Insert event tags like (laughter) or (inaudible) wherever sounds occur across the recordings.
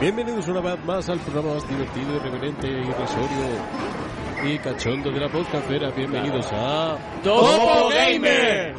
Bienvenidos una vez más al programa más divertido, irreverente, irrisorio y cachondo de la podcastera. Bienvenidos a Topo Gamer.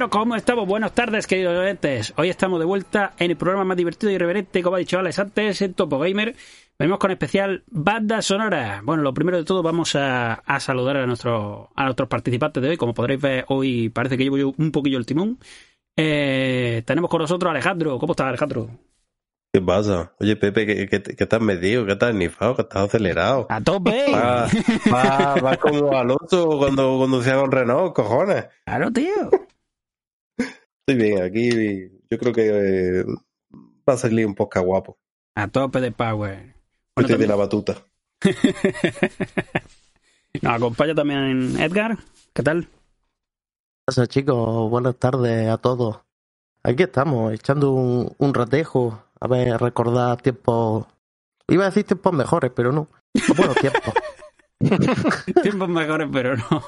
Bueno, ¿cómo estamos? Buenas tardes, queridos oyentes. Hoy estamos de vuelta en el programa más divertido y irreverente, como ha dicho Alex antes, en Topo Gamer. Venimos con especial banda sonora. Bueno, lo primero de todo vamos a, a saludar a, nuestro, a nuestros participantes de hoy. Como podréis ver, hoy parece que llevo yo un poquillo el timón. Eh, tenemos con nosotros a Alejandro. ¿Cómo estás, Alejandro? ¿Qué pasa? Oye, Pepe, ¿qué, qué, qué has medido? ¿Qué has nifado? ¿Qué estás acelerado? ¡A tope! Va, va, va como Alonso cuando conducía con Renault, cojones. Claro, tío. Estoy bien, aquí yo creo que eh, va a salir un podcast guapo. A tope de power. Bueno, Estoy de la batuta. (laughs) Nos acompaña también Edgar. ¿Qué tal? ¿Qué pasa, chicos? Buenas tardes a todos. Aquí estamos, echando un, un ratejo, a ver, recordar tiempos. Iba a decir tiempos mejores, pero no. Buenos tiempos. (laughs) (laughs) Tiempos mejores, pero no.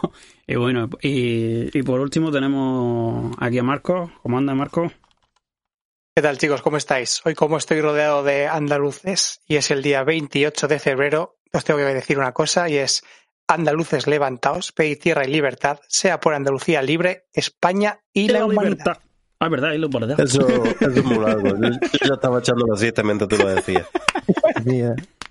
Y bueno, y, y por último tenemos aquí a Marco. ¿Cómo anda, Marco? ¿Qué tal, chicos? ¿Cómo estáis? Hoy, como estoy rodeado de andaluces y es el día 28 de febrero, os tengo que decir una cosa y es andaluces levantaos, pedid tierra y libertad, sea por Andalucía libre, España y la, humanidad. Ah, verdad, y lo verdad. Eso, eso es muy largo. (laughs) Yo, yo ya estaba echando la siesta mientras tú lo decías. (laughs)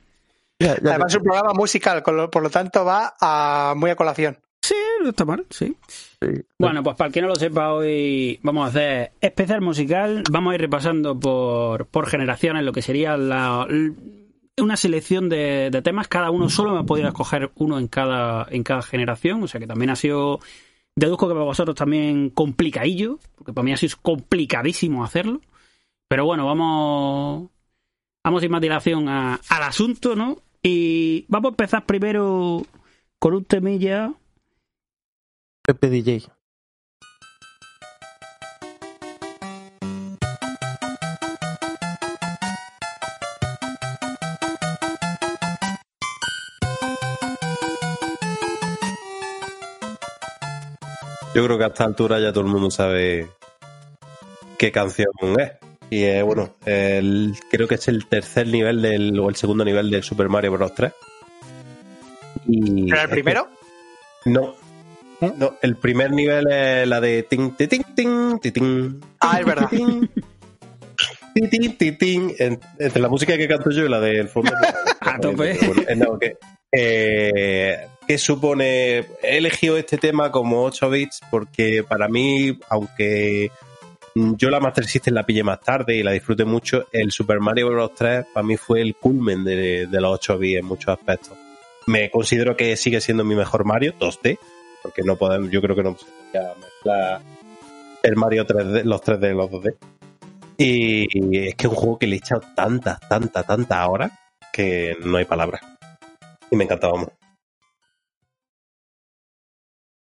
Mira. Ya, ya- Además, es un programa musical, con lo- por lo tanto va a, muy a colación. Sí, no está mal, sí. sí. Bueno, pues para el que no lo sepa, hoy vamos a hacer especial musical. Vamos a ir repasando por, por generaciones lo que sería la, una selección de, de temas. Cada uno solo me ha podido escoger uno en cada, en cada generación. O sea que también ha sido. Deduzco que para vosotros también complicadillo, porque para mí ha sido complicadísimo hacerlo. Pero bueno, vamos. Vamos sin más dilación a- al asunto, ¿no? Y vamos a empezar primero con un temilla. Pepe DJ. Yo creo que a esta altura ya todo el mundo sabe qué canción es. Y eh, bueno, el- creo que es el tercer nivel del, o el segundo nivel del Super Mario Bros. 3. Y ¿Pero el que- primero? No. No, el primer nivel es la de ting, ti, ting, ting, ti, ting, Ah, es verdad. ting, ti, ting, ti, ting. En- Entre la música que canto yo y la del fondo. pues, (laughs) A tope. Eh, no, que, eh, ¿Qué supone? He elegido este tema como 8 bits porque para mí, aunque yo la Master System la pillé más tarde y la disfruté mucho, el Super Mario Bros. 3 para mí fue el culmen de, de los 8 bits en muchos aspectos. Me considero que sigue siendo mi mejor Mario, 2D, porque no podemos, yo creo que no se podría mezclar el Mario 3D, los 3D y los 2D. Y es que es un juego que le he echado tantas, tantas, tantas horas que no hay palabras. Y me encantaba mucho.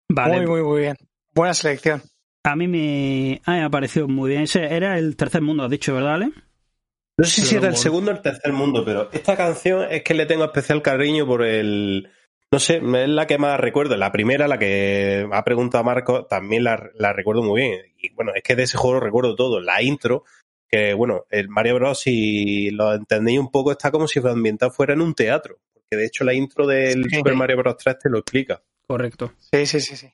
Vale, Muy, muy, muy bien. Buena selección. A mí me, ha parecido muy bien. Ese era el tercer mundo, has dicho, ¿verdad, Ale? No sé si era el segundo o el tercer mundo, pero esta canción es que le tengo especial cariño por el. No sé, es la que más recuerdo. La primera, la que ha preguntado Marco, también la, la recuerdo muy bien. Y bueno, es que de ese juego recuerdo todo. La intro, que bueno, el Mario Bros. si lo entendéis un poco, está como si ambientado fuera en un teatro. Porque de hecho la intro del Sí. Super Mario Bros. 3 te lo explica. Correcto. Sí, sí, sí, sí.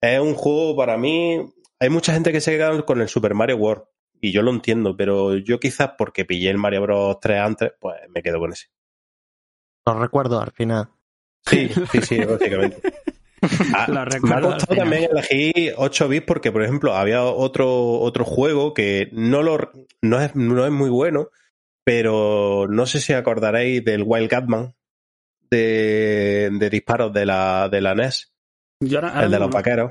Es un juego para mí. Hay mucha gente que se queda con el Super Mario World. Y yo lo entiendo, pero yo quizás porque pillé el Mario Bros. 3 antes, pues me quedo con ese. Los recuerdo al final. Sí, sí, sí, básicamente. (laughs) Ah, Lo me ha costado también elegir 8 bits porque, por ejemplo, había otro, otro juego que no, lo, no, es, no es muy bueno, pero no sé si acordaréis del Wild Gunman de, de disparos de la, de la NES, Yo ahora- ahora el de los no- vaqueros.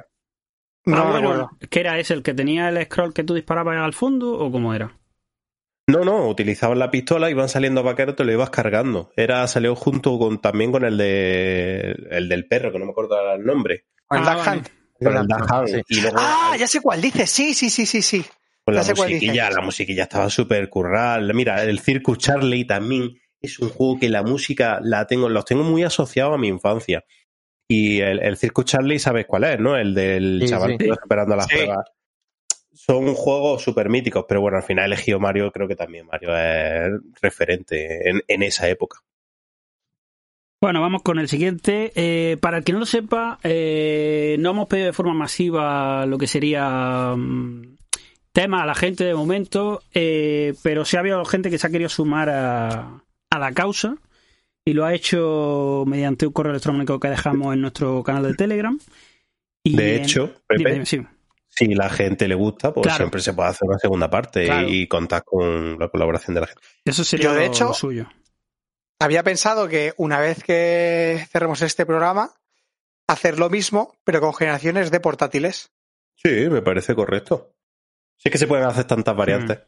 No Ah, bueno. ¿qué era ese? ¿El que tenía el scroll que tú disparabas al fondo o cómo era? No, no, utilizaban la pistola, iban saliendo vaqueros, te lo ibas cargando. Era, salió junto con también con el de el del perro, que no me acuerdo el nombre. Ah, Duck vale. Hunt. Con el Duck Hunt. Sí. Y luego Ah, ya sé cuál dices. Sí, sí, sí, sí, sí. con la ya musiquilla, la musiquilla estaba súper curral. Mira, el Circus Charlie también es un juego que la música la tengo, los tengo muy asociados a mi infancia. Y el, el Circus Charlie, ¿sabes cuál es, no? El del Sí, chaval sí. que iba esperando las Sí. pruebas. Son juegos súper míticos, pero bueno, al final he elegido Mario, creo que también Mario es referente en, en esa época. Bueno, vamos con el siguiente. Eh, para el que no lo sepa, eh, no hemos pedido de forma masiva lo que sería mm, tema a la gente de momento, eh, pero sí ha habido gente que se ha querido sumar a, a la causa y lo ha hecho mediante un correo electrónico que dejamos en nuestro canal de Telegram. Y De en- hecho, Pepe, Dime, dime, sí. si la gente le gusta, pues Claro. siempre se puede hacer una segunda parte Claro. y contar con la colaboración de la gente. Eso sería Yo, de lo- hecho, lo suyo. Había pensado que una vez que cerremos este programa, hacer lo mismo, pero con generaciones de portátiles. Sí, me parece correcto. Sí que se pueden hacer tantas variantes.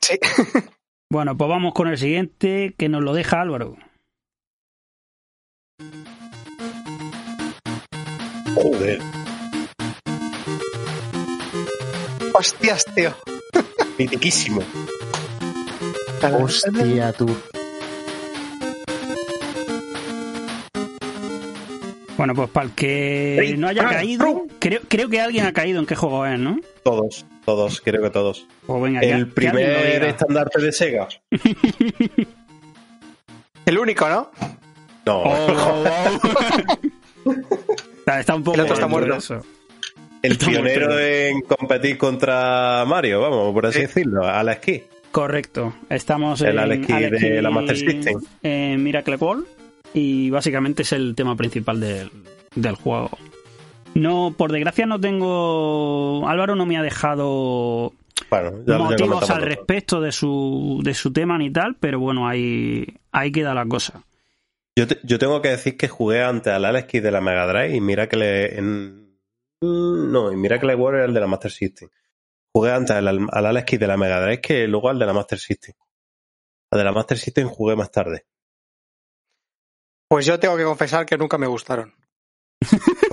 Sí. (laughs) Bueno, pues vamos con el siguiente que nos lo deja Álvaro. Joder. Hostias, tío. Mitiquísimo. Hostia, tú. Bueno, pues para el que no haya caído, creo, creo que alguien ha caído en qué juego es, ¿no? Todos, todos, creo que todos. Pues venga, El que primer estandarte de Sega. (laughs) El único, ¿no? No, Oh, (laughs) está, está un poco El otro está muerto. el está pionero en competir contra Mario, vamos, por así Sí. decirlo, a la esquí. Correcto. Estamos El en de la Master System. En Miracle Ball. Y básicamente es el tema principal del, del juego. No, por desgracia no tengo. Álvaro no me ha dejado Bueno, ya, motivos al respecto de su, de su tema ni tal, pero bueno, ahí, ahí queda la cosa. Yo, te- yo tengo que decir que jugué antes al Alex Kidd de la Mega Drive y mira que le. En, no, y mira que le era el de la Master System. Jugué antes al, al Alex Kidd de la Mega Drive que luego al de la Master System. Al de la Master System jugué más tarde. Pues yo tengo que confesar que nunca me gustaron.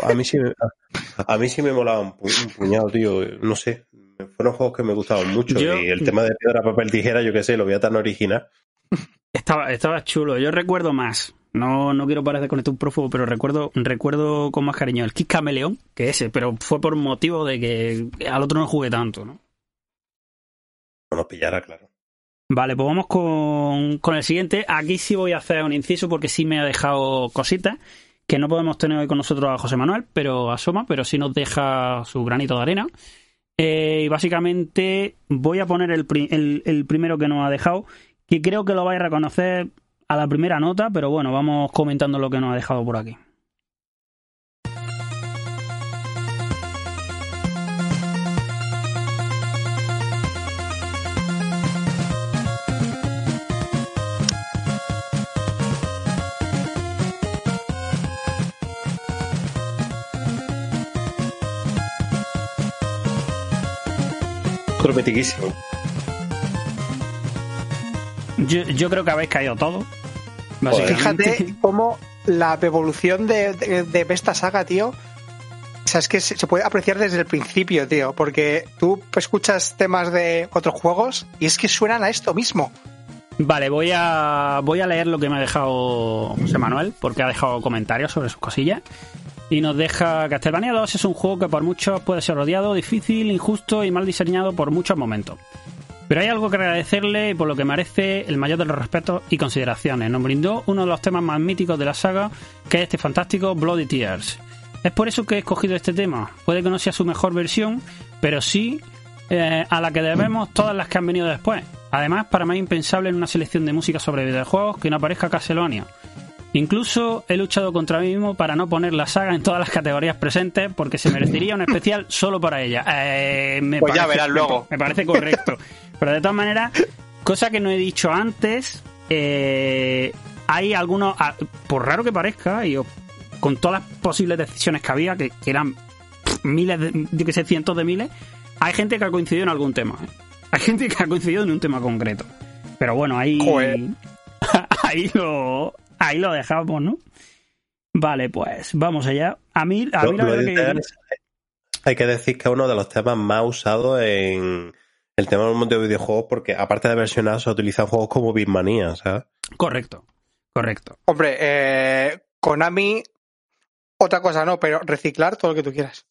A mí sí me, a, a mí sí me molaba un, pu- un puñado, tío. No sé. Fueron juegos que me gustaban mucho. Yo- Y el tema de piedra, papel, tijera, yo qué sé, lo veía tan original. Estaba, estaba chulo. Yo recuerdo más. No, no quiero parecer con esto un prófugo, pero recuerdo, recuerdo con más cariño el Kick Cameleón que ese, pero fue por motivo de que al otro no jugué tanto, ¿no? No nos pillara, claro. Vale, pues vamos con, con el siguiente. Aquí sí voy a hacer un inciso porque sí me ha dejado cositas que no podemos tener hoy con nosotros a José Manuel, pero asoma, pero sí nos deja su granito de arena. Eh, y básicamente voy a poner el, el- el primero que nos ha dejado, que creo que lo vais a reconocer a la primera nota, pero bueno, vamos comentando lo que nos ha dejado por aquí. Yo, yo creo que habéis caído todo. básicamente. Fíjate cómo la evolución de, de, de esta saga, tío. O sea, es que se se puede apreciar desde el principio, tío. Porque tú escuchas temas de otros juegos y es que suenan a esto mismo. Vale, voy a, voy a leer lo que me ha dejado José Manuel, porque ha dejado comentarios sobre sus cosillas. Y nos deja Castlevania 2 es un juego que por muchos puede ser odiado, difícil, injusto y mal diseñado por muchos momentos. Pero hay algo que agradecerle y por lo que merece el mayor de los respetos y consideraciones. Nos brindó uno de los temas más míticos de la saga, que es este fantástico Bloody Tears. Es por eso que he escogido este tema. Puede que no sea su mejor versión, pero sí eh, a la que debemos todas las que han venido después. Además, para mí es impensable en una selección de música sobre videojuegos que no aparezca Castlevania. Incluso he luchado contra mí mismo para no poner la saga en todas las categorías presentes porque se merecería un especial solo para ella. Eh, me Pues ya verás luego. (laughs) Me, parece correcto. Pero de todas maneras, cosa que no he dicho antes, eh, hay algunos, ah, por raro que parezca, y con todas las posibles decisiones que había, que, que eran miles, de, yo que sé, cientos de miles, hay gente que ha coincidido en algún tema. ¿eh? Hay gente que ha coincidido en un tema concreto. Pero bueno, ahí, Joder. (laughs) ahí lo, (laughs) ahí lo dejamos, ¿no? Vale, pues vamos allá. A mí, a Lo- mí la lo que... Hay que decir que es uno de los temas más usados en el tema del mundo de videojuegos porque aparte de versionar se utilizan juegos como Beatmania, ¿sabes? Correcto, correcto. Hombre, eh, Konami, otra cosa no, pero reciclar todo lo que tú quieras.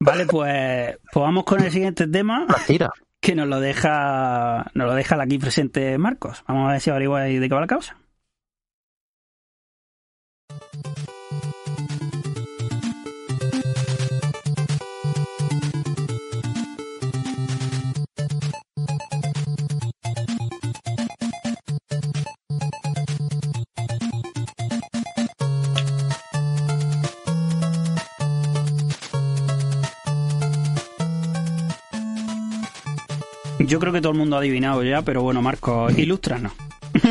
Vale, pues, pues vamos con el siguiente tema Tira. que nos lo deja nos lo deja el aquí presente Marcos. Vamos a ver si averiguáis de qué va la causa. Yo creo que todo el mundo ha adivinado ya, pero bueno, Marcos, ilústranos.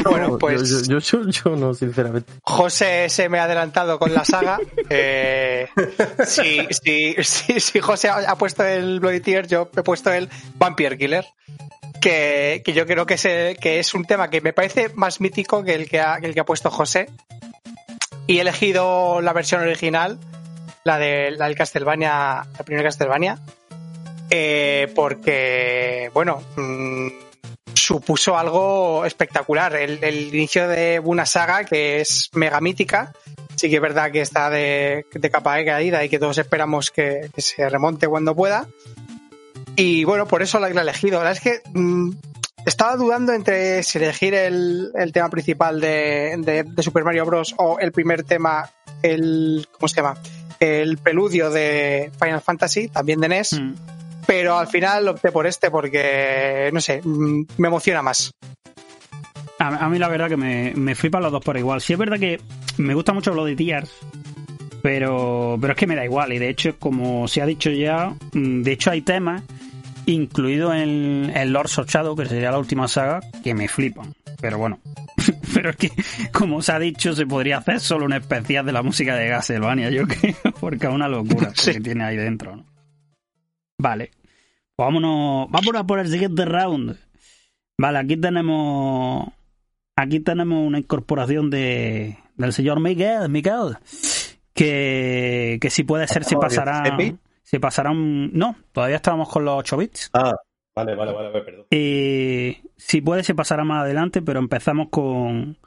Bueno, No, pues Yo, yo, yo, yo no, sinceramente. José se me ha adelantado con la saga. (laughs) Eh, si, si, si, si José ha, puesto el Bloody Tears, yo he puesto el Vampire Killer. Que, que yo creo que es, el- que es un tema que me parece más mítico que el que ha, que el que ha puesto José. Y he elegido la versión original, la, de, la del Castlevania, la primera Castlevania. Eh, porque, bueno, mm, supuso algo espectacular. El, inicio de una saga que es mega mítica. Sí que es verdad que está de, de capa de caída y que todos esperamos que, se remonte cuando pueda. Y bueno, por eso la he elegido. La verdad es que mm, estaba dudando entre si elegir el, el tema principal de Super Mario Bros. o el primer tema, el. ¿Cómo se llama? El preludio de Final Fantasy, también de NES. Mm. Pero al final opté por este porque, no sé, mm, me emociona más. A, a mí la verdad que me, me flipan los dos por igual. Sí es verdad que me gusta mucho Bloody Tears, pero, pero es que me da igual. Y de hecho, como se ha dicho ya, mm, de hecho hay temas incluidos en, en Lord of Shadow, que sería la última saga, que me flipan. Pero bueno, (laughs) pero es que, como se ha dicho, se podría hacer solo un especial de la música de Castlevania, yo creo, (laughs) porque es una locura lo (laughs) Sí. que tiene ahí dentro, ¿no? Vale. Vámonos, vámonos a por el siguiente round. Vale, aquí tenemos. Aquí tenemos una incorporación de del señor Miguel, Miguel. Que, que si puede ser, se ¿Estamos pasará. 16 bits? Se pasará un. No, todavía estábamos con los 8 bits. Ah, vale, vale, vale, perdón. Eh, si puede, se pasará más adelante, pero empezamos con,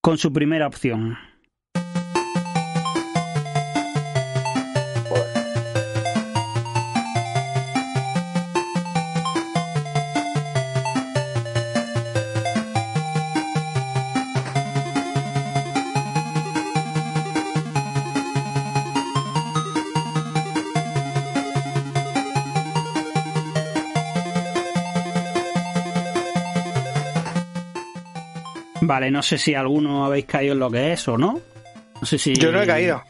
con su primera opción. Vale, no sé si alguno habéis caído en lo que es o no. No sé si. Yo no he caído.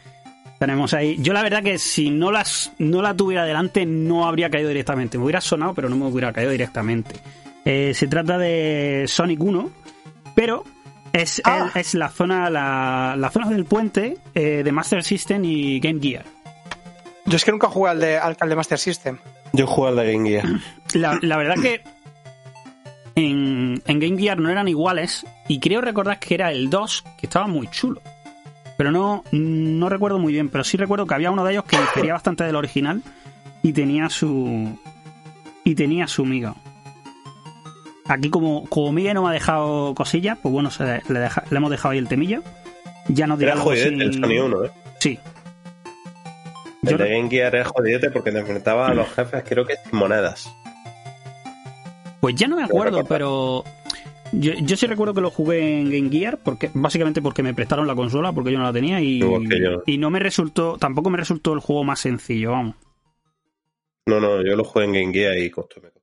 Tenemos ahí. Yo la verdad que si no las no la tuviera delante no habría caído directamente. Me hubiera sonado, pero no me hubiera caído directamente. Eh, se trata de Sonic 1, pero es, Ah. el- es la zona la, la zona del puente eh, de Master System y Game Gear. Yo es que nunca jugué al de, al, al de Master System. Yo juego al de Game Gear. La, la verdad que en, en Game Gear no eran iguales y creo recordar que era el 2 que estaba muy chulo. Pero no, no recuerdo muy bien, pero sí recuerdo que había uno de ellos que difería (coughs) bastante del original y tenía su y tenía su miga. Aquí como, como Miguel no me ha dejado cosillas, pues bueno, se- le, deja- le hemos dejado ahí el temillo. Ya nos dirá Era jodidete si- el Sony 1, ¿eh? Sí. El Yo de Game Gear era jodidete porque te enfrentaba a los jefes, creo que sin monedas. Pues ya no me acuerdo, (laughs) pero yo, yo sí recuerdo que lo jugué en Game Gear, porque básicamente porque me prestaron la consola, porque yo no la tenía y, no me resultó, tampoco me resultó el juego más sencillo, vamos. No, no, yo lo jugué en Game Gear y costó. me costó.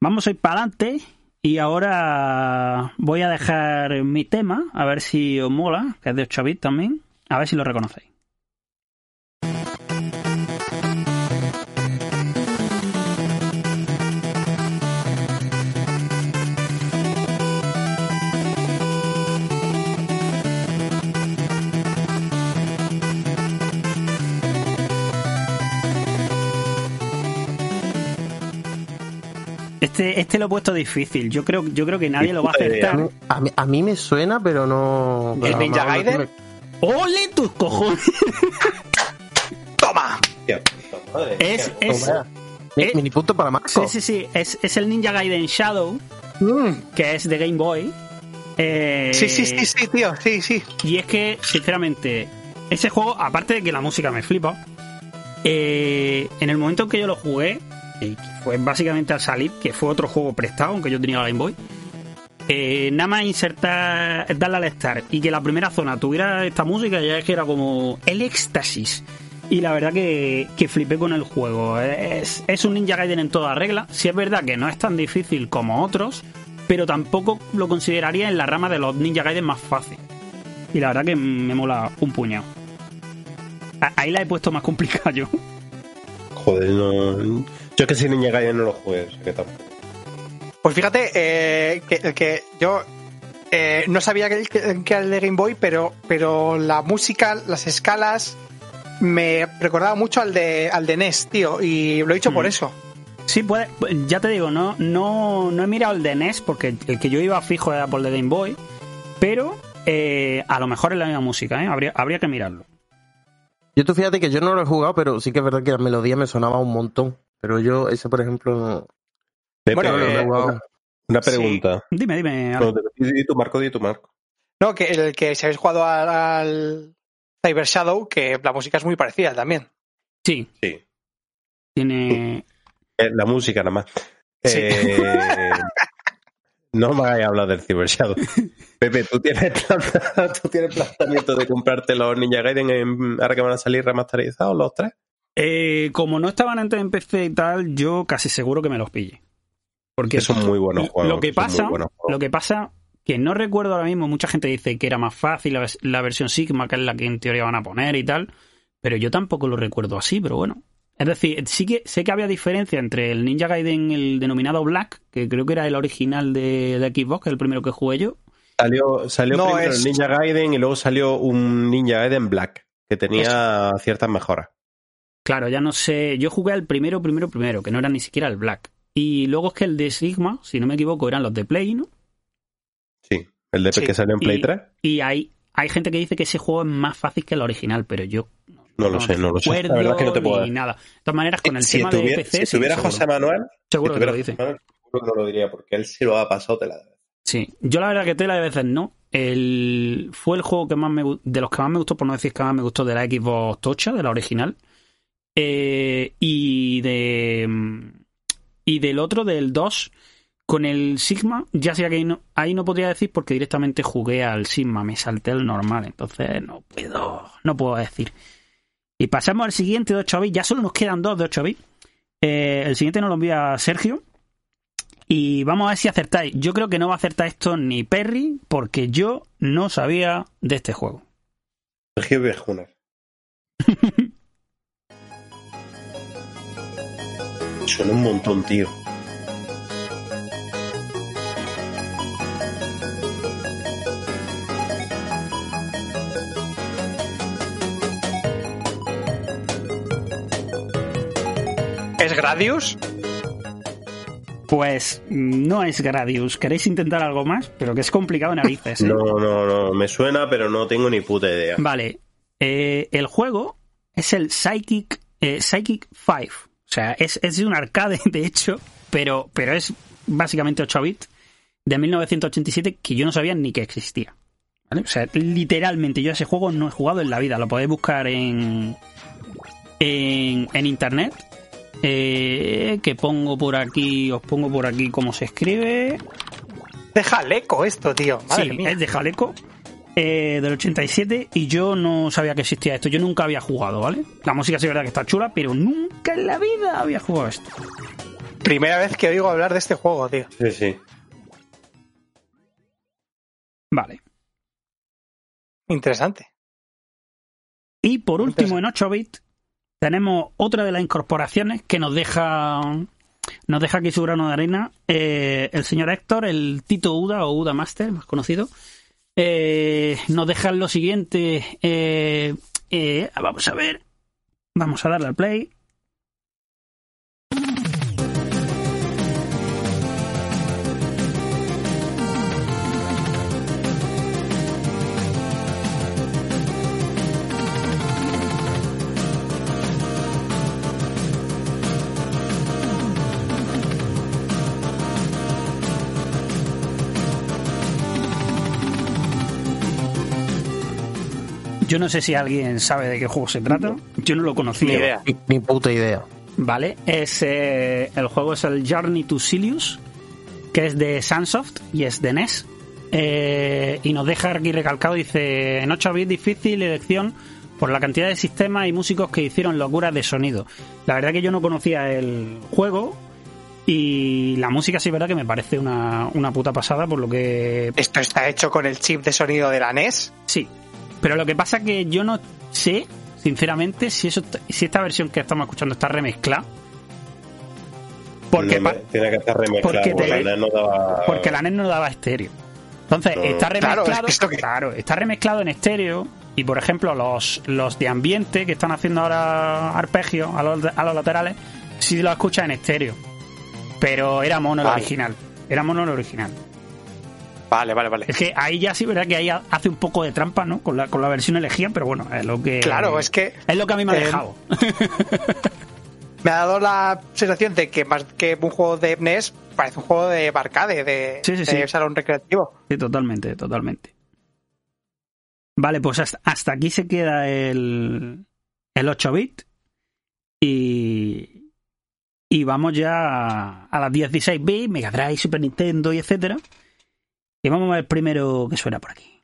Vamos a ir para adelante y ahora voy a dejar mi tema, a ver si os mola, que es de 8 bits también, a ver si lo reconocéis. Este, este lo he puesto difícil. Yo creo, yo creo que nadie lo va a idea. A acertar. mí, a mí- a mí me suena, pero no. ¿El pero Ninja Gaiden? ¡Ole tus cojones! (laughs) ¡Toma! Madre. Es, es, Toma. Eh, Mini punto para Marco. sí, sí, sí. Es, es el Ninja Gaiden Shadow, Mm. que es de Game Boy. Eh, Sí, sí, sí, sí, tío, sí, sí. Y es que, sinceramente, ese juego, aparte de que la música me flipa, eh, en el momento en que yo lo jugué, y fue básicamente al salir, que fue otro juego prestado, aunque yo tenía la Game Boy, eh, nada más insertar, darle al start y que la primera zona tuviera esta música, ya es que era como el éxtasis. Y la verdad que, que flipé con el juego. Es, es un Ninja Gaiden en toda regla. Si es verdad que no es tan difícil como otros, pero tampoco lo consideraría en la rama de los Ninja Gaiden más fácil. Y la verdad que me mola un puñado. Ahí la he puesto más complicada yo. Joder, no. Yo que si Ninja Gaiden no lo jugué, o sea que tampoco. Pues fíjate eh, que, que yo eh, no sabía que, que- que era el de Game Boy, pero, pero la música, las escalas, me recordaba mucho al de, al de NES, tío, y lo he dicho por Mm. eso. Sí, puede, ya te digo, no, no, no he mirado el de NES porque el que yo iba fijo era por el de Game Boy, pero eh, a lo mejor es la misma música, ¿eh? habría, habría que mirarlo. Yo tú fíjate que yo no lo he jugado, pero sí que es verdad que la melodía me sonaba un montón. Pero yo, ese por ejemplo. Pepe, Bueno, eh, una, una pregunta. Dime, dime. Ale. No, di di tu marco, di tu marco. No, que el que si habéis jugado al, al Cyber Shadow, que la música es muy parecida también. Sí, Sí. tiene... Eh, La música nada más. Sí. Eh, no me a hablar del Cyber Shadow. (laughs) Pepe, ¿tú tienes, plan- ¿tú tienes planteamiento de comprarte los Ninja Gaiden en- ahora que van a salir remasterizados los tres? Eh, como no estaban antes en PC y tal, yo casi seguro que me los pille. Porque Que son muy buenos juegos. Lo que pasa, lo que pasa que no recuerdo ahora mismo, mucha gente dice que era más fácil la, vers- la versión Sigma, que es la que en teoría van a poner y tal, pero yo tampoco lo recuerdo así, pero bueno. Es decir, sí que sé que había diferencia entre el Ninja Gaiden, el denominado Black, que creo que era el original de, de Xbox, que es el primero que jugué yo. Salió, salió No, primero es- el Ninja Gaiden y luego salió un Ninja Gaiden Black, que tenía ciertas mejoras. Claro, ya no sé, yo jugué al primero, primero, primero, que no era ni siquiera el Black. Y luego es que el de Sigma, si no me equivoco, eran los de Play, ¿no? Sí, el de Sí, que salió en Play y- 3. Y hay, hay gente que dice que ese juego es más fácil que el original, pero yo No lo sé, no lo sé. La verdad es que no te puedo ni nada. De todas maneras, con el si tema de PC, si sí, seguro, José Manuel, seguro si que lo dice. José Manuel, seguro que no lo diría, porque él sí lo ha pasado tela. Sí, yo la verdad que tela de veces no. El, fue el juego que más me de los que más me gustó, por no decir que más me gustó, de la Xbox Tocha, de la original. Eh, y de mm, y del otro, del 2, con el Sigma, ya sé que ahí no, ahí no podría decir porque directamente jugué al Sigma, me salté el normal, entonces no puedo, no puedo decir. Y pasamos al siguiente de 8 bits, ya solo nos quedan dos de 8 bits. Eh, el siguiente nos lo envía Sergio. Y vamos a ver si acertáis. Yo creo que no va a acertar esto ni Perry, porque yo no sabía de este juego. Sergio Viejunas. (laughs) Suena un montón, tío. ¿Es Gradius? Pues no es Gradius. ¿Queréis intentar algo más? Pero que es complicado en narices. ¿eh? (laughs) No, no, no. Me suena, pero no tengo ni puta idea. Vale. Eh, el juego es el Psychic, eh, Psychic 5. O sea, es, es de un arcade, (laughs) de hecho, pero, pero es básicamente 8 bits de 1987 que yo no sabía ni que existía. ¿Vale? O sea, literalmente yo ese juego no he jugado en la vida. Lo podéis buscar en, en, en internet. Eh, que pongo por aquí, os pongo por aquí cómo se escribe. Deja el eco esto, tío. Madre sí, mía. es de Jaleco. Eh, del 87 y yo no sabía que existía esto. Yo nunca había jugado, ¿vale? La música sí es verdad que está chula, pero nunca en la vida había jugado esto. Primera vez que oigo hablar de este juego, tío. Sí, sí. Vale. Interesante. Y por último, en 8 bits, tenemos otra de las incorporaciones que nos deja nos deja aquí su grano de arena eh, el señor Héctor, el Tito Uda o Uda Master, más conocido. Eh, nos deja lo siguiente. eh, eh, vamos a ver. Vamos a darle al play. Yo no sé si alguien sabe de qué juego se trata. Yo no lo conocía. Ni idea. Ni, ni puta idea. Vale, es, eh, el juego es el Journey to Silius, que es de Sunsoft y es de NES. Eh, y nos deja aquí recalcado, dice, en 8 bits difícil elección por la cantidad de sistemas y músicos que hicieron locuras de sonido. La verdad que yo no conocía el juego y la música sí es verdad que me parece una, una puta pasada por lo que... Esto está hecho con el chip de sonido de la NES. Sí, pero lo que pasa que yo no sé, sinceramente, si, eso, si esta versión que estamos escuchando está remezclada. Porque, No tiene que estar remezclado. porque porque la NES no daba- porque la NES no daba estéreo. Entonces, No. está Claro, remezclado. es que esto que- claro, está remezclado en estéreo. Y por ejemplo, los, los de ambiente que están haciendo ahora arpegios a los, a los laterales, sí lo escuchas en estéreo. Pero era mono el Vale. original. Era mono el original. Vale, vale, vale. Es que ahí ya sí, verdad que ahí hace un poco de trampa, ¿no? Con la, con la versión elegida, pero bueno, es lo que. Claro, es que Es lo que a mí me ha eh, dejado. (laughs) me ha dado la sensación de que más que un juego de NES, parece un juego de arcade, de, Sí, sí, de sí. salón recreativo. Sí, totalmente, totalmente. Vale, pues hasta, hasta aquí se queda el, el 8-bit. Y, y vamos ya a, a las 16 bits, Mega Drive, Super Nintendo y etcétera. Y vamos a ver primero qué suena por aquí.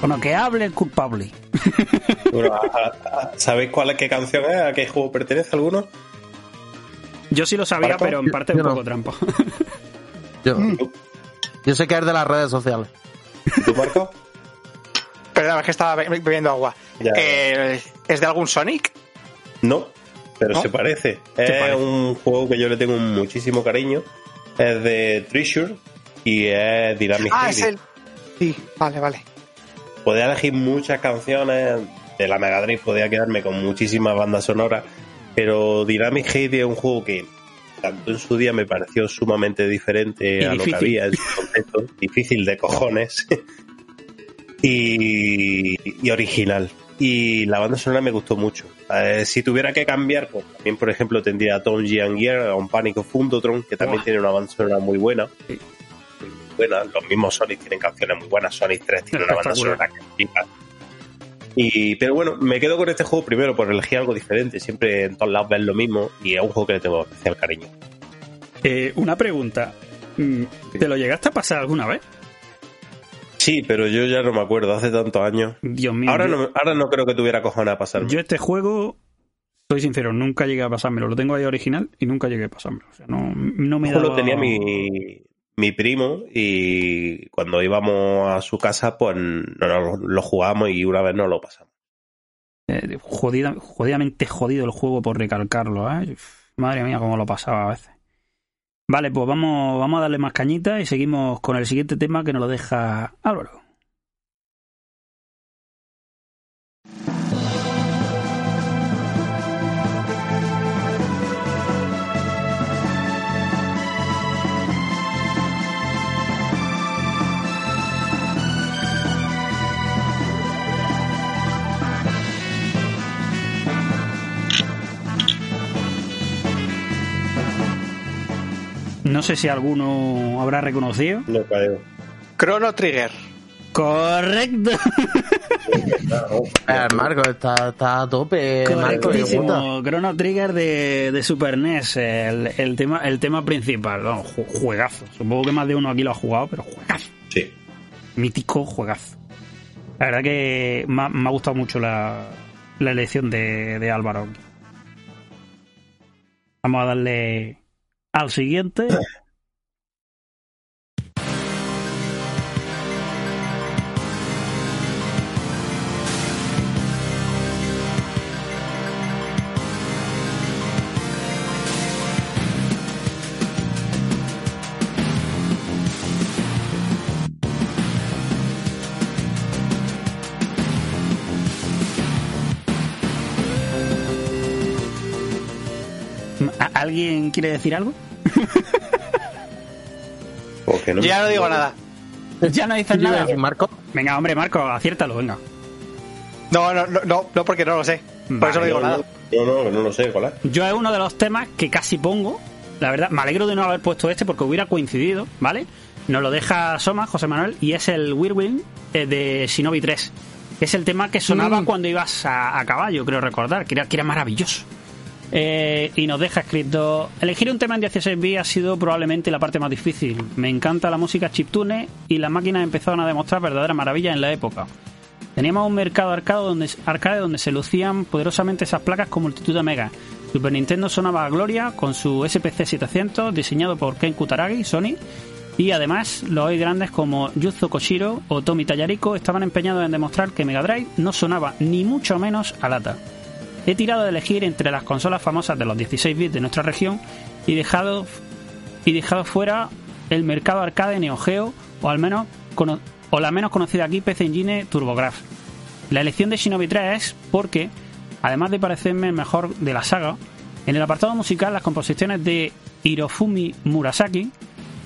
Bueno, que hable el culpable. (laughs) Bueno, ¿Sabéis cuál es qué canción es? ¿A qué juego pertenece alguno? Yo sí lo sabía, pero en parte es un yo no. poco trampa. (laughs) Yo, yo sé que es de las redes sociales. ¿Tú, Marco? (laughs) Perdón, es que estaba be- bebiendo agua. Ya. Eh, ¿Es de algún Sonic? No, pero ¿No? se parece. Es parece. un juego que yo le tengo muchísimo cariño. Es de Treasure y es Dynamic Ah, es el. Sí, vale, vale. Podía elegir muchas canciones de la Mega Drive, podía quedarme con muchísimas bandas sonoras, pero Dynamic Heavy es un juego que tanto en su día me pareció sumamente diferente Y a lo que había en su concepto, (laughs) difícil de cojones y, y original. Y la banda sonora me gustó mucho. Eh, si tuviera que cambiar, pues también, por ejemplo, tendría a Tom Gear, a un Pánico Fundotron, que también tiene una banda sonora muy buena. Sí. Muy buena. Los mismos Sonic tienen canciones muy buenas. Sonic 3 tiene una banda sonora (laughs) que. Y, pero bueno, me quedo con este juego primero por elegir algo diferente. Siempre en todos lados ves lo mismo y es un juego que le tengo especial cariño. Eh, una pregunta. Mm, ¿Te lo llegaste a pasar alguna vez? Sí, pero yo ya no me acuerdo, hace tantos años. Dios mío. Ahora yo, no, ahora no creo que tuviera cojones a pasarme. yo este juego, soy sincero, nunca llegué a pasármelo. Lo tengo ahí original y nunca llegué a pasármelo. O sea, no, no me daba... lo tenía mi, mi primo y cuando íbamos a su casa, pues no, lo jugábamos y una vez no lo pasamos. Eh, jodida- jodidamente jodido el juego por recalcarlo, ¿eh? Madre mía, cómo lo pasaba a veces. Vale, pues vamos, vamos a darle más cañita y seguimos con el siguiente tema que nos lo deja Álvaro. No sé si alguno habrá reconocido. No creo. Chrono Trigger. Correcto. Eh, Marco está, está a tope. Marco. Chrono Trigger de, de Super NES, el, el tema, el tema principal. Juegazo. Supongo que más de uno aquí lo ha jugado, pero juegazo. Sí. Mítico juegazo. La verdad que me ha, me ha gustado mucho la, la elección de, de Álvaro. Vamos a darle al siguiente. (clears throat) ¿A- ¿Alguien quiere decir algo? (laughs) No ya no digo nada. ya no dices nada. Marco, Venga, hombre, Marco, aciértalo, venga. No, no, no, no, no, porque no lo sé. Por eso no digo No, nada. no, no, no, lo sé, ¿cuál es? Yo es uno de los temas que casi pongo. La verdad, me alegro de no haber puesto este porque hubiera coincidido, ¿vale? Nos lo deja Soma, José Manuel, y es el Whirlwind eh, de Shinobi 3. Es el tema que sonaba Mm. cuando ibas a, a caballo, creo recordar, que era, que era maravilloso. Eh, y nos deja escrito: Elegir un tema en 16 bits ha sido probablemente la parte más difícil. Me encanta la música chiptune y las máquinas empezaron a demostrar verdaderas maravillas en la época. Teníamos un mercado arcade donde, arcade donde se lucían poderosamente esas placas con multitud de megas. Super Nintendo sonaba a gloria con su SPC 700 diseñado por Ken Kutaragi, Sony. Y además, los hoy grandes como Yuzo Koshiro o Tomi Tallarico estaban empeñados en demostrar que Mega Drive no sonaba ni mucho menos a lata. He tirado de elegir entre las consolas famosas de los 16 bits de nuestra región y dejado, y dejado fuera el mercado arcade Neo Geo o al menos o la menos conocida aquí PC Engine. La elección de Shinobi 3 es porque, además de parecerme el mejor de la saga, en el apartado musical las composiciones de Hirofumi Murasaki,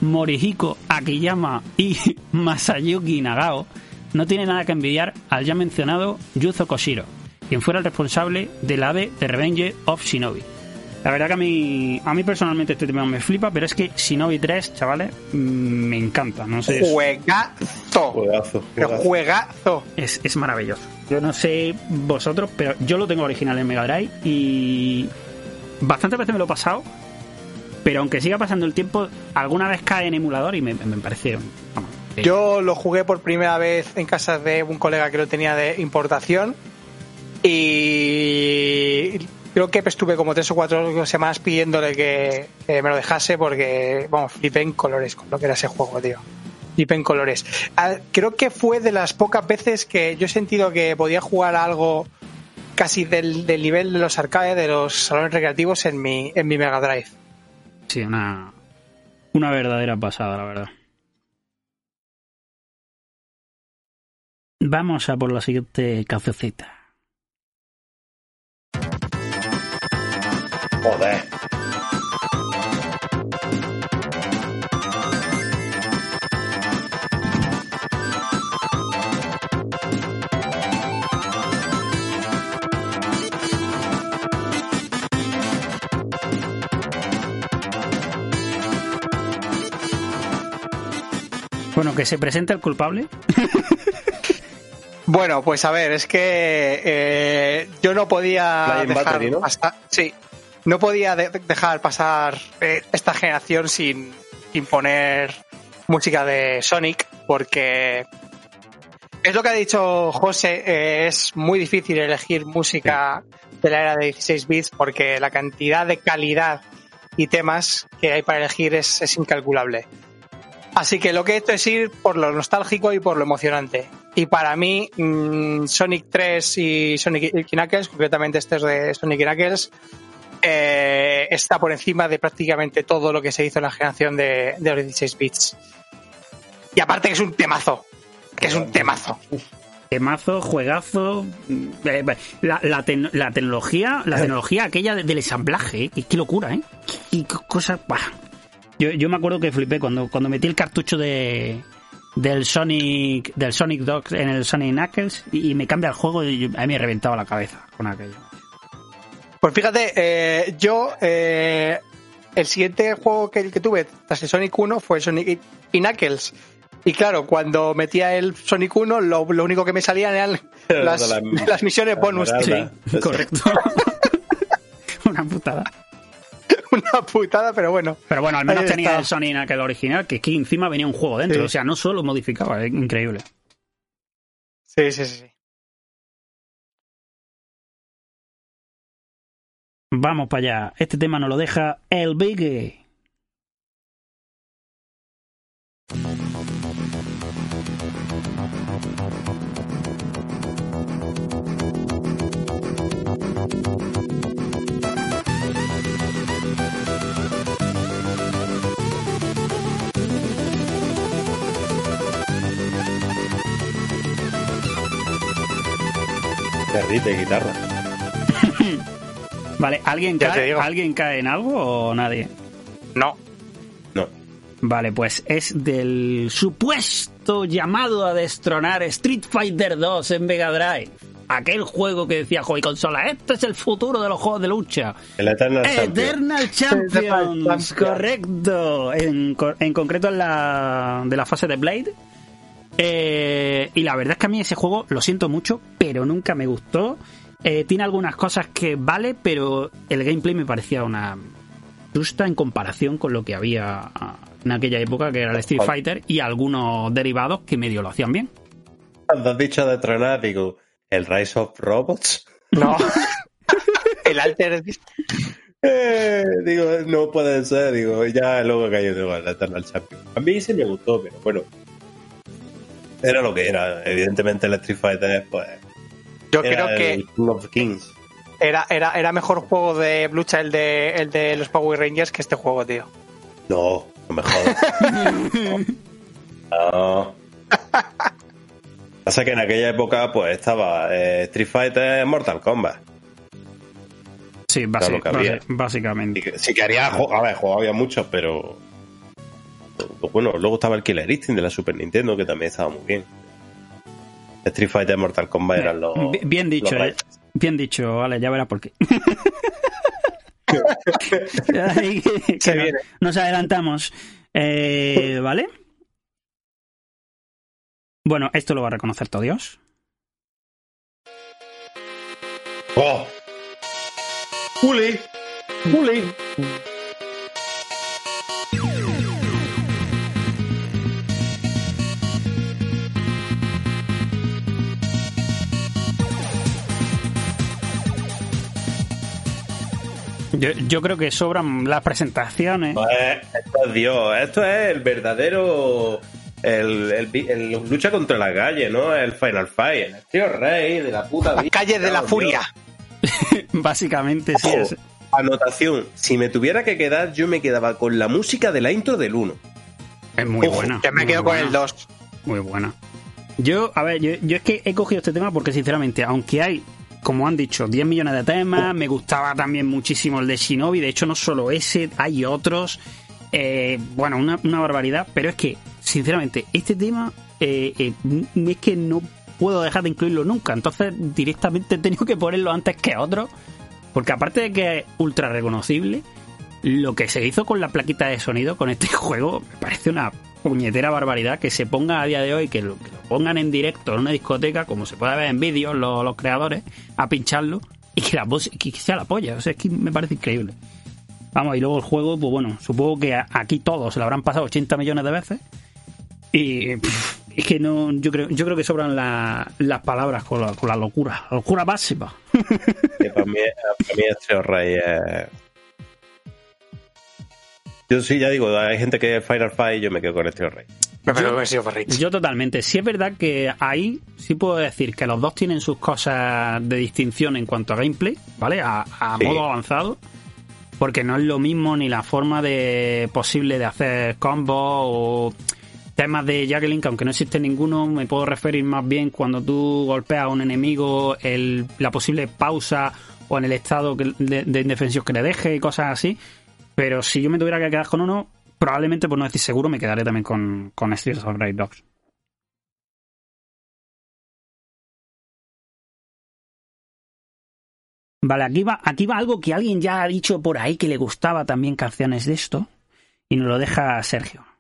Morihiko Akiyama y (laughs) Masayuki Nagao no tienen nada que envidiar al ya mencionado Yuzo Koshiro, quien fuera el responsable del AVE de Revenge of Shinobi. La verdad que a mí, a mí personalmente este tema me flipa, pero es que Shinobi 3, chavales, mm, me encanta. No sé, es- Juegazo. Juegazo. Pero juegazo. juegazo. es, es maravilloso. Yo no sé vosotros, pero yo lo tengo original en Mega Drive y bastantes veces me lo he pasado. Pero aunque siga pasando el tiempo, alguna vez cae en emulador y me, me parece. vamos, eh, Yo lo jugué por primera vez en casa de un colega que lo tenía de importación y creo que estuve como tres o cuatro semanas pidiéndole que, me lo dejase porque, vamos, flipé en colores con lo que era ese juego, tío. Flipé en colores. Ah, Creo que fue de las pocas veces que yo he sentido que podía jugar algo casi del, del nivel de los arcades, de los salones recreativos en mi, en mi Mega Drive. Sí, una, una verdadera pasada, la verdad. Vamos a por la siguiente cafecita. Joder. Bueno, que se presente el culpable. (laughs) Bueno, pues a ver, es que eh, yo no podía dejar Battery, ¿no? pasar, sí, no podía de- dejar pasar eh, esta generación sin, sin poner música de Sonic, porque es lo que ha dicho José, eh, es muy difícil elegir música de la era de 16 bits porque la cantidad de calidad y temas que hay para elegir es, es incalculable. Así que lo que he hecho es ir por lo nostálgico y por lo emocionante. Y para mí, mm, Sonic 3 y Sonic y Knuckles, concretamente este es de Sonic y Knuckles, eh, está por encima de prácticamente todo lo que se hizo en la generación de, de los 16 bits. Y aparte que es un temazo. Que es un temazo. Temazo, juegazo. eh, La, la, la tecnología, la tecnología aquella de- del ensamblaje, ¿eh? qué, qué locura, ¿eh? Qué, qué cosa. buah. Yo, yo me acuerdo que flipé cuando, cuando metí el cartucho de del Sonic del Sonic Dogs en el Sonic Knuckles y, y me cambia el juego y yo- a mí me reventaba la cabeza con aquello. Pues fíjate, eh, yo eh, el siguiente juego que, que tuve tras el Sonic 1 fue Sonic Knuckles. Y claro, cuando metía el Sonic 1, lo, lo único que me salían eran (laughs) las, La- (laughs) las misiones bonus. correcto. (laughs) Una putada. Una putada, pero bueno. Pero bueno, al menos tenía está. el Sonic aquel original, que que encima venía un juego dentro. Sí. O sea, no solo modificaba, es increíble. Sí, sí, sí. Vamos para allá. Este tema nos lo deja el Biggie. Riff de guitarra. (laughs) Vale, ¿alguien Ya cae. ¿alguien cae en algo o nadie? No. No. Vale, pues es del supuesto llamado a destronar Street Fighter 2 en Mega Drive. Aquel juego que decía Joy Consola, este es el futuro de los juegos de lucha. El Eternal Champion. Eternal Champions, Champions. correcto. En, en concreto en la, de la fase de Blade. Eh, y la verdad es que a mí ese juego lo siento mucho, pero nunca me gustó. Eh, tiene algunas cosas que vale, pero el gameplay me parecía una justa en comparación con lo que había ah, en aquella época, que era el Street Fighter, y algunos derivados que medio lo hacían bien. Cuando has dicho de tronar, digo, ¿el Rise of Robots? No. (laughs) el Alter Beast. Eh, digo, no puede ser, digo, ya luego cayó digo, el Eternal Champion. A mí sí me gustó, pero bueno. Era lo que era. Evidentemente el Street Fighter, pues. Yo era creo que el King of Kings. era, era, era mejor juego de lucha el de, el de los Power Rangers que este juego, tío. No, no me jodas. (laughs) no. Pasa que en aquella época, pues estaba eh, Street Fighter, Mortal Kombat. Sí, Claro, basi- lo que había. basi- básicamente. Sí que haría, a ver, juegos había muchos, pero. pues bueno, luego estaba el Killer Instinct de la Super Nintendo, que también estaba muy bien. Street Fighter Mortal Kombat eran los. Bi- Bien dicho, los eh. bien dicho, vale, ya verás por qué. (laughs) Ay, que- que no- nos adelantamos. Eh, ¿Vale? Bueno, esto lo va a reconocer todo Dios. ¡Oh! ¡Uli! ¡Uli! Yo, yo creo que sobran las presentaciones. Pues, esto es Dios, esto es el verdadero. El, el, lucha contra la calle, ¿no? El Final Fight, el tío rey de la puta vida. Calle de la Dios. Furia. (laughs) Básicamente, sí. Es- Anotación, si me tuviera que quedar, yo me quedaba con la música de la intro del 1. Es muy Ojo, buena. Yo me quedo con el 2. Muy buena. Yo, a ver, yo, yo es que he cogido este tema porque, sinceramente, aunque hay, como han dicho, 10 millones de temas, me gustaba también muchísimo el de Shinobi. De hecho, no solo ese, hay otros. Eh, bueno, una, barbaridad. Pero es que, sinceramente, este tema eh, eh, es que no puedo dejar de incluirlo nunca. Entonces, directamente he tenido que ponerlo antes que otros. Porque aparte de que es ultra reconocible, lo que se hizo con la plaquita de sonido con este (laughs) juego me parece una puñetera barbaridad que se ponga a día de hoy, que lo, pongan en directo en una discoteca, como se puede ver en vídeos los, creadores, a pincharlo y que la que sea la polla. O sea, es que me parece increíble. Vamos, y luego el juego, pues bueno, supongo que aquí todos se lo habrán pasado 80 millones de veces. Y es que no, yo creo, yo creo que sobran la- las palabras con la, con la locura, la locura máxima. Para mí, para mí es Rey. eh. Yo sí, ya digo, hay gente que es Final Fight y yo me quedo con el Trio Rey. Me parece que ha sido Farrich. Yo totalmente. Sí es verdad que ahí sí puedo decir que los dos tienen sus cosas de distinción en cuanto a gameplay, ¿vale? A, a Sí. modo avanzado. Porque no es lo mismo ni la forma de posible de hacer combos o temas de juggling, que aunque no existe ninguno, me puedo referir más bien cuando tú golpeas a un enemigo, el, la posible pausa o en el estado que- de, de indefensión que le deje y cosas así. Pero si yo me tuviera que quedar con uno, probablemente, por no decir seguro, me quedaré también con, con Streets of Rage Dogs. Vale, aquí va, aquí va algo que alguien ya ha dicho por ahí que le gustaba también canciones de esto. Y nos lo deja Sergio.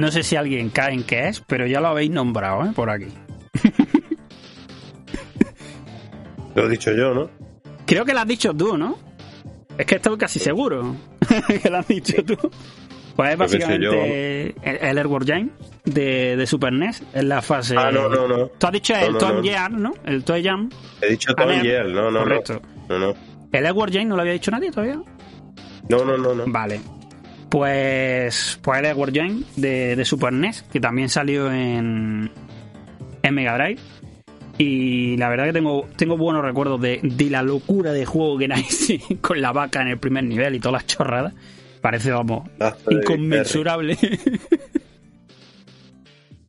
No sé si alguien cae en qué es, pero ya lo habéis nombrado, ¿eh? Por aquí. (laughs) Lo he dicho yo, ¿no? Creo que lo has dicho tú, ¿no? Es que estoy casi seguro (laughs) que lo has dicho tú. Pues es básicamente el, el Airward Jam de, de Super NES en la fase. Ah, no, no, no. Tú has dicho No, el no, Tom no. ¿no? El Toy Jam. He dicho Tom Aner. y él, no, no, Correcto. no. No. El Airward Jam no lo había dicho nadie todavía. No, no, no, no. Vale. Pues, pues el Edward Join de, de Super NES, que también salió en, en Mega Drive. Y la verdad que tengo, tengo buenos recuerdos de, de la locura de juego que era (laughs) ese, con la vaca en el primer nivel y todas las chorradas. Parece, vamos, inconmensurable. (laughs)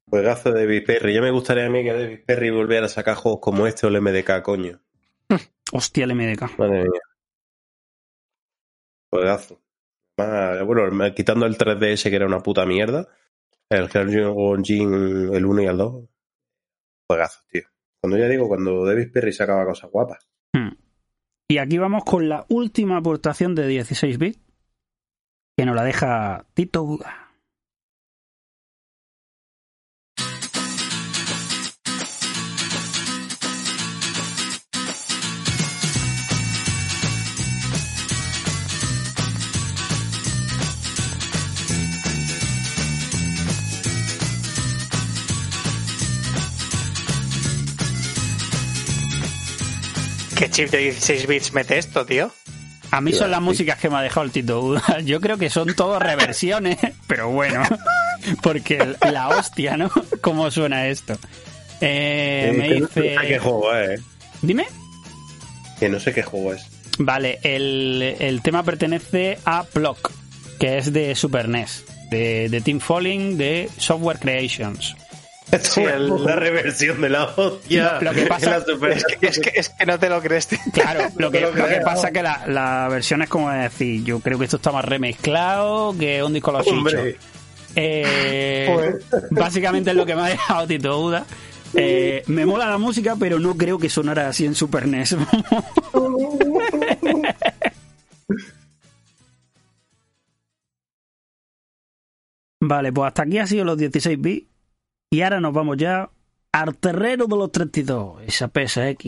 Juegazo de David Perry. Ya me gustaría a mí que David Perry volviera a sacar juegos como este o el MDK, coño. Hostia, el MDK. Madre mía. Juegazo. Bueno, quitando el 3DS que era una puta mierda. El Jin, el 1 y el 2. Juegazo, tío. Cuando ya digo, cuando David Perry sacaba cosas guapas. Hmm. Y aquí vamos con la última aportación de 16 bits, que nos la deja Tito Buda. ¿Qué chip de 16 bits mete esto, tío? A mí son las músicas que me ha dejado el Tito. Yo creo que son todas reversiones, (laughs) pero bueno, porque la hostia, ¿no? ¿Cómo suena esto? Eh, Eh, me que no sé dice... qué juego es, eh. Dime. Que no sé qué juego es. Vale, el, el tema pertenece a Block, que es de Super NES, de, de Team Falling, de Software Creations. (laughs) Sí, el- Una reversión de la hostia. Lo que pasa- La super- Es que, es, que, es que no te lo crees. tío. Claro, (laughs) lo que, lo lo que pasa es que la, la versión es como decir, yo creo que esto está más remezclado que un disco a los Hombre. chichos. Eh, Joder. básicamente es lo que me ha dejado Tito Buda. Eh, me mola la música, pero no creo que sonara así en Super NES. (laughs) vale, pues hasta aquí ha sido los 16 bits. Y ahora nos vamos ya al terreno de los 32, esa PSX.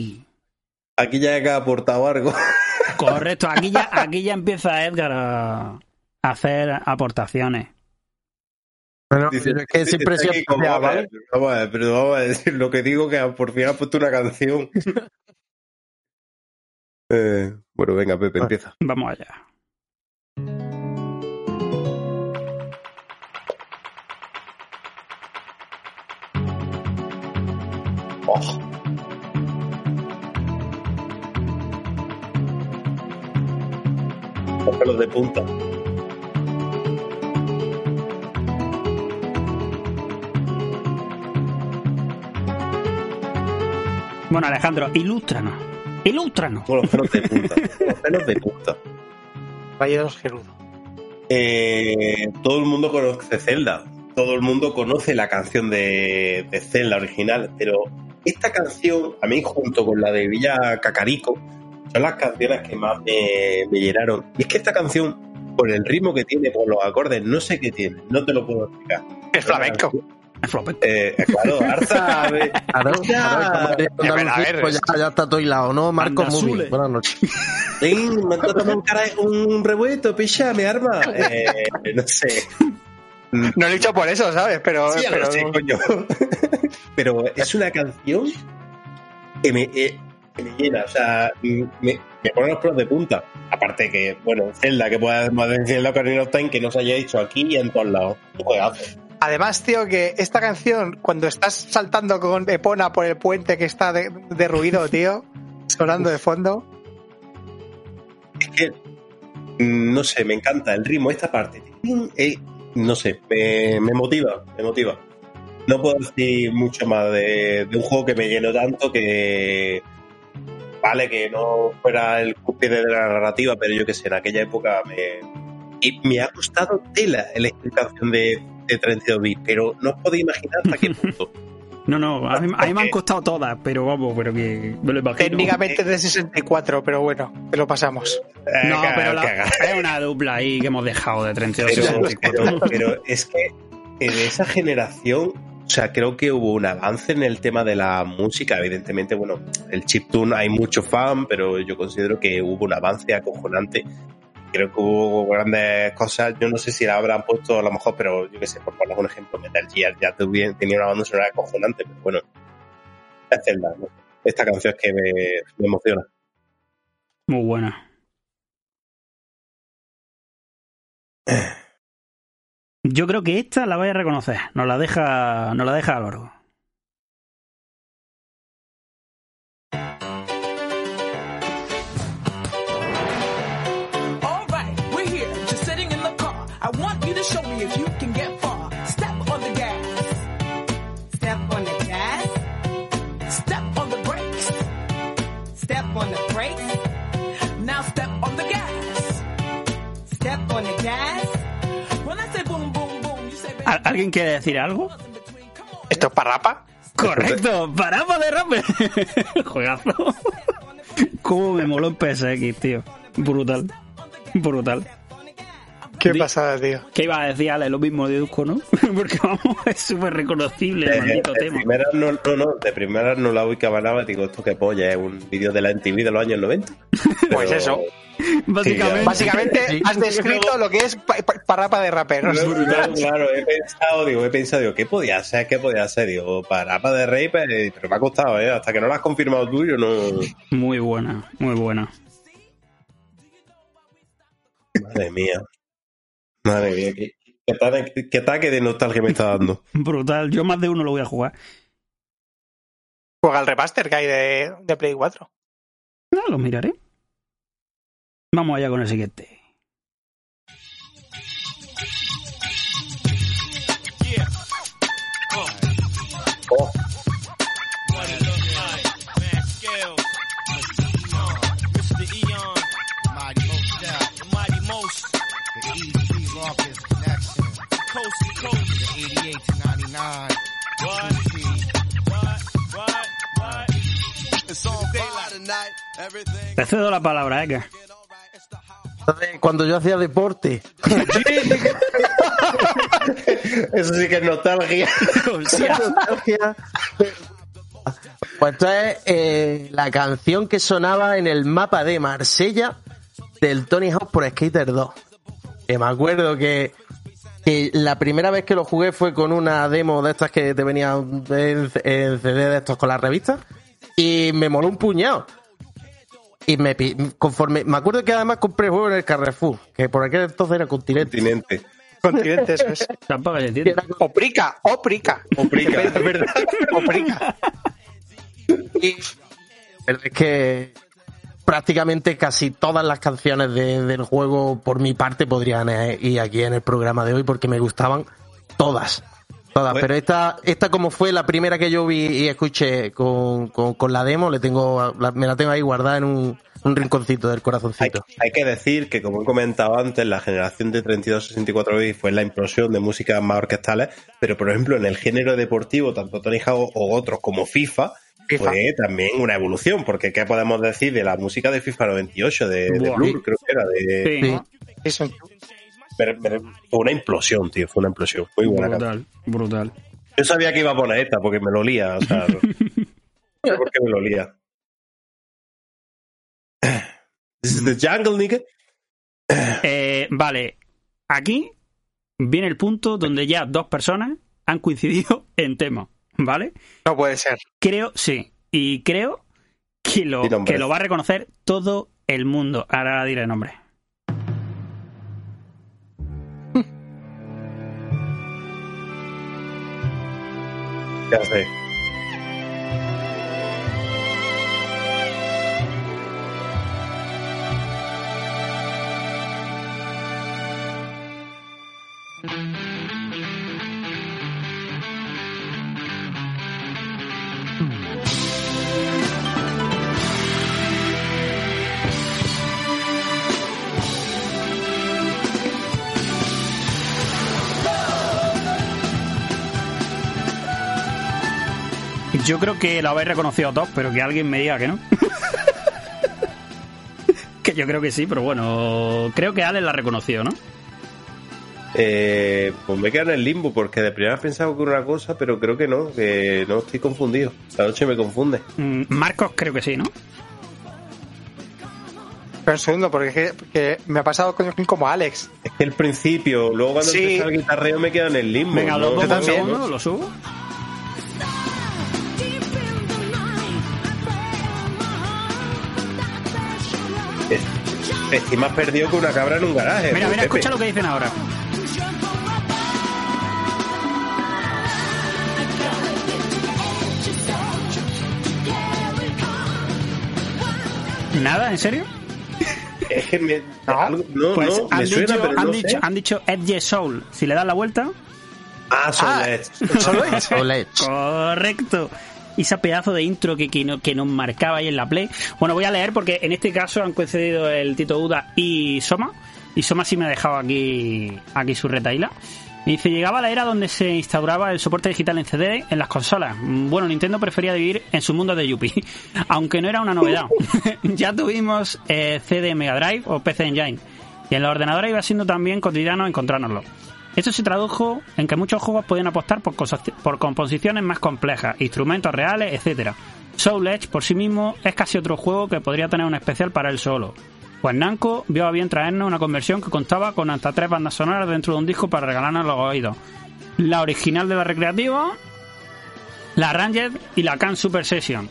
Aquí ya he aportado algo. (laughs) Correcto, aquí ya, aquí ya empieza Edgar a hacer aportaciones. Bueno, Dice- es que siempre vamos, a ¿vale? ver, vamos a ver, pero vamos a decir lo que digo que por fin ha puesto una canción. (laughs) Eh, bueno, venga, Pepe, empieza. Vamos allá. Oh. Los pelos de punta. Bueno, Alejandro, ilústranos. Ilústranos. Con los pelos de punta. (laughs) Los pelos de punta. Valle de los Gerudo. Eh, todo el mundo conoce Zelda. Todo el mundo conoce la canción de, de Zelda original. Pero esta canción, a mí, junto con la de Villa Cacarico, son las canciones que más me, me llenaron. Y es que esta canción, por el ritmo que tiene, por los acordes, no sé qué tiene. No te lo puedo explicar. Es flamenco. Eh, claro, Arza. (laughs) ver, a ver, pues ya, ya está todo hilado, ¿no? Marcos, bien. Buenas noches. (laughs) Ven, me un, cara- un revuelto, picha, me arma. Eh, no sé. No lo he dicho por eso, ¿sabes? Pero, Sí, pero sé, coño. Pero es una canción que me, eh, que me llena, o sea, me, me pone los pelos de punta. Aparte que, bueno, Zelda, que pueda más de Zelda Ocarina of Time, que no se haya hecho aquí y en todos lados. Juegazo. además, tío, que esta canción, cuando estás saltando con Epona por el puente que está de- derruido, (laughs) tío, sonando de fondo. Es que, mm, no sé, me encanta el ritmo, esta parte. Eh, no sé, me, me motiva, me motiva. No puedo decir mucho más de, de un juego que me llenó tanto que. Vale, que no fuera el cúspide de la narrativa, pero yo que sé, en aquella época me. Y me ha costado tela elegir canción de, de 32 bits, pero no os podéis imaginar hasta qué (laughs) punto. No, no, a mí, a mí me han costado todas, pero vamos, pero que me lo imagino. Técnicamente es de 64, pero bueno, te lo pasamos. Eh, No, caga- pero la- es una dupla ahí que hemos dejado de 32 y pero, 64. pero- pero es que en esa generación, o sea, creo que hubo un avance en el tema de la música. Evidentemente, bueno, el chiptune hay mucho fan, pero yo considero que hubo un avance acojonante. Creo que hubo grandes cosas. Yo no sé si la habrán puesto a lo mejor, pero yo qué sé, por poner un ejemplo, Metal Gear ya tenía una banda sonora acojonante, pero bueno, es Zelda, ¿no? Esta canción es que me, me emociona. Muy buena. (clears throat) Yo creo que esta la vais a reconocer. Nos la deja, nos la deja a largo. ¿Alguien quiere decir algo? ¿Esto es parrapa? Correcto, parapa de rap. (laughs) Juegazo. (laughs) Cómo me moló en PSX, tío. Brutal. Brutal. Qué Di- pasada, tío. ¿Qué iba a decir Ale? Lo mismo de Dusko, ¿no? (laughs) Porque vamos, es súper reconocible el De, maldito de tema. primeras no, no, no, de primeras no la ubicaba nada, digo, esto qué polla, es un vídeo de la MTV de los años 90. (laughs) Pues eso. Básicamente. Básicamente Sí. has descrito lo que es pa- pa- parrapa de raperos. Claro, claro, he pensado, digo, he pensado, digo, ¿qué podía ser? ¿Qué podía ser? Digo, parapa de rey, pero pero me ha costado, ¿eh? Hasta que no lo has confirmado tú, yo no... Muy buena, muy buena. Madre mía. Madre mía, qué, qué ataque, qué ataque de nostalgia me está dando. (laughs) Brutal. Yo más de uno lo voy a jugar. Juega el remaster que hay de, de Play 4. No, lo miraré. Vamos allá con el siguiente. Coast to Coast, the 88 to 99, what? What? What? What? It's on fire tonight, everything. Te cedo la palabra, ¿eh? Entonces, Cuando yo hacía deporte, (laughs) Eso sí que es nostalgia. nostalgia. Pues esto es eh, la canción que sonaba en el mapa de Marsella del Tony Hawk por Skater 2. Que me acuerdo que, que la primera vez que lo jugué fue con una demo de estas que te venían en, en CD de estos con las revistas y me moló un puñado. Y me conforme me acuerdo que además compré el juego en el Carrefour, que por aquel entonces era continente. Continente. Continente, eso es. (laughs) Tampoco era Oprica, oprica. Oprica. (laughs) Es verdad. Oprica. Y pero es que prácticamente casi todas las canciones de- del juego, por mi parte, podrían eh, ir aquí en el programa de hoy porque me gustaban todas. Todas, Pues- pero esta, esta como fue la primera que yo vi y escuché con, con- con la demo, le tengo, la- me la tengo ahí guardada en un, un rinconcito del Hay, corazoncito. hay que decir que, como he comentado antes, la generación de 32-64 bits fue la implosión de músicas más orquestales, pero por ejemplo en el género deportivo, tanto Tony Hawk o otros como FIFA, FIFA. fue también una evolución, porque ¿qué podemos decir de la música de FIFA 98, de, de. Blur, creo que era? De, Sí, Sí. Eso. pero- pero fue una implosión, tío, fue una implosión. Muy buena canción. brutal, brutal. Yo sabía que iba a poner esta porque me lo olía, o sea, (laughs) no sé por qué me lo olía. This is the jungle, nigga. Eh, vale, aquí viene el punto donde ya dos personas han coincidido en tema, ¿vale? No puede ser. Creo, sí, y creo que lo, que lo va a reconocer todo el mundo. Ahora diré nombre. (laughs) Ya sé. Yo creo que lo habéis reconocido todos, pero que alguien me diga que no. (laughs) que yo creo que sí, pero bueno, creo que Ale la reconoció, ¿no? Eh, pues me quedo en el limbo porque de primera he pensado que era una cosa, pero creo que no, que no estoy confundido. La noche me confunde. Mm, Marcos creo que sí, ¿no? Pero un segundo, porque es que, me ha pasado con como Alex. Es que el principio, luego cuando Sí. empieza el guitarreo me quedo en el limbo. Venga, ¿no? lo pongo un también. segundo, lo subo. Estoy más perdido que una cabra en un garaje. Mira, mira, Pepe. escucha lo que dicen ahora. ¿Nada? ¿En serio? Es que me, (laughs) algo- no, Pues no, han, me suena, dicho, pero han, no dicho, sé. han dicho Edge Soul. Si le das la vuelta, Ah, son Ah, es. (laughs) Soul Edge. correcto. Y ese pedazo de intro que, que, no- que nos marcaba ahí en la Play. Bueno, voy a leer porque en este caso han coincidido el Tito Uda y Soma. Y Soma sí me ha dejado aquí, aquí su retaila. Dice, llegaba la era donde se instauraba el soporte digital en CD en las consolas. Bueno, Nintendo prefería vivir en su mundo de Yuppie, (laughs) aunque no era una novedad. (laughs) ya tuvimos eh, CD Mega Drive o PC Engine. Y en los ordenadores iba siendo también cotidiano encontrárnoslo. Esto se tradujo en que muchos juegos podían apostar por, cosas- por composiciones más complejas, instrumentos reales, etc. Soul Edge por sí mismo es casi otro juego que podría tener un especial para él solo. Pues Namco vio a bien traernos una conversión que contaba con hasta tres bandas sonoras dentro de un disco para regalarnos los oídos. La original de la recreativa, la Ranger y la Can Super Session.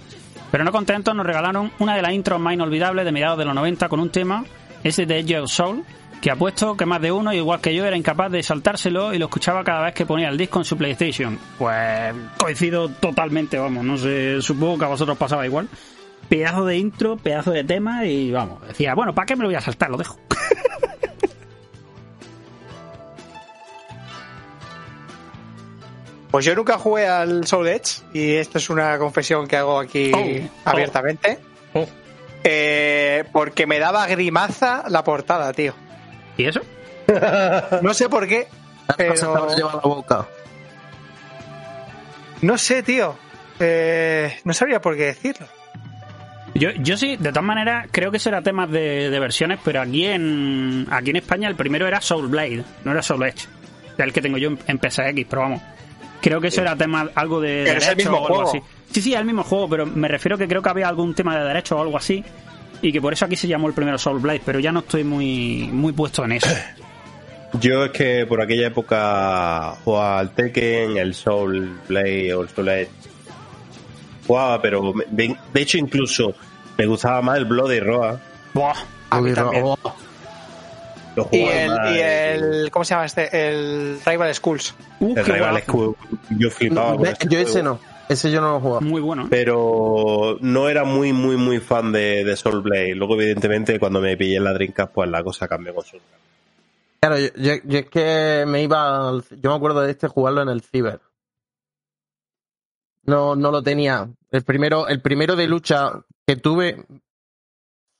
Pero no contentos, nos regalaron una de las intros más inolvidables de mediados de los 90 con un tema, ese de Edge of Soul, que apuesto que más de uno, igual que yo, era incapaz de saltárselo y lo escuchaba cada vez que ponía el disco en su PlayStation. Pues coincido totalmente, vamos, no sé, supongo que a vosotros pasaba igual. Pedazo de intro, pedazo de tema y vamos, decía, bueno, ¿para qué me lo voy a saltar? Lo dejo. (laughs) Pues yo nunca jugué al Soul Edge y esto es una confesión que hago aquí Oh, abiertamente. Oh. Eh, porque me daba grimaza la portada, tío. ¿Y eso? No sé por qué. Se Pero- va a llevar la boca. No sé, tío. Eh, no sabría por qué decirlo. Yo, yo sí, de todas maneras, creo que eso era temas de, de versiones, pero aquí en aquí en España el primero era Soul Blade, no era Soul Edge. El que tengo yo en, en PSX, pero vamos. Creo que eso era tema algo de Pero es el derecho mismo o algo juego. así. Sí, sí, es el mismo juego, pero me refiero que creo que había algún tema de derecho o algo así. Y que por eso aquí se llamó el primero Soul Blade, pero ya no estoy muy, muy puesto en eso. (clears throat) Yo es que por aquella época jugaba al Tekken, el Soul Play o el Soul Edge. Jugaba, pero me- de de hecho incluso me gustaba más el Blood y Roa. Buah. A mí también. oh, Lo Y el, más, y el. ¿Cómo se llama este? El Rival Schools. Uh, el Rival guapo. School. Yo flipaba con Ve, ese Yo juego. ese no. Ese yo no lo he jugado. Muy bueno. ¿eh? Pero no era muy, muy, muy fan de, de Soul Blade. Luego, evidentemente, cuando me pillé en la Dreamcast, pues la cosa cambió con Soul Blade. Claro, yo, yo- yo es que me iba. al- yo me acuerdo de este jugarlo en el Ciber. No, no lo tenía. El primero, el primero de lucha que tuve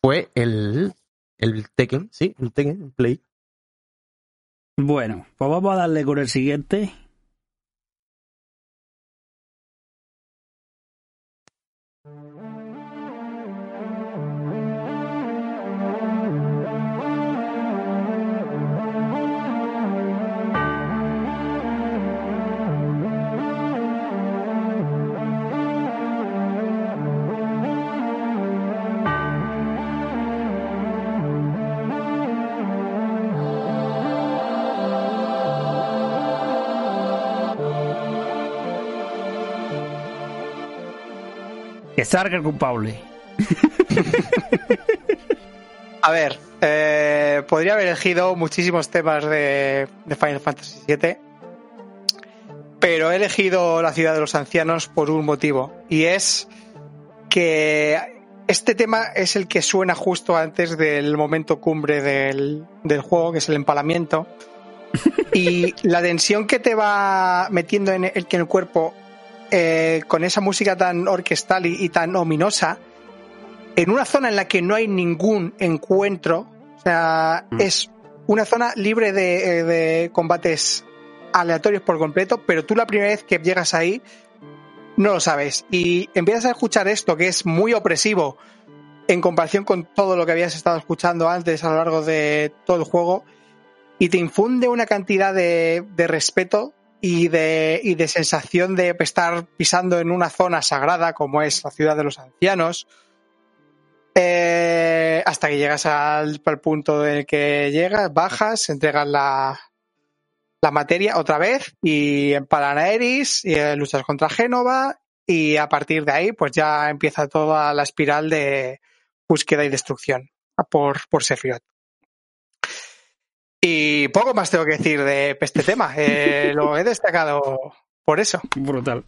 fue el. El Tekken, sí, el Tekken, el Play. Bueno, pues vamos a darle con el siguiente. Que salga el culpable. (laughs) A ver, eh, podría haber elegido muchísimos temas de, de Final Fantasy VII, pero he elegido la ciudad de los ancianos por un motivo, y es que este tema es el que suena justo antes del momento cumbre del, del juego, que es el empalamiento, y (laughs) la tensión que te va metiendo en el, en el cuerpo eh, con esa música tan orquestal y- y tan ominosa, en una zona en la que no hay ningún encuentro, o sea, Mm. es una zona libre de, eh, de combates aleatorios por completo, pero tú la primera vez que llegas ahí no lo sabes y empiezas a escuchar esto que es muy opresivo en comparación con todo lo que habías estado escuchando antes a lo largo de todo el juego y te infunde una cantidad de, de respeto y de, y de sensación de estar pisando en una zona sagrada como es la ciudad de los ancianos eh, hasta que llegas al, al punto en el que llegas, bajas, entregas la, la materia otra vez y empalan a Eris y eh, luchas contra Génova y a partir de ahí pues ya empieza toda la espiral de búsqueda y destrucción. por, por Sephiroth. Y poco más tengo que decir de este tema. Eh, (laughs) lo he destacado por eso. Brutal.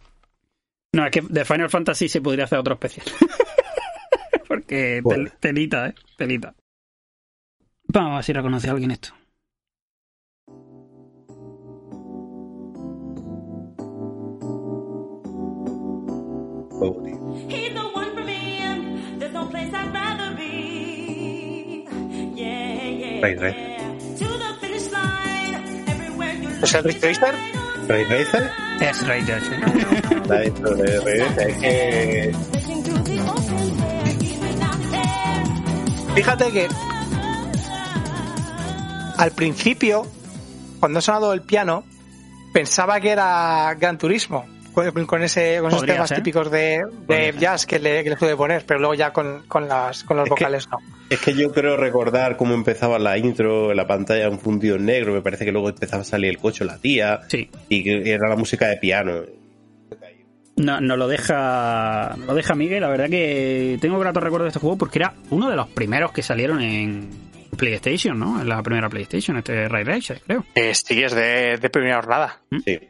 No, es que de Final Fantasy se podría hacer otro especial. (laughs) Porque tel- Bueno. telita, ¿eh? Telita. Vamos a ver si reconoce a alguien esto. Juego, tío. He's ¿Es el Rick Tracer? Ray Racer, Es (laughs) de esto de Ray Racer, es que. Fíjate que al principio, cuando ha sonado el piano, pensaba que era Gran Turismo, con, con ese, con esos temas ser. típicos de, jazz que le, que le pude poner, pero luego ya con, con, las, con los Es que- vocales no. Es que yo creo recordar cómo empezaba la intro, la pantalla un fundido en negro, me parece que luego empezaba a salir el coche la tía, Sí. y que era la música de piano. No, nos lo deja, nos lo deja Miguel. La verdad que tengo grato recuerdo de este juego porque era uno de los primeros que salieron en PlayStation, ¿no? En la primera PlayStation, este Ray Racer, creo. Eh, sí, es de, de primera jornada. Sí.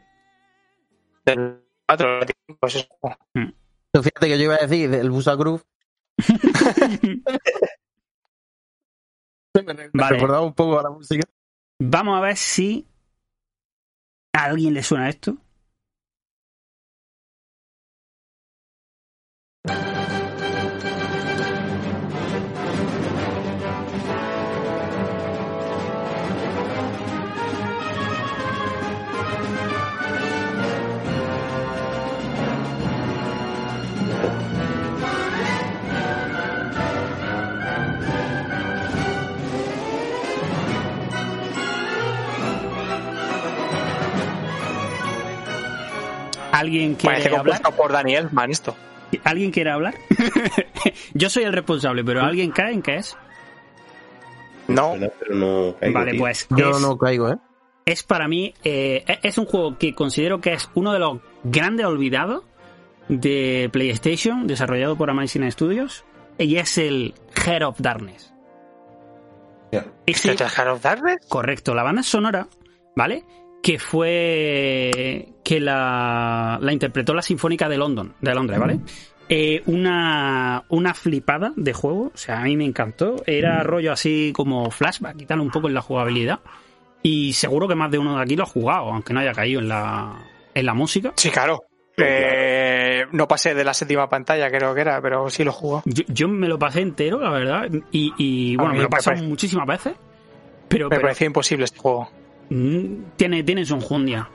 Del 4, pues eso. Pero Fíjate que yo iba a decir del Busa Groove. (laughs) me re- me Vale. recordaba un poco a la música. Vamos a ver si a alguien le suena esto. ¿Alguien quiere Parece hablar? por esto. ¿Alguien quiere hablar? (laughs) Yo soy el responsable, pero ¿alguien cree en qué es? No, pero no caigo, Vale, tío. pues Yo es, no caigo, ¿eh? es para mí, eh, es- es un juego que considero que es uno de los grandes olvidados de PlayStation, desarrollado por Amazing Studios, y es el Head of Darkness. Ya. Ese- ¿Este es Heart of Darkness? correcto, la banda sonora, ¿vale? Que fue que la, la interpretó la Sinfónica de London, de Londres, ¿vale? Eh, una, una flipada de juego, o sea, a mí me encantó. Era rollo así como flashback y tal, un poco en la jugabilidad. Y seguro que más de uno de aquí lo ha jugado, aunque no haya caído en la, en la música. Sí, claro. Eh, no pasé de la séptima pantalla, creo que era, pero sí lo jugó. Yo, yo me lo pasé entero, la verdad. Y, y, bueno, me lo he pasado muchísimas veces. Pero, Me pero- pareció imposible este juego. Mm, tiene, tiene su enjundia.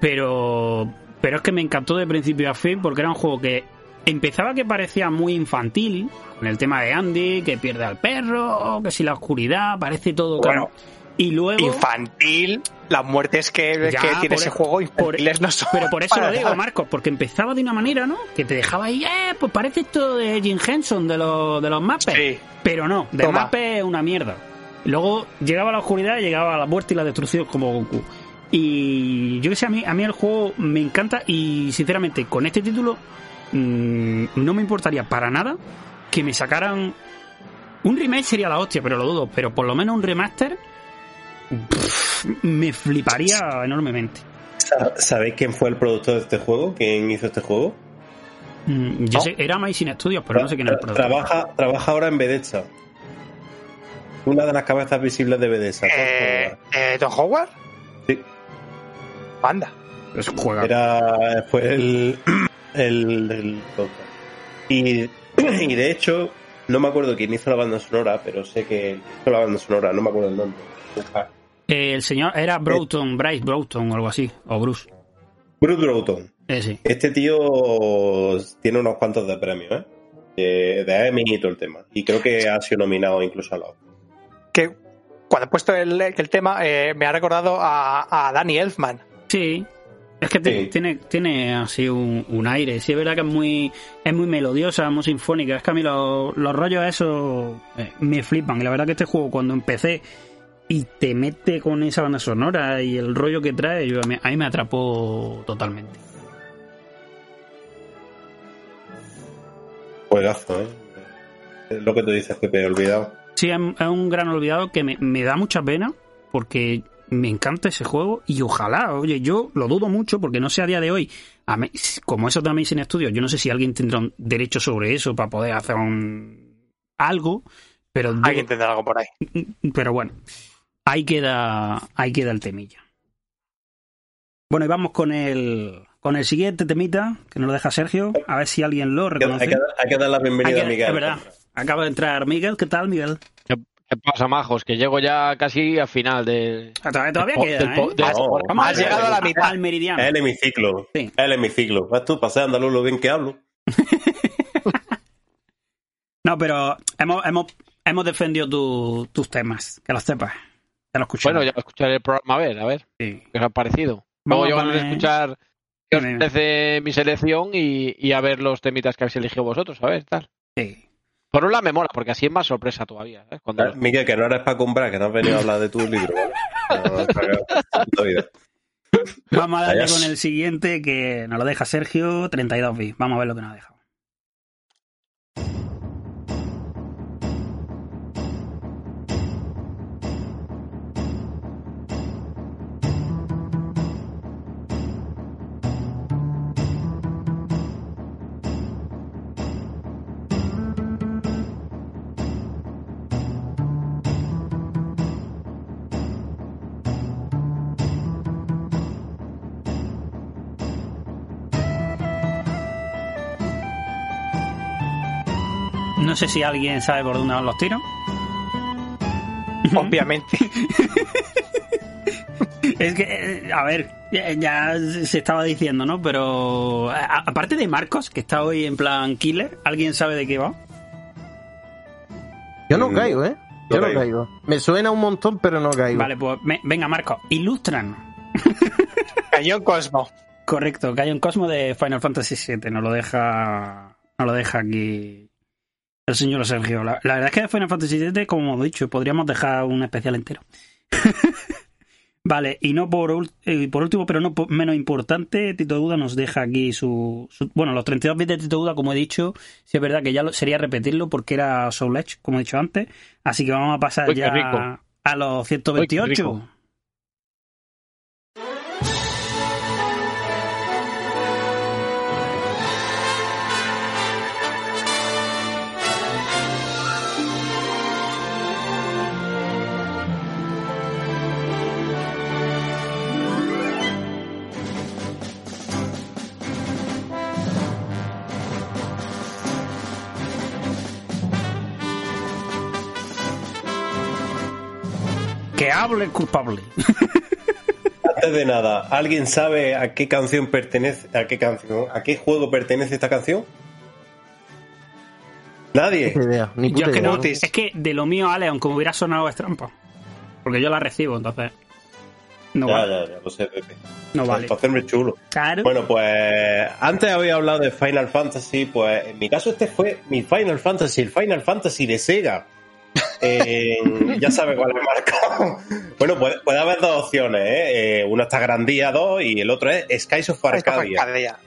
Pero, pero es que me encantó de principio a fin porque era un juego que empezaba que parecía muy infantil, con el tema de Andy, que pierde al perro, que si la oscuridad, parece todo... Bueno, y luego... Infantil, las muertes que, Ya, que tiene por- ese juego infantiles no son. Pero por eso lo digo. Marcos, porque empezaba de una manera, ¿no? Que te dejaba ahí, eh, pues parece esto de Jim Henson, de los, de los. Sí. Pero no, de Toma. Muppet es una mierda. Luego llegaba la oscuridad y llegaba la muerte y la destrucción como Goku. Y yo que sé, a mí, a mí el juego me encanta y sinceramente con este título mm, no me importaría para nada que me sacaran un remake sería la hostia, pero lo dudo, pero por lo menos un remaster pff, me fliparía enormemente. Sa- ¿Sabéis quién fue el productor de este juego? ¿Quién hizo este juego? Mm, Yo ¿No? sé, era Amazing Studios, pero no sé quién es el productor. Trabaja, trabaja ahora en Bethesda. Una de las cabezas visibles de Bethesda. Eh, eh, ¿Don Howard? Sí. Anda. Es juega. Era, fue el, (clears throat) el, el. Y, (clears throat) y de hecho, no me acuerdo quién hizo la banda sonora, pero sé que hizo la banda sonora, no me acuerdo el nombre. Eh, el señor era Broughton, Bryce Broughton o algo así, o Bruce. Bruce Broughton. Eh, sí. Este tío tiene unos cuantos de premios, ¿eh? De, de Emmy y todo el tema. Y creo que ha sido nominado incluso a los. Que cuando he puesto el, el tema eh, me ha recordado a, a Danny Elfman. Sí. Es que Sí. tiene, tiene así un, un aire. Sí, es verdad que es muy, es muy melodiosa, muy sinfónica. Es que a mí los, los rollos esos eh, me flipan. Y la verdad que este juego cuando empecé y te mete con esa banda sonora y el rollo que trae, yo, a, mí, a mí me atrapó totalmente. Juegazo, ¿eh? Es lo que tú dices, que te he olvidado. Sí, es, un gran olvidado que me, me da mucha pena porque me encanta ese juego y ojalá, oye, yo lo dudo mucho porque no sé a día de hoy, a mí- como eso también sin estudios, yo no sé si alguien tendrá un derecho sobre eso para poder hacer un algo, pero Alguien tendrá algo por ahí. pero bueno, ahí queda, ahí queda el temilla. Bueno, y vamos con el con el siguiente temita que nos lo deja Sergio, a ver si alguien lo que, reconoce. hay que dar- hay que dar la Hay bienvenida que- a Miguel. es verdad. Acaba de entrar Miguel, ¿qué tal, Miguel? ¿Qué pasa, majos? Que llego ya casi al final de. Ah, Todavía, todavía queda, del ¿eh? has llegado a la mitad. Al meridiano. Es el hemiciclo. Sí. Es el hemiciclo. Vas tú, pasé andaluz lo bien que hablo. (laughs) No, pero hemos, hemos, hemos defendido tu- tus temas, que los sepas. Ya lo escuché. Bueno, ya escucharé el programa, a ver, a ver, Sí. qué os ha parecido. Vamos Luego yo a van a poner- escuchar qué os parece mi selección y, y a ver los temitas que habéis elegido vosotros, a ver, tal. Sí. Por un lado me mola, porque así es más sorpresa todavía, Eh, Miguel, que no eres para comprar, que no has venido a hablar de tu libro. Vamos a darle Adiós. con el siguiente que nos lo deja Sergio, 32 bits. Vamos a ver lo que nos ha No sé si alguien sabe por dónde van los tiros. Obviamente. (laughs) Es que, eh, a ver, ya- se estaba diciendo, ¿no? Pero a- aparte de Marcos, que está hoy en plan killer, ¿alguien sabe de qué va? Yo no Mm, caigo, ¿eh? Yo no no caigo. caigo. Me suena un montón, pero no caigo. Vale, pues me- venga, Marcos, ilustran. (laughs) Cañón Cosmo. Correcto, que hay un cosmo de Final Fantasy VII, nos lo deja, nos lo deja aquí el señor Sergio. La, la verdad es que Final Fantasy VII, como hemos dicho, podríamos dejar un especial entero. (laughs) vale, y no por, eh, por último, pero no por- menos importante, Tito Duda nos deja aquí su, su- Bueno, los 32 bits de Tito Duda, como he dicho, sí es verdad que ya lo- sería repetirlo porque era Soul Edge, como he dicho antes. Así que vamos a pasar Uy, ya a los 128. rico. Que hable el culpable. Antes de nada, ¿alguien sabe a qué canción pertenece, a qué canción, a qué juego pertenece esta canción? Nadie. Ni idea, ni Yo puta es que idea. no, es que de lo mío, Ale, aunque me hubiera sonado es trampa. Porque yo la recibo, entonces. No Ya, vale. ya, ya lo sé, Pepe. No Para- vale. Para hacerme chulo. Claro. Bueno, pues antes había hablado de Final Fantasy, pues en mi caso este fue mi Final Fantasy, el Final Fantasy de Sega. Eh, ya sabe cuál es marcado. (laughs) Bueno, puede, puede haber dos opciones, ¿eh? Eh, Uno está Grandía 2 y el otro es Skies of Arcadia. Arcadia.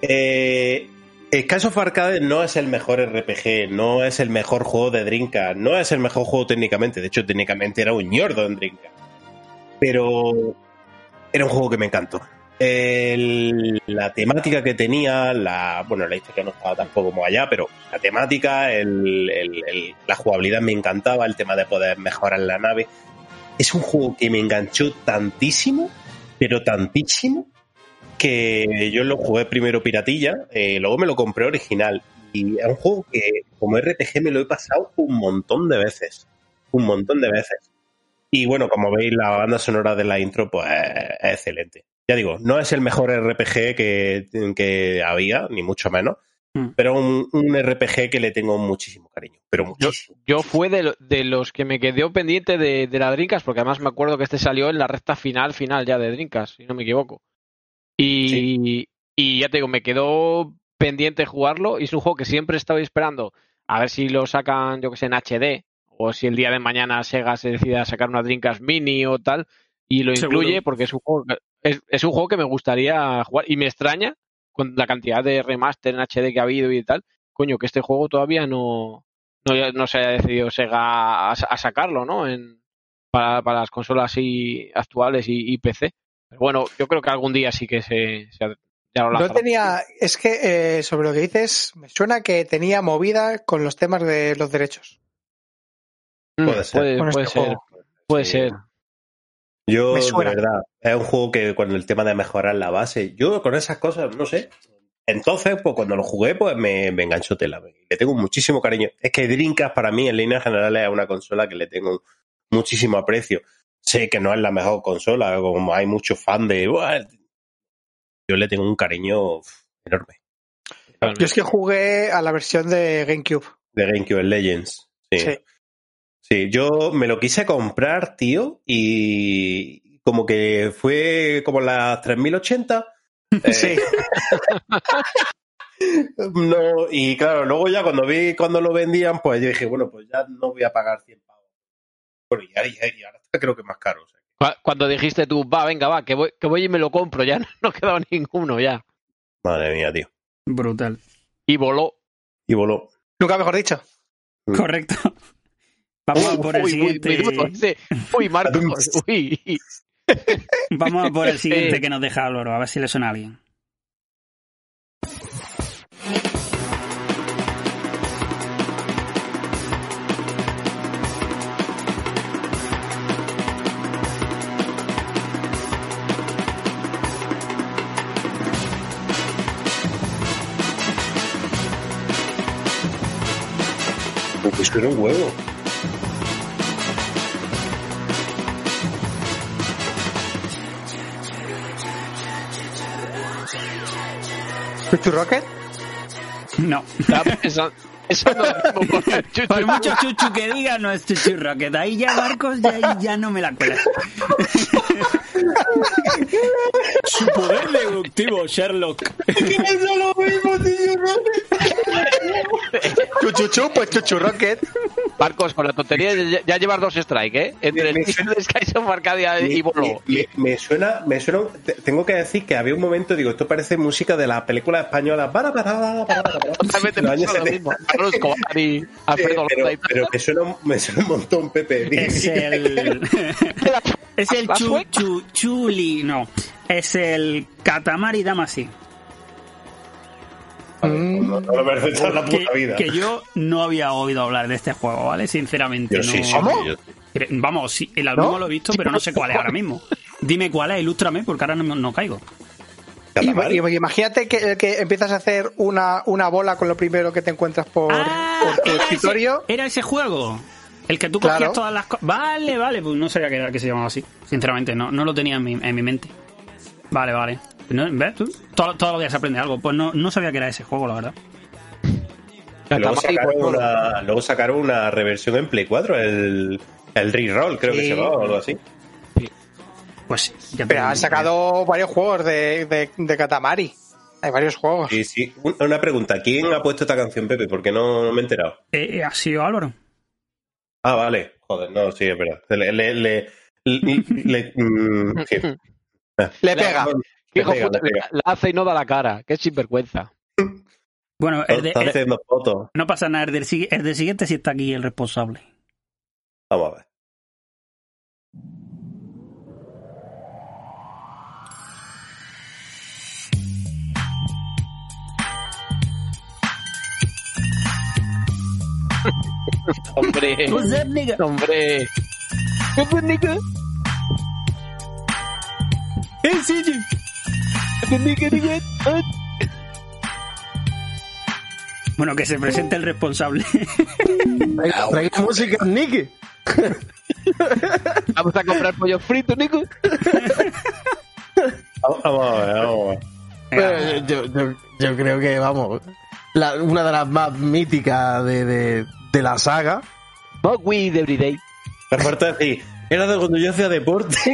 Eh, Skies of Arcade no es el mejor RPG, no es el mejor juego de Dreamcast, no es el mejor juego técnicamente, de hecho técnicamente era un ñordo en Dreamcast. Pero era un juego que me encantó. La temática que tenía, la, bueno, la historia no estaba tampoco como allá, pero la temática, el- el- el- la jugabilidad me encantaba, el tema de poder mejorar la nave. Es un juego que me enganchó tantísimo, pero tantísimo, que yo lo jugué primero piratilla, eh, luego me lo compré original. Y es un juego que como RPG me lo he pasado un montón de veces. Un montón de veces. Y bueno, como veis, la banda sonora de la intro, pues es excelente. Ya digo, no es el mejor RPG que, que había, ni mucho menos, Mm. pero un, un RPG que le tengo muchísimo cariño. Pero Yo, muchísimo. yo fue de, lo- de los que me quedé pendiente de, de la Drinkas, porque además me acuerdo que este salió en la recta final, final ya de Drinkas, si no me equivoco. Y, y ya te digo, me quedó pendiente jugarlo y es un juego que siempre estaba esperando a ver si lo sacan, yo que sé, en HD o si el día de mañana Sega se decide a sacar una Drinkas Mini o tal y lo Seguro. incluye porque es un juego es, es un juego que me gustaría jugar y me extraña con la cantidad de remaster en HD que ha habido y tal, coño, que este juego todavía no, no, se haya decidido Sega a, a sacarlo, ¿no? En, para, para las consolas y, actuales y, y PC. Pero bueno, yo creo que algún día sí que se, se ha- ya lo No tenía, es que eh, sobre lo que dices, me suena que tenía movida con los temas de los derechos. Mm, Puede ser. Puede, este ser. Puede Sí. ser. Yo, Me de verdad, es un juego que con el tema de mejorar la base, yo con esas cosas, no sé. Entonces, pues cuando lo jugué, pues me, me enganchó tela. Le tengo muchísimo cariño. Es que Dreamcast para mí, en líneas generales, es una consola que le tengo muchísimo aprecio. Sé que no es la mejor consola, como hay muchos fans de... "Buah". Yo le tengo un cariño enorme. Yo es que jugué a la versión de GameCube. De GameCube Legends. Sí. Sí. Sí, yo me lo quise comprar, tío, y como que fue como las 3080. (laughs) eh, Sí. (laughs) no, y claro, luego ya cuando vi cuando lo vendían, pues yo dije, bueno, pues ya no voy a pagar 100 pavos. Bueno, y ahora, y ahora está creo que más caro. o sea. Cu- Cuando dijiste tú, va, venga, va, que voy, que voy y me lo compro, ya no, (laughs) no quedaba ninguno ya. Madre mía, tío. Brutal. Y voló. Y voló. Nunca mejor dicho. Mm. Correcto. Vamos a por el Uy, muy- muy siguiente. ese. Uy, Marcos, uy. Vamos a por el siguiente (laughs) que nos deja Álvaro, a ver si le suena a alguien. Eso era un huevo. ¿Chuchu Rocket? No. Pensando- Eso no es lo mismo chuchu. Por mucho chuchu que diga, no es chuchu rocket. Ahí ya, Marcos, ya, ya no me la cuela. (laughs) Su poder deductivo, Sherlock. Chuchuchu, pues Chuchu Rocket. (laughs) Marcos, con la tontería ya, ya llevas dos strikes, ¿eh? Entre el Me- título de Skies of Arcadia y voló. Me, me suena, me suena, te- tengo que decir que había un momento, digo, esto parece música de la película española. Para, para, para. Totalmente Los años lo 70. mismo. Carlos Escobar y (laughs) Alfredo pero, pero me suena, un- me suena un montón, Pepe. Es (laughs) el. (laughs) es el ¿La chu, chu, chuli. No. Es el Katamari Damacy. No, no lo Que, puta vida. que yo no había oído hablar de este juego, ¿vale? Sinceramente. Yo no... sí, sí, ¿Cómo? yo- Vamos, sí, el álbum ¿No? lo he visto, pero no sé cuál es ahora mismo. Dime cuál es, ilústrame, porque ahora no, no caigo. Y, Calamari. y- imagínate que, que empiezas a hacer una, una bola con lo primero que te encuentras por, Ah, por tu era escritorio. Ese, era ese juego. El que tú Claro. cogías todas las cosas. Vale, vale, pues no sabía que, era, que se llamaba así. Sinceramente, no, no lo tenía en mi, en mi mente. Vale, vale. No, ¿Ves tú? Todo- todos los días se aprende algo. Pues no, no sabía que era ese juego, la verdad. Luego sacaron, una, luego sacaron una reversión en Play 4, el, el Reroll, creo que se llamaba o algo así. Pues ya Pero han sacado varios juegos de, de, de Katamari. Hay varios juegos. Sí, sí. Un- Una pregunta, ¿quién ha puesto esta canción, Pepe? Porque no, no me he enterado. Eh, ha sido Álvaro. Ah, vale. Joder, no, sí, es verdad. Le, le, le, le- le- mm, sí. (laughs) Le pega. Hijo pega, puta, la hace y no da la cara. Qué sinvergüenza. Bueno, el de- Está el- haciendo fotos. no pasa nada. El del, sigui- el del siguiente sí está aquí el responsable. Vamos a ver. (laughs) Hombre. Hombre. ¿Qué fue, nigga? ¡Eh, sí, sí! ¿Qué nigga, nigga? Ah. Bueno, que se presente el responsable. Traiga, traiga música, Nicky. (laughs) Vamos a comprar pollo frito, Nico. Vamos, a ver, vamos a ver. Eh, yo, yo, yo creo que, vamos, la- una de las más míticas de, de, de la saga. Smoke weed every day. Me falta decir, era de cuando yo hacía deporte. (laughs)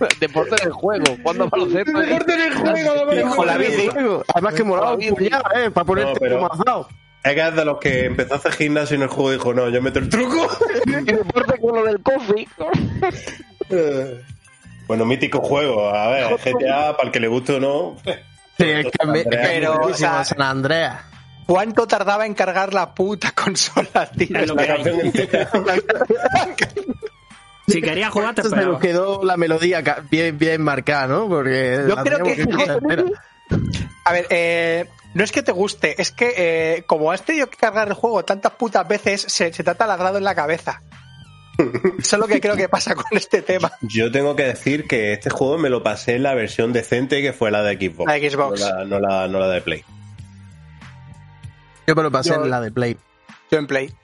(laughs) Deporte en el juego. ¿Cuándo baloncesto? deporte en el juego, Con la bici. Además que molaba un puñado, ¿eh? Para ponerte No, pero- como azado. Es que es de los que empezó a hacer gimnasio en el juego y dijo, no, yo meto el truco. (laughs) Deporte con lo del coffee. (laughs) bueno, mítico juego. A ver, GTA, para el que le guste o no. Sí, es que me, Pero, es o sea- San Andreas. ¿Cuánto tardaba en cargar la puta consola, tío? Es lo que hay. Si querías (laughs) jugar, te se nos quedó la melodía bien, bien marcada, ¿no? Porque Yo creo que-. (laughs) A ver, eh, no es que te guste, es que eh, como has tenido que cargar el juego tantas putas veces, se, se te ha taladrado en la cabeza. (laughs) Eso es lo que creo que pasa con este tema. Yo tengo que decir que este juego me lo pasé en la versión decente que fue la de Xbox. La de Xbox. No la, no la- no la de Play. Yo me lo pasé Yo- en la de Play. Yo en Play.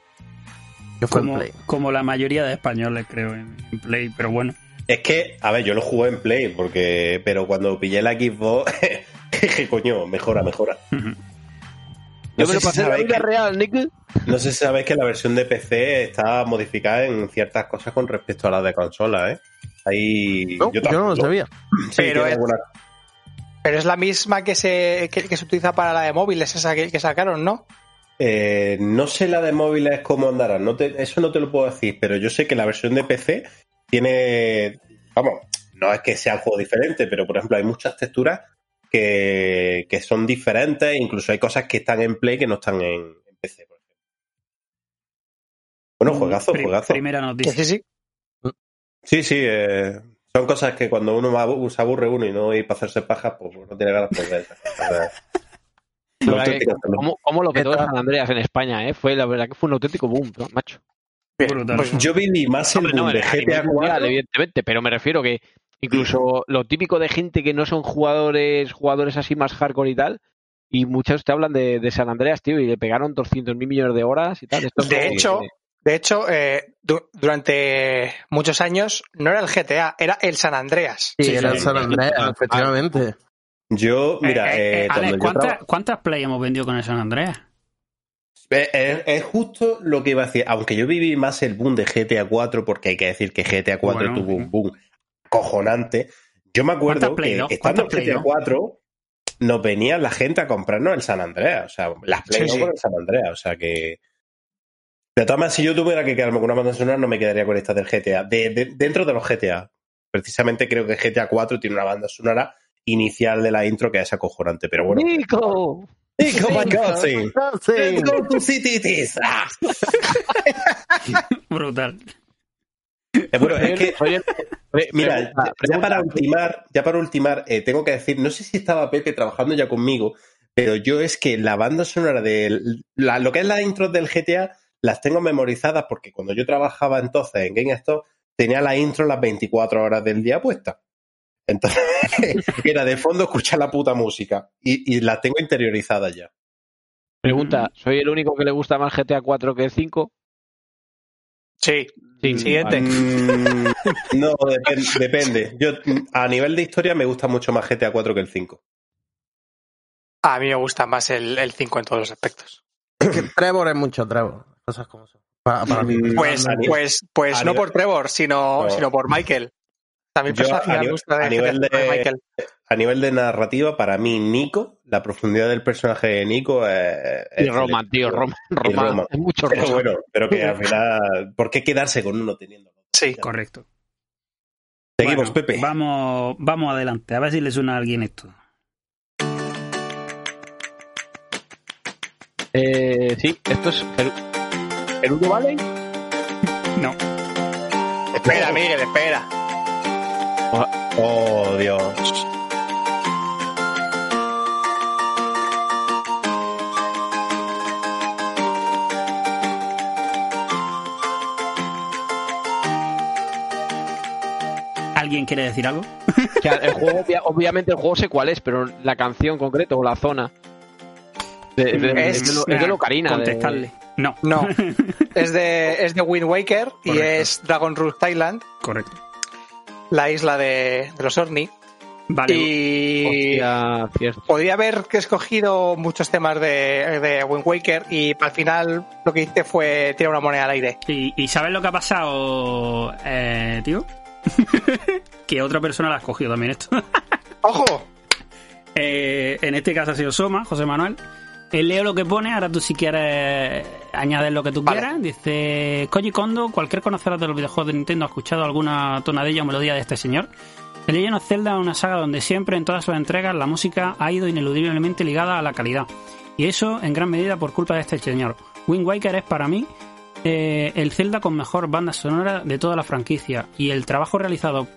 Yo fue en Como, Play. como la mayoría de españoles, creo, en, en Play, pero bueno. Es que, a ver, yo lo jugué en Play, porque pero cuando pillé la Xbox, (laughs) dije, coño, mejora, mejora. No Yo me sé, si la sabéis vida que, real, Nick. no sé si sabéis que la versión de PC está modificada en ciertas cosas con respecto a la de consola, ¿eh? Ahí. No, yo, no tampoco- lo sabía. Sí, Pero es- alguna- Pero es la misma que se, que, que se utiliza para la de móviles, esa que, que sacaron, ¿no? Eh, no sé la de móviles cómo andará, no te- eso no te lo puedo decir, pero yo sé que la versión de PC tiene, vamos, no es que sea un juego diferente, pero por ejemplo hay muchas texturas que, que son diferentes, incluso hay cosas que están en Play que no están en, en PC. por ejemplo. Bueno, juegazo, Pri- juegazo. Primera noticia. sí, sí. Sí, sí, eh, son cosas que cuando uno se aburre uno y no ir para hacerse paja, pues no tiene ganas de ver. (laughs) Salud. ¿Cómo, cómo lo petó. San Andreas en España, eh? Fue la verdad que fue un auténtico boom, ¿no, macho. Brutal. pues Yo viví más el boom de GTA mundial, 4 evidentemente, pero me refiero que incluso lo típico de gente que no son jugadores, jugadores así más hardcore y tal, y muchos te hablan de, de San Andreas, tío, y le pegaron 200.000 millones de horas y tal. Esto De hecho, de hecho eh, du- durante muchos años no era el GTA, era el San Andreas. Sí, Sí, era sí. el San Andreas, Ah, efectivamente. Yo, mira, Eh, eh, eh, eh, yo ¿cuántas, traba- ¿cuántas play hemos vendido con el San Andreas? Eh, eh, es justo lo que iba a decir. Aunque yo viví más el boom de GTA 4, porque hay que decir que GTA 4 Bueno, tuvo un boom cojonante. Yo me acuerdo ¿Cuántas Play que dos? estando en ¿Cuántas Play GTA dos? 4 nos venía la gente a comprarnos el San Andreas. O sea, las Play Sí, no sí. con el San Andreas. O sea que. De todas maneras, si yo tuviera que quedarme con una banda sonora, no me quedaría con esta del GTA. De, de- dentro de los GTA. Precisamente creo que GTA 4 tiene una banda sonora inicial de la intro que es acojonante. Pero bueno. ¡Nico! Nico, my God, sí. Sí. Let's go to City. (laughs) Brutal. Eh, bueno, es que, mira, ya, para ultimar, ya para ultimar, eh, tengo que decir, no sé si estaba Pepe trabajando ya conmigo, pero yo es que la banda sonora de la- lo que es la intro del GTA las tengo memorizadas porque cuando yo trabajaba entonces en GameStop tenía la intro las 24 horas del día puesta. Entonces, (laughs) era de fondo escuchar la puta música y, y la tengo interiorizada ya. Pregunta, ¿soy el único que le gusta más GTA 4 que el 5? Sí. Sí, Siguiente. Mm, no, depen- depende. Yo mm, a nivel de historia me gusta mucho más GTA 4 que el 5. A mí me gusta más el, el 5 en todos los aspectos. Que Trevor es mucho Trevor. Cosas como son. Para, para mí. Mm, Pues, pues, pues a no por Trevor, sino, No. sino por Michael. A Yo, a me nivel- de, a nivel de de- Michael. A nivel de narrativa, para mí, Nico, la profundidad del personaje de Nico es. Y es Roman, tío, Roman, Roman. Roman. Es mucho Pero Roman. bueno, pero que al (laughs) final. ¿Por qué quedarse con uno teniendo? Sí. Correcto. Seguimos, Bueno, Pepe. Vamos, vamos adelante, a ver si le suena a alguien esto. Eh, sí, esto es Geru- Gerudo Valley. No, Espera, Miguel, espera. Oh, Dios. ¿alguien quiere decir algo? (laughs) Que el juego, obvia- obviamente el juego sé cuál es, pero la canción en concreto o la zona. De, de- Es- es, de, de de- Contestarle. No, No. (laughs) es de, es de Wind Waker y es Dragon Root Thailand, correcto. La isla de, de los Orni. Vale, Y Hostia, podría haber escogido muchos temas de, de Wind Waker y al final lo que hice fue tirar una moneda al aire. ¿Y, y sabes lo que ha pasado, eh, tío? (laughs) que otra persona la ha escogido también esto. (laughs) ¡Ojo! Eh, en este caso ha sido Soma, José Manuel. Eh, leo lo que pone, ahora tú si quieres añadir lo que tú Vale. quieras. Dice, Koji Kondo, cualquier conocedor de los videojuegos de Nintendo ha escuchado alguna tonadilla o melodía de este señor. The Legend of Zelda es una saga donde siempre en todas sus entregas la música ha ido ineludiblemente ligada a la calidad. Y eso en gran medida por culpa de este señor. Wind Waker es para mí eh, el Zelda con mejor banda sonora de toda la franquicia. Y el trabajo realizado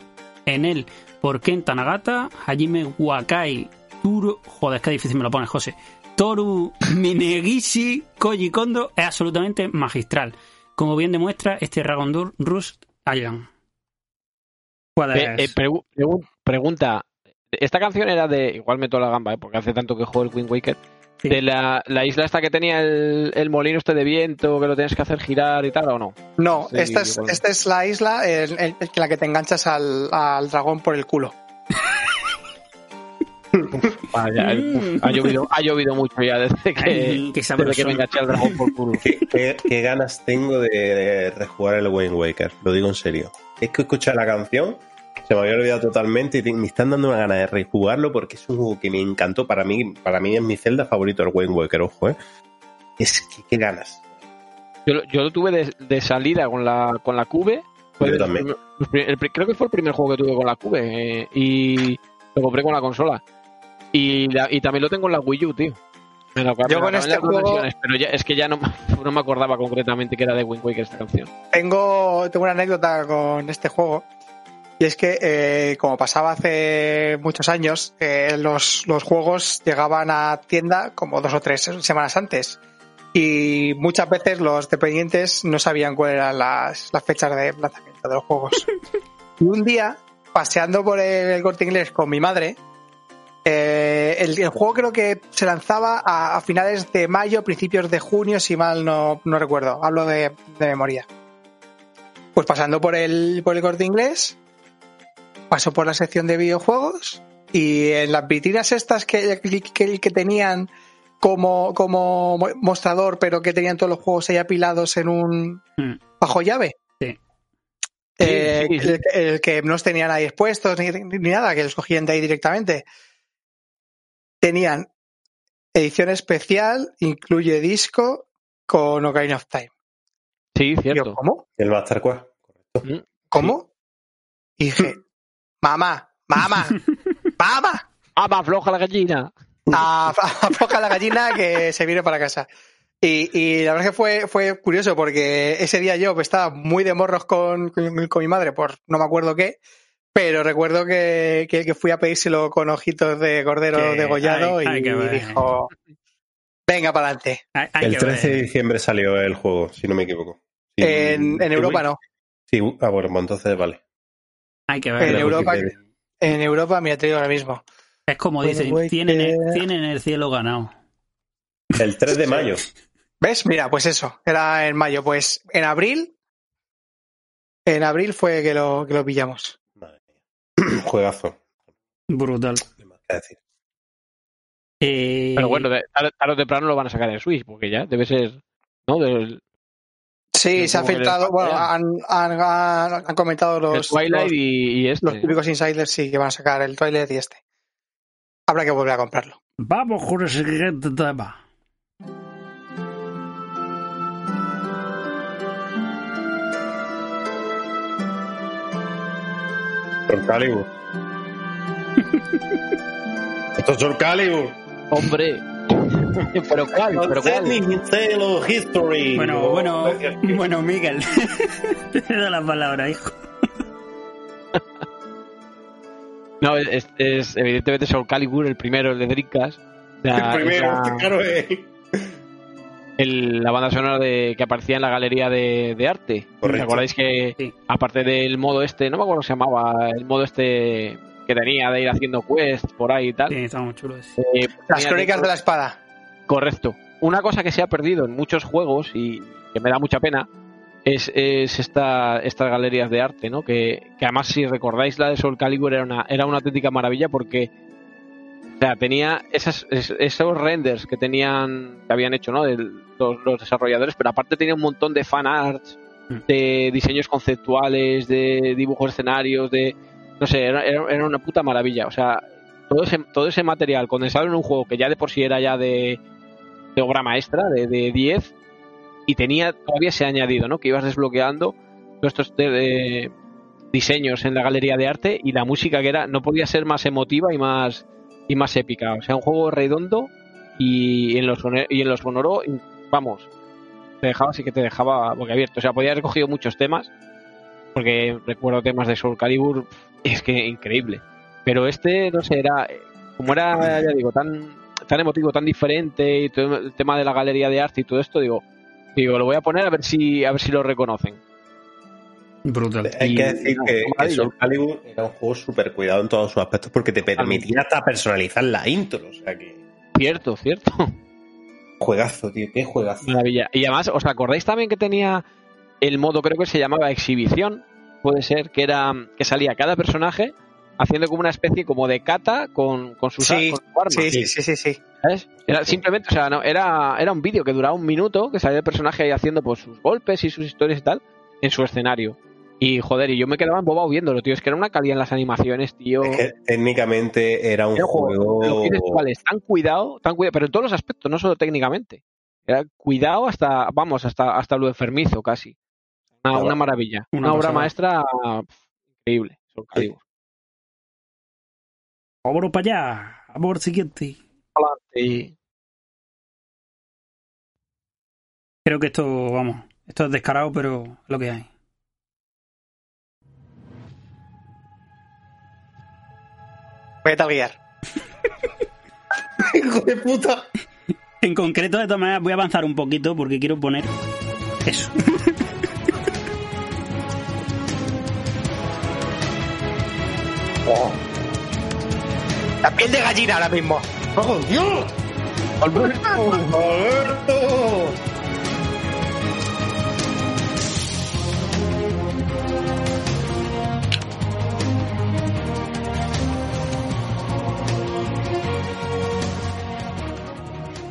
en él por Kenta Nagata, Hajime Wakai, Turo... Joder, es que difícil me lo pones, José. Toru Minegishi Koji Kondo es absolutamente magistral. Como bien demuestra este Dragon Dur Rust Island. ¿Cuál Eh, es? eh, pregu- pregu- pregunta. Esta canción era de. Igual meto la gamba, ¿eh? porque hace tanto que juego el Wind Waker. Sí. De la, la isla esta que tenía el, el molino este de viento, que lo tienes que hacer girar y tal, ¿o no? No, Sí, esta, es, igual. esta es la isla en, en- en la que te enganchas al, al dragón por el culo. (laughs) Vaya, el- Mm. ha, llovido, ha llovido mucho ya desde que, Ay, desde que me enganché al dragón por culo. ¿Qué, qué- qué ganas tengo de, de rejugar el Wind Waker? Lo digo en serio. Es que escuchar la canción, se me había olvidado totalmente y te- me están dando una gana de rejugarlo porque es un juego que me encantó. Para mí, para mí es mi celda favorito el Wind Waker, ojo, ¿eh? Es que qué ganas. Yo, lo- yo lo tuve de, de salida con la, con la Cube. Yo el también. primer- el pri- el pri- creo que fue el primer juego que tuve con la Cube. eh, y lo compré con la consola. Y, la- y también lo tengo en la Wii U, tío. Me lo, Yo con este juego- versiones, pero ya, es que ya no, me- (laughs) no me acordaba concretamente que era de Wind Waker esta canción. Tengo, tengo una anécdota con este juego. Y es que, eh, como pasaba hace muchos años, eh, los, los juegos llegaban a tienda como dos o tres semanas antes. Y muchas veces los dependientes no sabían cuáles eran las, las fechas de lanzamiento de los juegos. (laughs) y un día, paseando por el, el corte inglés con mi madre, eh, el, el juego creo que se lanzaba a, a finales de mayo, principios de junio, si mal no, no recuerdo. Hablo de, de memoria. Pues pasando por el, por el corte inglés, pasó por la sección de videojuegos y en las vitrinas estas que, que, que tenían como, como mostrador, pero que tenían todos los juegos ahí apilados en un Mm. bajo llave. Sí. Eh, Sí, sí, sí. El, el que no los tenían ahí expuestos ni, ni nada, que los cogían de ahí directamente. Tenían edición especial, incluye disco con Ocarina of Time. Sí, yo, cierto. ¿Cómo? El Master Quest. ¿Cómo? Y dije, mamá, mamá, (laughs) mamá, ¡Ah, más floja la gallina! a- (laughs) afloja la gallina que se viene para casa. Y, y la verdad es que fue, fue curioso porque ese día yo estaba muy de morros con, con, con mi madre por no me acuerdo qué, pero recuerdo que, que, que fui a pedírselo con ojitos de cordero Que degollado hay- y dijo, venga para adelante. El que 13 de diciembre salió el juego, si no me equivoco. Sí, En, en Europa no. Sí, ah, bueno, pues entonces vale. Hay que En ver. la Europa, en Europa, mira, te digo ahora mismo. Es como Bueno, dicen, güey, tienen, que- tienen el cielo ganado. El 3 de mayo. ¿Ves? Mira, pues eso, era en mayo. Pues en abril, en abril fue que lo, que lo pillamos. Juegazo. Brutal. decir. Eh, Pero bueno, de- tarde, o temprano lo van a sacar en Switch, porque ya debe ser. ¿No? Del, Sí, se ha filtrado, bueno, han, han, han- han comentado los, Twilight los, y, y este. los típicos insiders, sí, que van a sacar el Twilight y este. Habrá que volver a comprarlo. Vamos con el siguiente tema. Soul Calibur. Esto es Soul Calibur. Hombre. (laughs) ¿Pero cuál? ¿Pero cuál? History. Bueno, bueno, Es que- bueno, Miguel. (laughs) Te doy la palabra, hijo. (laughs) No, es, es evidentemente Soul Calibur, el primero, el de Dreamcast. La, El primero, la- claro, eh. El- la banda sonora de, que aparecía en la galería de, de arte. Correcto. ¿Os acordáis que, Sí. aparte del modo este, no me acuerdo cómo se llamaba, el modo este que tenía de ir haciendo quest por ahí y tal? Sí, está muy chulo ese. eh, Las crónicas de la espada. Correcto. Una cosa que se ha perdido en muchos juegos y que me da mucha pena es, es esta, estas galerías de arte, ¿no? Que, que además, si recordáis la de Soul Calibur, era una, era una auténtica maravilla porque sea, tenía esas, es- esos renders que tenían que habían hecho ¿no? de los, los desarrolladores, pero aparte tenía un montón de fan arts, Mm. de diseños conceptuales, de dibujos de escenarios, de no sé, era, una puta maravilla. O sea, todo ese, todo ese material condensado en un juego que ya de por sí era ya de, de obra maestra, de, de 10, y tenía todavía ese añadido, ¿no? Que ibas desbloqueando todos estos de- de diseños en la galería de arte y la música que era no podía ser más emotiva y más y más épica. O sea, un juego redondo y en los y en los Sonoro, vamos, te dejaba así que te dejaba abierto. O sea, podía haber cogido muchos temas, porque recuerdo temas de Soul Calibur, es que increíble. Pero este, no sé, era, como era, ya digo, tan, tan emotivo, tan diferente, y todo el tema de la galería de arte y todo esto, digo, digo, lo voy a poner a ver si, a ver si lo reconocen. Brutal. Hay que decir que, que. Soul Calibur era un juego súper cuidado en todos sus aspectos porque te permitía hasta personalizar la intro. O sea que. Cierto, cierto. Juegazo, tío, qué juegazo. Maravilla. Y además, ¿os acordáis también que tenía el modo, creo que se llamaba exhibición? Puede ser, que era que salía cada personaje haciendo como una especie como de kata con, con sus, Sí, con su arma. Sí, sí, sí, sí, sí. ¿sabes? Era simplemente, o sea, no, era, era un vídeo que duraba un minuto, que salía el personaje ahí haciendo pues sus golpes y sus historias y tal, en su escenario. Y joder, y yo me quedaba embobado viéndolo, tío. Es que era una calidad en las animaciones, tío. Es que técnicamente era un Era juego, juego. tan cuidado, tan cuidado, pero en todos los aspectos, no solo técnicamente. Era cuidado hasta, vamos, hasta, hasta lo enfermizo casi. Una, Claro. una maravilla. Una Una, obra maestra increíble. Calibur. Vámonos para allá. Vamos al siguiente. Y Creo que esto, vamos, esto es descarado, pero es lo que hay. Metal Gear. (laughs) ¡Hijo de puta! En concreto, de todas maneras, voy a avanzar un poquito porque quiero poner eso. (laughs) La piel de gallina ahora mismo. ¡Oh, Dios! ¡Alberto! ¡Alberto!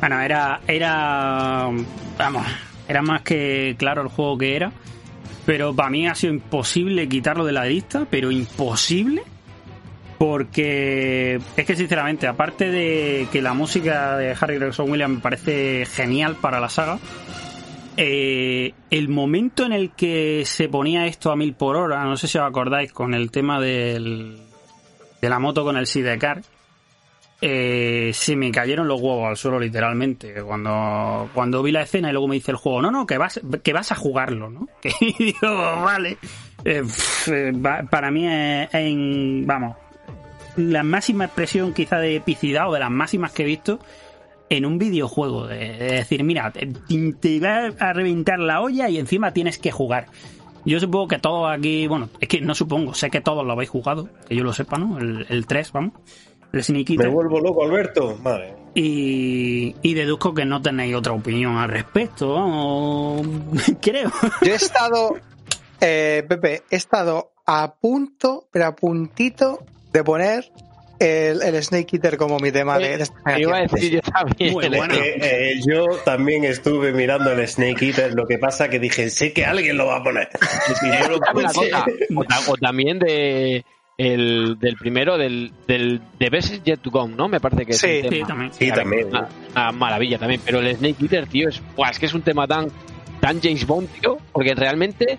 Bueno, era, era, vamos, era más que claro el juego que era, pero para mí ha sido imposible quitarlo de la lista, pero imposible, porque es que sinceramente, aparte de que la música de Harry Gregson Williams me parece genial para la saga, eh, el momento en el que se ponía esto a mil por hora, no sé si os acordáis con el tema del, de la moto con el sidecar, eh, se me cayeron los huevos al suelo literalmente cuando, cuando vi la escena y luego me dice el juego, no, no, que vas, que vas a jugarlo, ¿no? (laughs) Y digo, vale. Eh, eh, para mí es, en- vamos, la máxima expresión quizá de epicidad o de las máximas que he visto en un videojuego. De, de decir, mira, te, te va a reventar la olla y encima tienes que jugar. Yo supongo que todos aquí, bueno, es que no supongo, sé que todos lo habéis jugado, que yo lo sepa, ¿no? El, el 3, vamos. El Me vuelvo loco, Alberto. Madre. Y, y deduzco que no tenéis otra opinión al respecto, (laughs) creo. Yo he estado, eh, Pepe, he estado a punto, pero a puntito de poner el, el Snake Eater como mi tema de, de esta iba a decir yo también. Bueno. Eh, eh, yo también estuve mirando el Snake Eater, lo que pasa que dije, sé que alguien lo va a poner. (laughs) Y yo lo puse. (laughs) o, o también de el del primero del, del de Best is Yet to Come, ¿no? Me parece que es Sí, un tema. Sí, también. Sí, también. Una, una maravilla también, pero el Snake Eater, tío, es, buah, es que es un tema tan tan James Bond, tío, porque realmente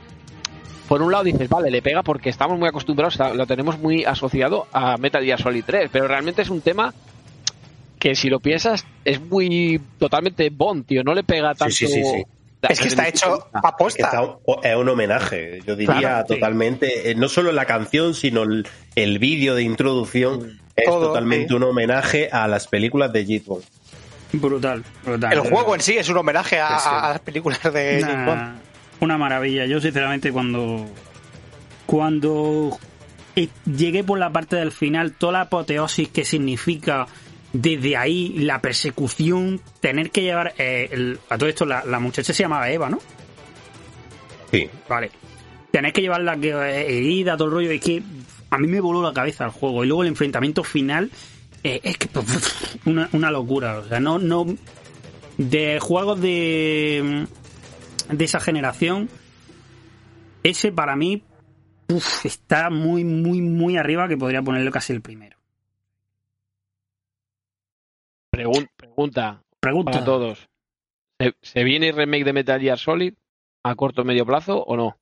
por un lado dices, vale, le pega porque estamos muy acostumbrados, a- lo tenemos muy asociado a Metal Gear Solid 3, pero realmente es un tema que si lo piensas es muy totalmente Bond, tío, no le pega tanto. sí, sí, sí. Es que está hecho a Que posta. está un- es un homenaje, yo diría Claro, totalmente, eh, no solo la canción, sino el, el vídeo de introducción es Todo, totalmente sí. un homenaje a las películas de Jet Bond. Brutal, brutal. El juego en sí es un homenaje a, Sí, sí. a las películas de Una- James Bond. una maravilla. Yo sinceramente cuando cuando llegué por la parte del final, toda la apoteosis que significa desde ahí la persecución, tener que llevar eh, el- a todo esto la, la muchacha se llamaba Eva, ¿no? Sí. Vale. Tener que llevarla que, eh, herida, todo el rollo, es que a mí me voló la cabeza el juego. Y luego el enfrentamiento final eh, es que una, una locura. O sea, no, no. De juegos de. de esa generación. Ese para mí. uf, está muy, muy, muy arriba que podría ponerlo casi el primero. Pregun- pregunta Pregunta. para todos. ¿Se, se viene el remake de Metal Gear Solid a corto o medio plazo o no?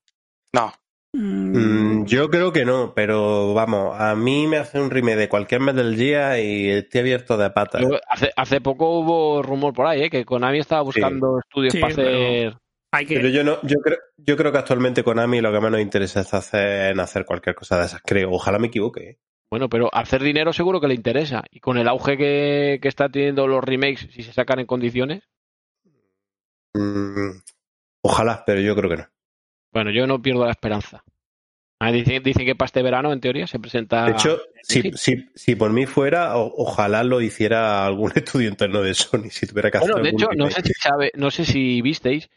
No. Mm, yo creo que no, pero vamos, a mí me hace un remake de cualquier del día y estoy abierto de patas. Yo- hace, hace poco hubo rumor por ahí, ¿eh? que Konami estaba buscando estudios Sí, para pero- hacer. Hay que. Pero yo no, yo creo, yo creo que actualmente Konami lo que menos interesa es hacer, en hacer cualquier cosa de esas, creo. Ojalá me equivoque. Bueno, pero hacer dinero seguro que le interesa. Y con el auge que, que está teniendo los remakes, si se sacan en condiciones. Mm, ojalá, pero yo creo que no. Bueno, yo no pierdo la esperanza. Ah, dicen, dicen que para este verano, en teoría, se presenta. De hecho, si, si, si por mí fuera, o- ojalá lo hiciera algún (laughs) estudio interno de Sony, si tuviera que hacer Bueno, de hecho, no sé si sabe, no sé si visteis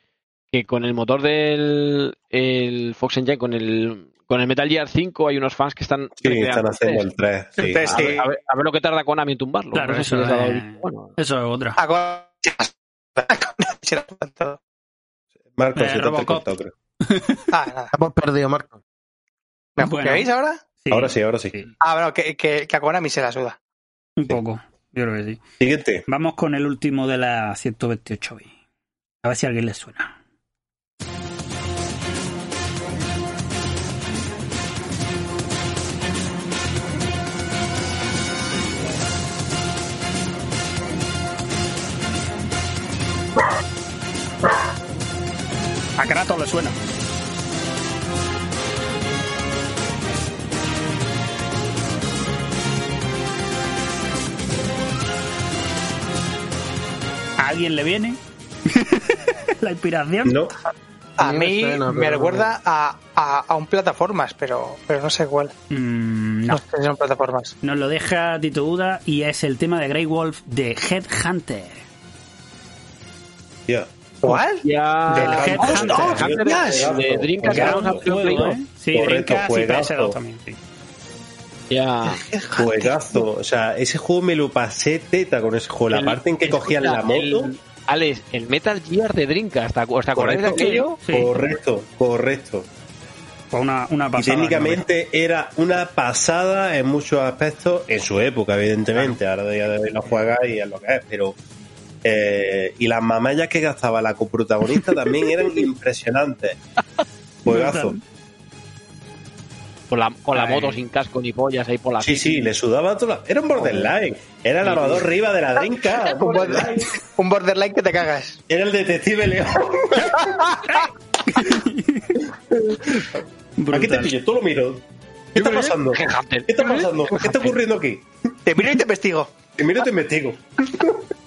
que con el motor del el Fox Engine, con el con el Metal Gear 5 hay unos fans que están Sí, están haciendo el el 3. Sí. El tres, A ver, sí. a, ver, a ver lo que tarda Konami en tumbarlo. Claro, no sé eso si visto bueno. Eso es otra. A Konami se la (laughs) suda todo. Marco, Eh, se te cortado, creo. Ah, nada. (laughs) Hemos perdido, Marco. ¿Me Bueno. escucháis ahora? Sí, Ahora sí, ahora sí. Ah, bueno, que, que, que a Konami se la suda. Un poco. Yo creo que sí. Siguiente. Vamos con el último de la 128 bits. A ver si a alguien le suena. A Kratos le suena. ¿A alguien le viene? (laughs) la inspiración. No, A Sí, me mí suena, me pero- recuerda a, a, a un plataformas, pero, pero no sé cuál. Mm, No no. sé si son plataformas. Nos lo deja Tito Uda y es el tema de Grey Wolf de Headhunter. ya. ¿Cuál? Ya. Del Headhunter. no, de, Dreamcast Gran vamos a hacer un Play juego, 2. Sí, Correcto, Dreamcast y juegazo. PS2 también. sí. Ya. Juegazo. O sea, ese juego me lo pasé teta con ese juego. La El- parte en que cogían la moto. el- Alex, el Metal Gear de Dreamcast, ¿os acordáis de Correcto. aquello? Sí. Correcto, correcto. Fue una, una Y pasada. técnicamente era una pasada en muchos aspectos, en su época, evidentemente. Ahora de, de lo juegas y es lo que es, pero. Eh, y las mamallas que gastaba la coprotagonista también eran (laughs) impresionantes. Juegazo. Con la, con la moto sin casco ni pollas ahí por la Sí, sí, le sudaba toda la... Era un borderline. Era el lavador arriba de la drinka. (laughs) Un, border- (laughs) un borderline que te cagas. Era el detective León. Aquí te pillo, tú lo miro. ¿Qué está pasando? ¿Qué está pasando? ¿Qué está ocurriendo aquí? Te miro y te investigo. Te miro y te investigo.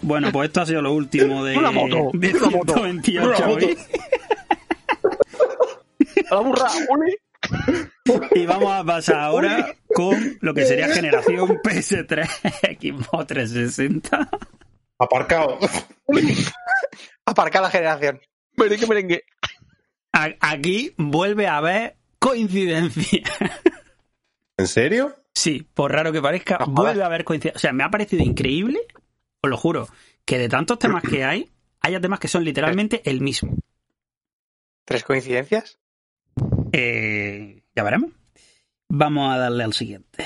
Bueno, pues esto ha sido lo último de, Una moto, (laughs) de una moto, 128 una moto. bits. A la burra, ole. Y vamos a pasar ahora con lo que sería generación PS3, (laughs) Xbox 360. Aparcado. Aparca la generación. Merengue, merengue. Aquí vuelve a haber coincidencia. ¿En serio? Sí, por raro que parezca, No jodas. vuelve a haber coincidencia. O sea, me ha parecido increíble, os lo juro, que de tantos temas que hay, haya temas que son literalmente el mismo. ¿Tres coincidencias? Eh, ya veremos. Vamos a darle al siguiente.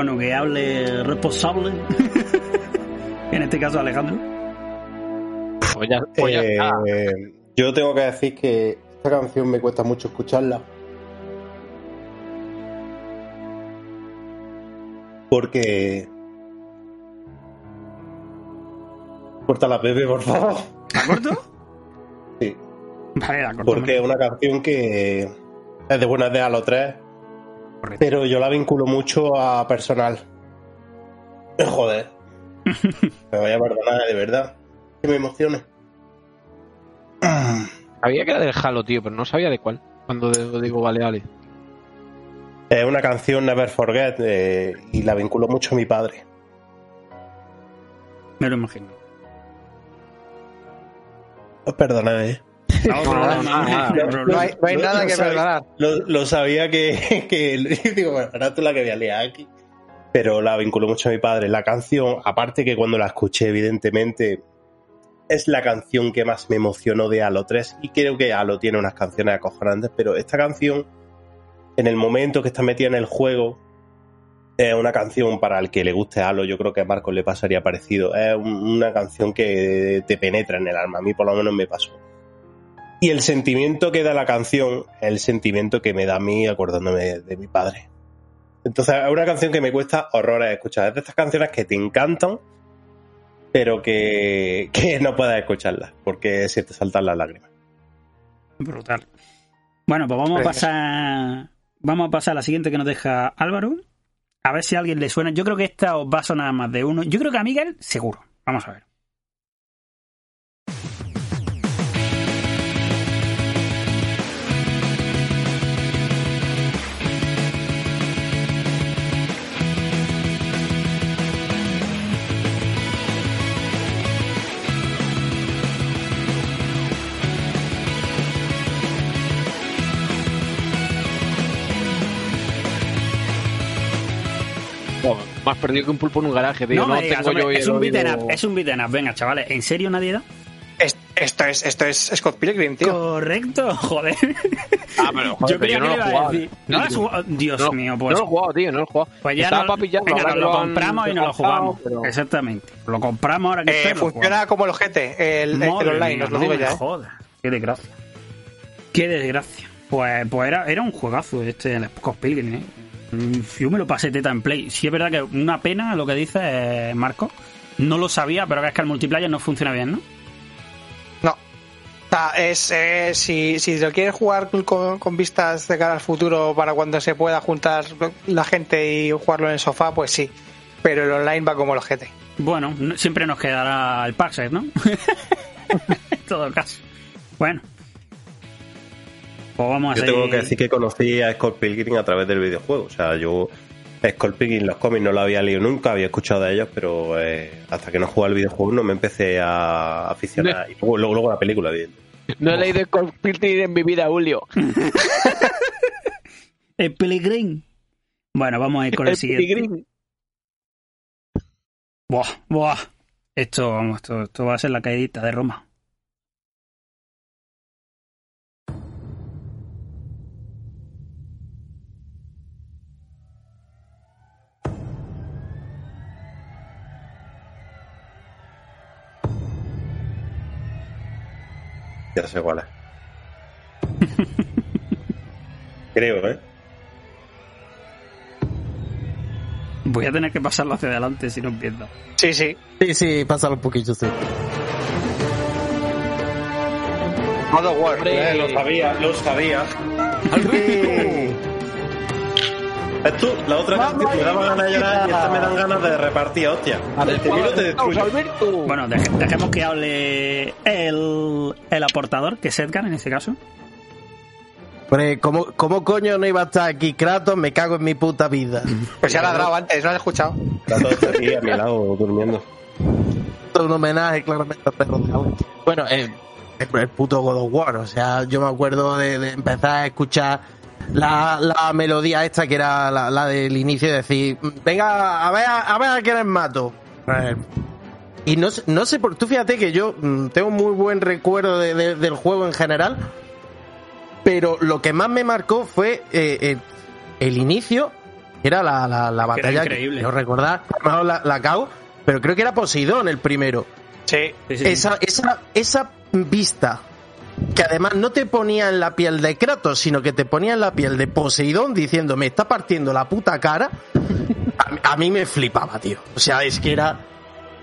Bueno, que hable responsable. (laughs) en este caso, Alejandro. Pues ya, pues ya está. Eh, yo tengo que decir que esta canción me cuesta mucho escucharla. Porque. Corta la Pepe, por favor. ¿La corto? Sí. Vale, la corto. Porque es una canción que es de buena idea a los tres. Correcto. Pero yo la vinculo mucho a personal. (laughs) Joder. (laughs) Me voy a perdonar, de verdad. Que me emocione. (clears throat) Sabía que era del Halo, tío, pero no sabía de cuál. Cuando digo, vale, vale. Es una canción Never Forget eh, y la vinculo mucho a mi padre. Me lo imagino. ¿eh? No, no, no, no, No hay, nada que perdonar. Lo, sabía que, (laughs) que (laughs) digo, bueno, ahora tú la que voy a liar aquí. Pero la vinculó mucho a mi padre. La canción, aparte que cuando la escuché, evidentemente, es la canción que más me emocionó de Halo 3. Y creo que Halo tiene unas canciones acojonantes, pero esta canción, en el momento que está metida en el juego, es una canción para el que le guste Halo. Yo creo que a Marcos le pasaría parecido. Es un- una canción que te penetra en el alma. A mí, por lo menos, me pasó. Y el sentimiento que da la canción es el sentimiento que me da a mí acordándome de, de mi padre. Entonces, es una canción que me cuesta horrores escuchar. Es de estas canciones que te encantan, pero que, que no puedes escucharlas, porque se te saltan las lágrimas. Brutal. Bueno, pues vamos a pasar. Vamos a pasar a la siguiente que nos deja Álvaro. A ver si a alguien le suena. Yo creo que esta os va a sonar más de uno. Yo creo que a Miguel, seguro. Vamos a ver. Más perdido que un pulpo en un garaje, tío. No, me digas, tengo hombre, yo es el un beaten oído- up, es un beaten up. Venga, chavales, ¿en serio nadie da? Es- Esto es, esto es Scott Pilgrim, tío. Correcto, (laughs) joder. Ah, pero joder, Yo creía yo no lo he jugado. decir. ¿No lo has jugado? Dios No, mío, No pues. lo he jugado, tío, no lo he jugado. Pues ya Estaba no, para pillarlo, venga, lo compramos y nos lo jugamos. pero- Exactamente. Lo compramos ahora que Eh, está funciona como el ojete, el, el Madre online, mía, os lo no digo ya. ¿eh? jodas. Qué desgracia. Qué desgracia. Pues, pues era, era un juegazo este, el Scott Pilgrim, ¿eh? Yo me lo pasé teta en play. Sí es verdad que una pena lo que dice eh, Marco. No lo sabía, pero es que el multiplayer no funciona bien, ¿no? No. O sea, es, eh, si, si lo quieres jugar con, con vistas de cara al futuro para cuando se pueda juntar la gente y jugarlo en el sofá, pues sí. Pero el online va como el ojete. Bueno, no- siempre nos quedará el Parsec, ¿no? (laughs) en todo caso. Bueno. Pues vamos a Yo tengo que decir que conocí a Scott Pilgrim a través del videojuego. O sea, yo Scott Pilgrim, los cómics no lo había leído nunca, había escuchado de ellos, pero eh, hasta que no jugué al videojuego no me empecé a aficionar. Y luego, luego, luego la película, evidente. No he leído Scott Pilgrim en mi vida, Julio. (laughs) El Pilgrim. Bueno, vamos a ir con el, El siguiente. Pilgrim. Buah, buah. Esto, vamos, esto, esto va a ser la caidita de Roma. Ya sé cuál es. Creo, ¿eh? Voy a tener que pasarlo hacia adelante si no empiezo. Sí, sí. Sí, sí, pásalo un poquillo, sí. God of War. Eh, lo sabía, lo sabía. Sí. Es tú, la otra canción me daba ganas de llorar y esta me dan ganas de repartir, hostia. Te miro, te destruyo. Alberto. Bueno, deje- dejemos que hable el, el aportador, que es Edgar en este caso. Hombre, ¿cómo, ¿cómo coño no iba a estar aquí Kratos? Me cago en mi puta vida. Pues ya ha ladrado antes, ¿no has escuchado? Todo está aquí a mi lado durmiendo. Esto es un homenaje claramente al perro de Alto. Bueno, eh, el, el puto God of War. O sea, yo me acuerdo de, de empezar a escuchar la, la melodía esta que era la, la del inicio y decir, venga, a ver, a ver a quiénes mato. Eh, Y no, sé- no sé por. Tú fíjate que yo mm, tengo muy buen recuerdo de- de- del juego en general. Pero lo que más me marcó fue eh, eh, el inicio. que Era la, la, la Que era batalla. increíble. No recordar, la, la cago. Pero creo que era Poseidón el primero. Sí. Sí, sí, sí. Esa, esa, esa vista. Que además no te ponía en la piel de Kratos, sino que te ponía en la piel de Poseidón diciendo, me está partiendo la puta cara. A, mí- a mí me flipaba, tío. O sea, es que era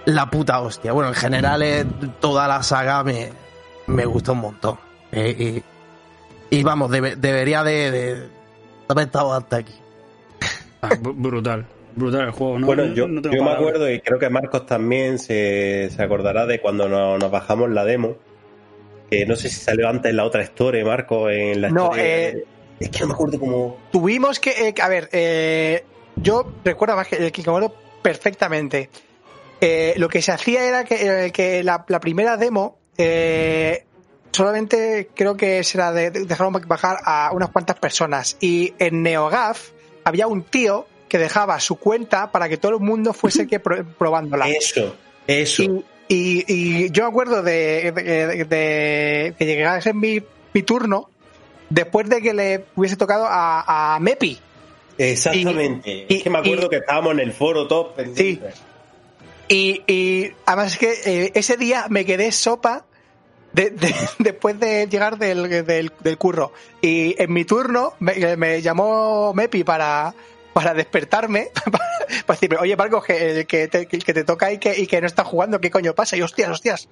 la puta hostia. Bueno, en general eh, toda la saga me, me gustó un montón. Eh, y, y vamos, debe- debería de, de haber estado hasta aquí. (laughs) Ah, br- brutal. Brutal el juego, ¿no? Bueno, No- yo, no tengo yo me acuerdo y creo que Marcos también se, se acordará de cuando nos, nos bajamos la demo. Que no sé si salió antes la otra historia, Marcos, en la No, historia. eh, es que no me acuerdo cómo. Tuvimos que. eh, a ver, eh, yo recuerdo más que, que me acuerdo perfectamente. eh, lo que se hacía era que, eh, que la, la primera demo eh, solamente creo que será de, de- dejaron bajar a unas cuantas personas y en NeoGAF había un tío que dejaba su cuenta para que todo el mundo fuese (laughs) que pro- probándola. Eso, eso. Y, y- y yo me acuerdo de, de- de- de que llegase mi, mi turno después de que le hubiese tocado a, a Mepi. Exactamente. Y- es que me acuerdo y- que estábamos en el foro todos pendientes. Y, y además es que eh, ese día me quedé sopa de- de- (laughs) después de llegar del, del- del curro. Y en mi turno me, me llamó Mepi para, para despertarme, (laughs) para, decirme, oye Marcos, que, que, te, que te toca y que, y que no estás jugando, ¿qué coño pasa? Y hostias, hostias.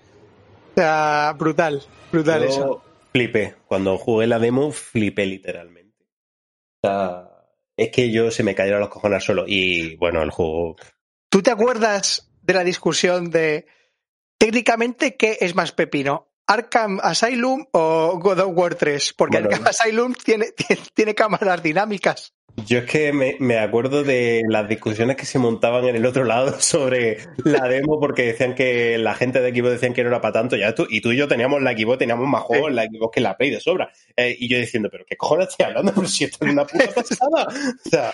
O sea, brutal, brutal Yo eso. flipé. Cuando jugué la demo, flipé literalmente. O sea, es que yo se me cayeron los cojones al suelo. Y bueno, el juego. ¿Tú te acuerdas de la discusión de técnicamente qué es más pepino? ¿Arkham Asylum o God of War 3? Porque Bueno. Arkham Asylum tiene, tiene, tiene cámaras dinámicas. Yo es que me, me acuerdo de las discusiones que se montaban en el otro lado (laughs) sobre la demo porque decían que la gente de equipo decían que no era para tanto. Ya tú, y tú y yo teníamos la equipo, teníamos más juegos en la equipo que la Play de sobra. Eh, y yo diciendo, pero ¿qué cojones estoy hablando? (laughs) Pero si esto es una puta pasada. O sea,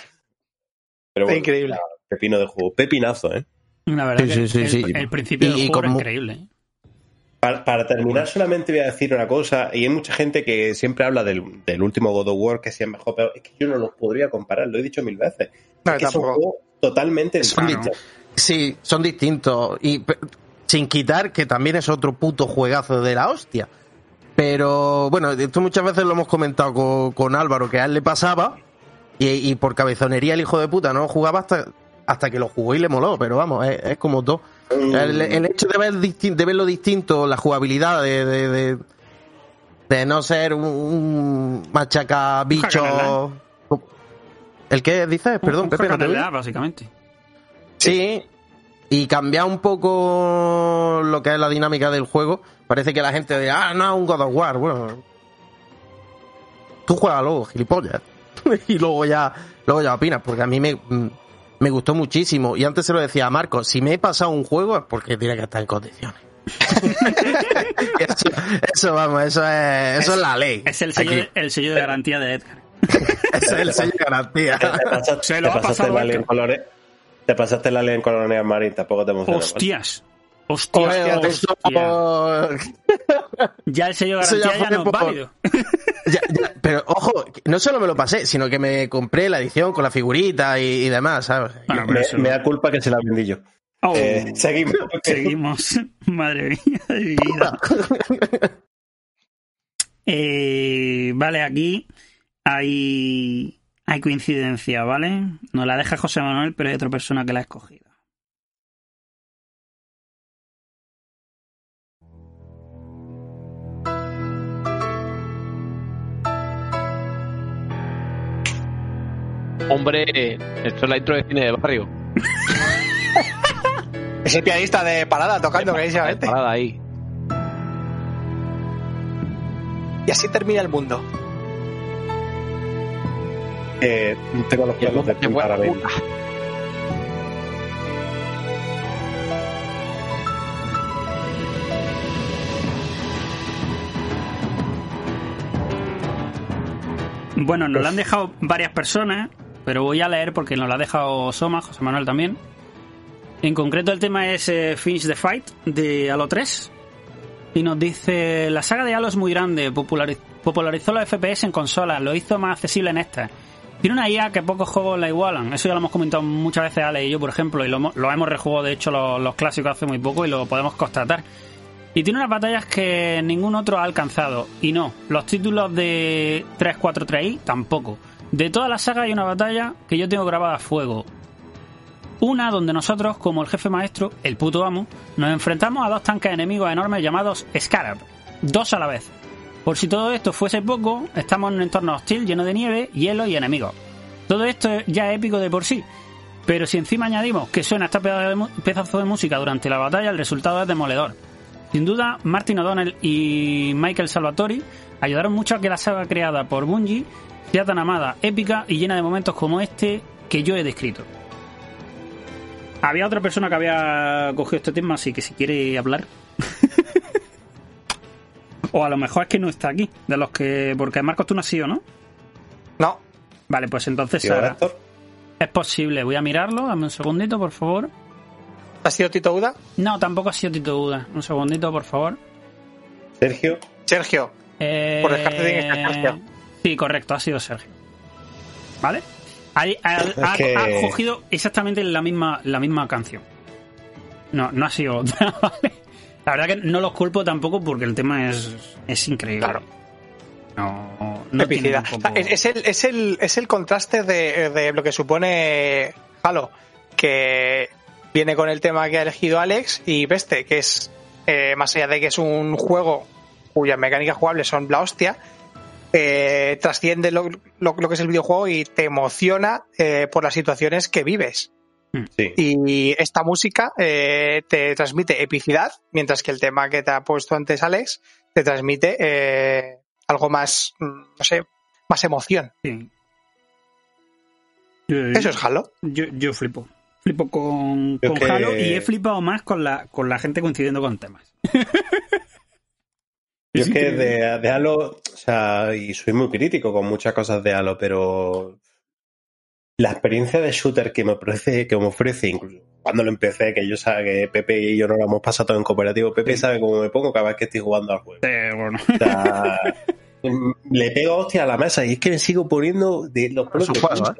pero bueno, Increíble. Pepino de juego. Pepinazo, ¿eh? La verdad Sí, que sí, sí, el, sí. el principio Y- del juego era increíble. ¿eh? Para, para terminar, solamente voy a decir una cosa, y hay mucha gente que siempre habla del, del último God of War, que si es mejor, pero es que yo no los podría comparar, lo he dicho mil veces. No, es que son totalmente Son. Sí, son distintos. Y sin quitar que también es otro puto juegazo de la hostia. Pero bueno, esto muchas veces lo hemos comentado con, con Álvaro, que a él le pasaba y, y por cabezonería el hijo de puta no jugaba hasta, hasta que lo jugó y le moló. Pero vamos, es, es como todo. El, el hecho de, ver distin- de verlo distinto, la jugabilidad, de, de, de, de no ser un, un machaca bicho. ¿El qué dices? Perdón, Un Pepe, no te oigo. realidad, básicamente. Sí, y cambiar un poco lo que es la dinámica del juego. Parece que la gente dirá, ah, no, un God of War. Bueno, tú juégalo, gilipollas. (laughs) y luego ya, luego ya opinas, porque a mí me, me gustó muchísimo. Y antes se lo decía a Marco, si me he pasado un juego es porque tiene que estar en condiciones. (laughs) eso, eso, vamos, eso es, eso es la ley. Es el sello, de, el sello de garantía de Edgar. (laughs) Ese es el sello de garantía. Te pasaste, Se lo te ha pasaste pasado la ley en colores. Te pasaste la ley en colonias Marín, tampoco te emocionas. Hostias. Hostia. (laughs) Ya el sello ya garantía ya, no es válido. (laughs) Ya, ya, pero ojo, no solo me lo pasé, sino que me compré la edición con la figurita y, y demás, ¿sabes? Bueno, Me, eso- me da culpa que se la vendí yo. Oh, Eh, seguimos. (laughs) seguimos. Madre mía de mi vida. Eh, vale, aquí hay, hay coincidencia, ¿vale? Nos la deja José Manuel, pero hay otra persona que la ha escogido. Hombre, esto es la intro de cine de barrio. (laughs) Es el pianista de parada tocando clarísimamente. Parada ahí. Y así termina el mundo. Eh, tengo los pelos de punta ahora mismo. Bueno, nos la han dejado varias personas, pero voy a leer porque nos la ha dejado Soma, José Manuel también. En concreto el tema es eh, Finish the Fight de Halo 3. Y nos dice, la saga de Halo es muy grande, populari- popularizó los FPS en consolas, lo hizo más accesible en esta. Tiene una IA que pocos juegos la igualan. Eso ya lo hemos comentado muchas veces Ale y yo, por ejemplo, y lo hemos rejugado de hecho los, los clásicos hace muy poco y lo podemos constatar. Y tiene unas batallas que ningún otro ha alcanzado. Y no, los títulos de 343i tampoco. De toda la saga hay una batalla que yo tengo grabada a fuego. Una donde nosotros, como el jefe maestro, el puto amo, nos enfrentamos a dos tanques enemigos enormes llamados Scarab. Dos a la vez. Por si todo esto fuese poco, estamos en un entorno hostil lleno de nieve, hielo y enemigos. Todo esto ya es épico de por sí. Pero si encima añadimos que suena esta pedazo de música durante la batalla, el resultado es demoledor. Sin duda, Martin O'Donnell y Michael Salvatori ayudaron mucho a que la saga creada por Bungie sea tan amada, épica y llena de momentos como este que yo he descrito. Había otra persona que había cogido este tema, así que si quiere hablar. (laughs) o a lo mejor es que no está aquí, de los que. Porque Marcos tú no has sido, ¿no? No. Vale, pues entonces Sara. Es posible, voy a mirarlo, dame un segundito, por favor. ¿Ha sido Tito Uda? No, tampoco ha sido Tito Uda. Un segundito, por favor. Sergio, Sergio. Eh, Por ser Sergio. Sí, correcto, ha sido Sergio. ¿Vale? Ha, ha- ha- que- ha cogido exactamente la misma, la misma canción. No, no ha sido (laughs) otra, ¿vale? La verdad que no los culpo tampoco porque el tema es, es increíble. Claro. No, no tiene Es, es el, es, el, es el contraste de, de lo que supone Halo, que viene con el tema que ha elegido Alex y Veste, que es, eh, más allá de que es un juego cuyas mecánicas jugables son la hostia, eh, trasciende lo, lo- lo que es el videojuego y te emociona eh, por las situaciones que vives. sí. Y esta música eh, te transmite epicidad, mientras que el tema que te ha puesto antes Alex te transmite eh, algo más, mm, no sé, más emoción. Sí. Yo, Eso es Halo. yo, yo flipo. Flipo con, Yo con que- Halo y he flipado más con la, con la gente coincidiendo con temas. (laughs) Yo Es es que de, de Halo, o sea, y soy muy crítico con muchas cosas de Halo, pero la experiencia de shooter que me ofrece, que me ofrece, incluso cuando lo empecé, que yo sabe que Pepe y yo no lo hemos pasado todo en cooperativo, Pepe sabe cómo me pongo cada vez que estoy jugando al juego. Eh, bueno. O sea, le pego hostia a la mesa y es que me sigo poniendo de los juego, punta.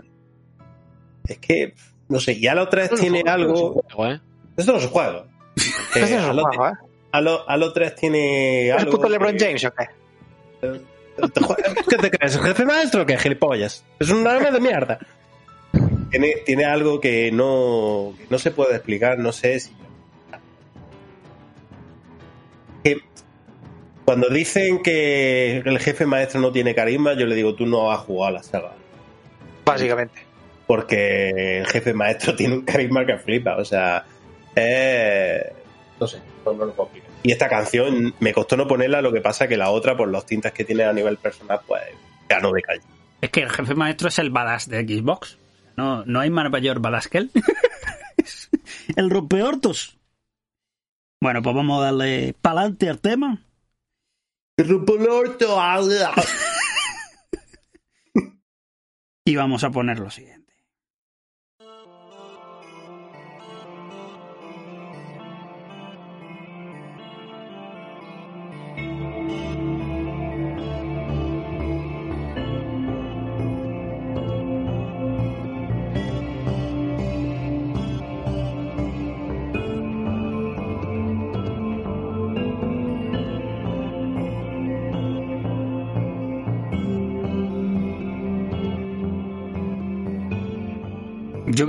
Es que, no sé, y Halo 3 tiene algo. Juego, ¿eh? Esto no es un juego. (laughs) Eh, Ese es un juego, ¿eh? Halo- Halo 3 tiene ¿Es algo. puto LeBron que- James o qué? (laughs) ¿Qué te crees? ¿El jefe maestro o qué? Gilipollas. Es un arma de mierda. Tiene, tiene algo que no, no se puede explicar, no sé si. Que cuando dicen que el jefe maestro no tiene carisma, yo le digo, tú no has jugado a la saga. Básicamente. Porque el jefe maestro (laughs) tiene un carisma que flipa, o sea. eh, no sé, no, no lo puedo explicar. Y esta canción me costó no ponerla, lo que pasa que la otra, por los tintas que tiene a nivel personal, pues ganó de calle. Es que el jefe maestro es el badass de Xbox. No, no hay mayor badass que él. (laughs) el rompeortos. Bueno, pues vamos a darle pa'lante al tema. (laughs) Y vamos a poner lo siguiente.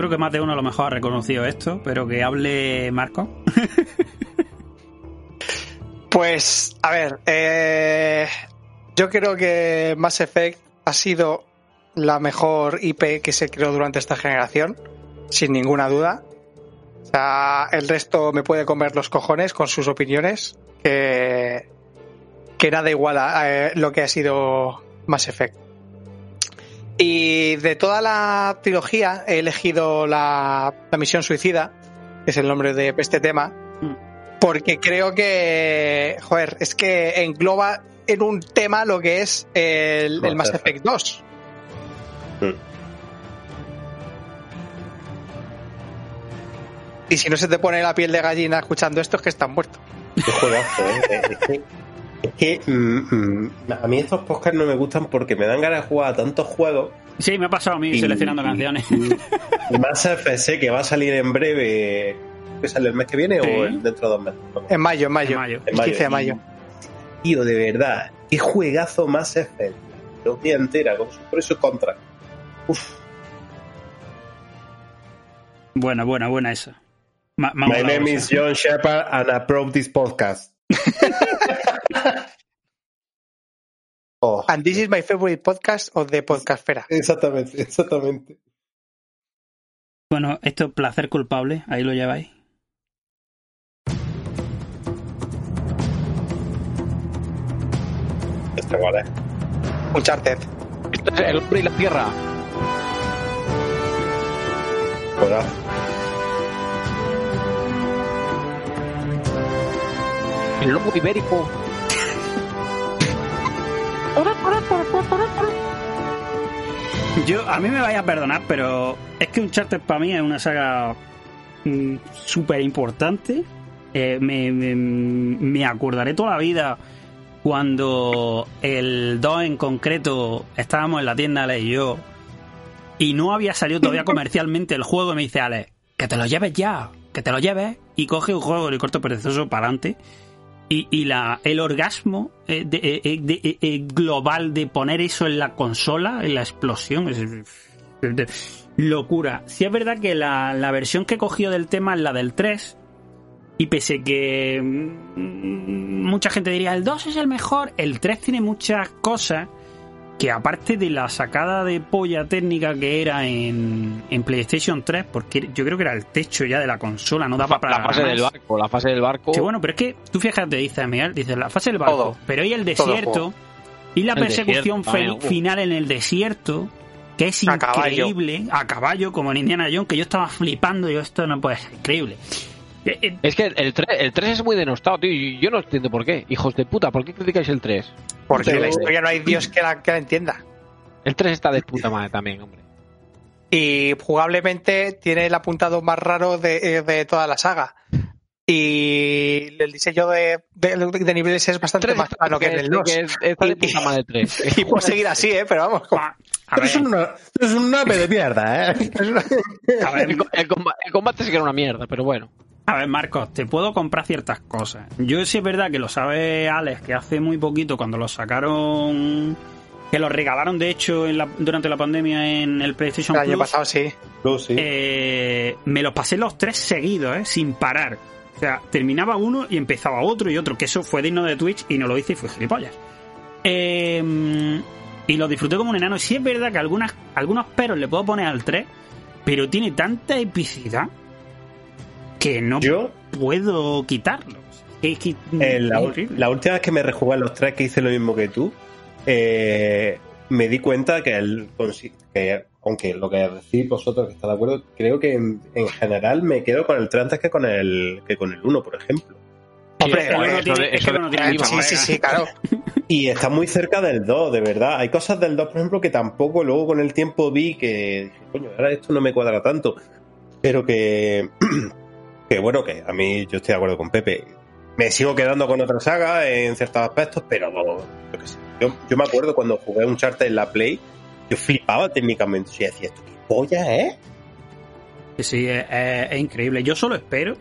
Creo que más de uno a lo mejor ha reconocido esto, pero que hable Marco. Pues, a ver, eh, yo creo que Mass Effect ha sido la mejor IP que se creó durante esta generación, sin ninguna duda. O sea, el resto me puede comer los cojones con sus opiniones, que, que nada igual a eh, lo que ha sido Mass Effect. Y de toda la trilogía he elegido la, la misión suicida, que es el nombre de este tema, porque creo que, joder, es que engloba en un tema lo que es el, el Mass Effect 2. Y si no se te pone la piel de gallina escuchando esto, es que estás muerto. Qué juegazo, ¿eh? (laughs) Es que, mm, mm, a mí estos podcasts no me gustan porque me dan ganas de jugar a tantos juegos. Sí, me ha pasado a mí Y- seleccionando canciones. Y (laughs) más FC que va a salir en breve. ¿Que sale el mes que viene Sí. o dentro de dos meses? En mayo, en mayo. En mayo. El 15 de mayo. Y, tío, de verdad, qué juegazo más FC. Lo vi entera, con su pro y su contra. Uf, Buena, buena, buena esa. Ma- My name esa. is John Shepard and I approve this podcast. (laughs) (laughs) Oh. And this eh. is my favorite podcast of the podcastfera. Exactamente, exactamente. Bueno, esto es placer culpable, ahí lo lleváis. Este vale. Uncharted. Este el hombre y la tierra. Hola. El lobo ibérico. Yo, a mí me vaya a perdonar, pero es que Uncharted para mí es una saga mm, súper importante. Eh, me, me- me acordaré toda la vida cuando el 2 en concreto estábamos en la tienda, Ale y yo, y no había salido todavía (laughs) comercialmente el juego, y me dice Ale, que te lo lleves ya, que te lo lleves, y coge un juego de corto perezoso para adelante. Y, la, el orgasmo eh, eh, eh, global de poner eso en la consola, en la explosión, es, locura. Si es verdad que la, versión que he cogido del tema es la del 3, y pese que mm, mucha gente diría el 2 es el mejor, el 3 tiene muchas cosas que aparte de la sacada de polla técnica que era en, en PlayStation 3, porque yo creo que era el techo ya de la consola, no daba para La fase más. del barco, la fase del barco. Que bueno, pero es que tú fíjate, dices, Miguel, dices la fase del barco, Todo. pero hay el desierto y la El persecución desierto también, fe- final en el desierto, que es A caballo. increíble, a caballo, como en Indiana Jones, que yo estaba flipando, y yo, esto no puede ser increíble. Eh, eh, Es que el 3, el 3 es muy denostado, tío. y Yo no entiendo por qué. Hijos de puta, ¿por qué criticáis el 3? Porque Yo- la historia no hay Dios que la, que la entienda. El 3 está de puta madre también, hombre. Y jugablemente tiene el apuntado más raro de, eh, de toda la saga. Y el diseño de, de, de niveles es bastante más plano que en el 2. que es- está de puta madre el 3. (laughs) Y puede seguir así, ¿eh? Pero vamos. como- Pero es una, es un de mierda, ¿eh? (laughs) a ver, el combate sí que era una mierda, pero bueno. A ver, Marcos, te puedo comprar ciertas cosas. Yo sí es verdad que lo sabe Alex, que hace muy poquito, cuando lo sacaron, que lo regalaron de hecho en la- durante la pandemia en el PlayStation El año Plus, pasado sí. Plus, sí. eh, me los pasé los tres seguidos, ¿eh? sin parar. O sea, terminaba uno y empezaba otro y otro, que eso fue digno de Twitch y no lo hice y fue gilipollas. Eh, y lo disfruté como un enano. Sí es verdad que algunas, algunos peros le puedo poner al 3, pero tiene tanta epicidad que no Yo, puedo quitarlo. Es que eh, la, última vez que me rejugué a los tres, que hice lo mismo que tú, eh, me di cuenta que, el, que, aunque lo que decís vosotros que está de acuerdo, creo que en, en general me quedo con el 3 antes que con el, que con el 1, por ejemplo. Hombre, sí, sí, sí, claro. Y está muy cerca del 2, de verdad. Hay cosas del 2, por ejemplo, que tampoco luego con el tiempo vi que dije, coño, ahora esto no me cuadra tanto. Pero que, (clears throat) que bueno, que a mí yo estoy de acuerdo con Pepe. Me sigo quedando con otra saga en ciertos aspectos, pero yo, qué sé. yo, yo me acuerdo cuando jugué un charter en la Play, yo flipaba técnicamente. Yo decía, ¿esto qué polla es? Sí, sí, es, es- es increíble. Yo solo espero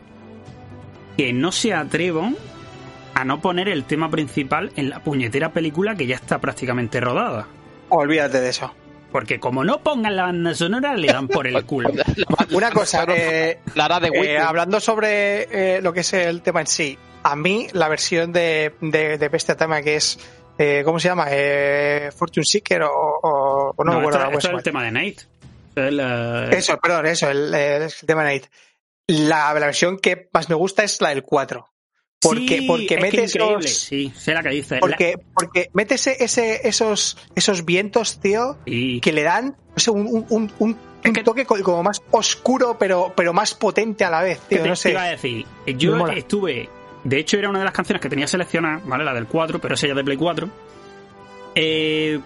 que no se atrevan a no poner el tema principal en la puñetera película que ya está prácticamente rodada. Olvídate de eso. Porque como no pongan la banda sonora, le dan por el culo. (laughs) Una cosa, eh, de eh, hablando sobre eh, lo que es el tema en sí, a mí la versión de, de, de este tema que es, eh, ¿cómo se llama? Eh, Fortune Seeker o, o- o no, me acuerdo. esto, la esto es el web. tema de la- Eso, perdón, eso, el, el- el tema Night. La, la versión que más me gusta es la del 4. Porque, Sí, porque es que mete increíble. esos, Sí, sé la que dice. porque, porque mete ese, esos, esos vientos, tío, que le dan un, un, un, un- toque co- como más oscuro, pero, pero más potente a la vez, ¿Qué tío. te, No te iba a decir? Yo estuve. De hecho, era una de las canciones que tenía seleccionada, ¿vale? La del 4, pero esa ya de Play 4. Eh,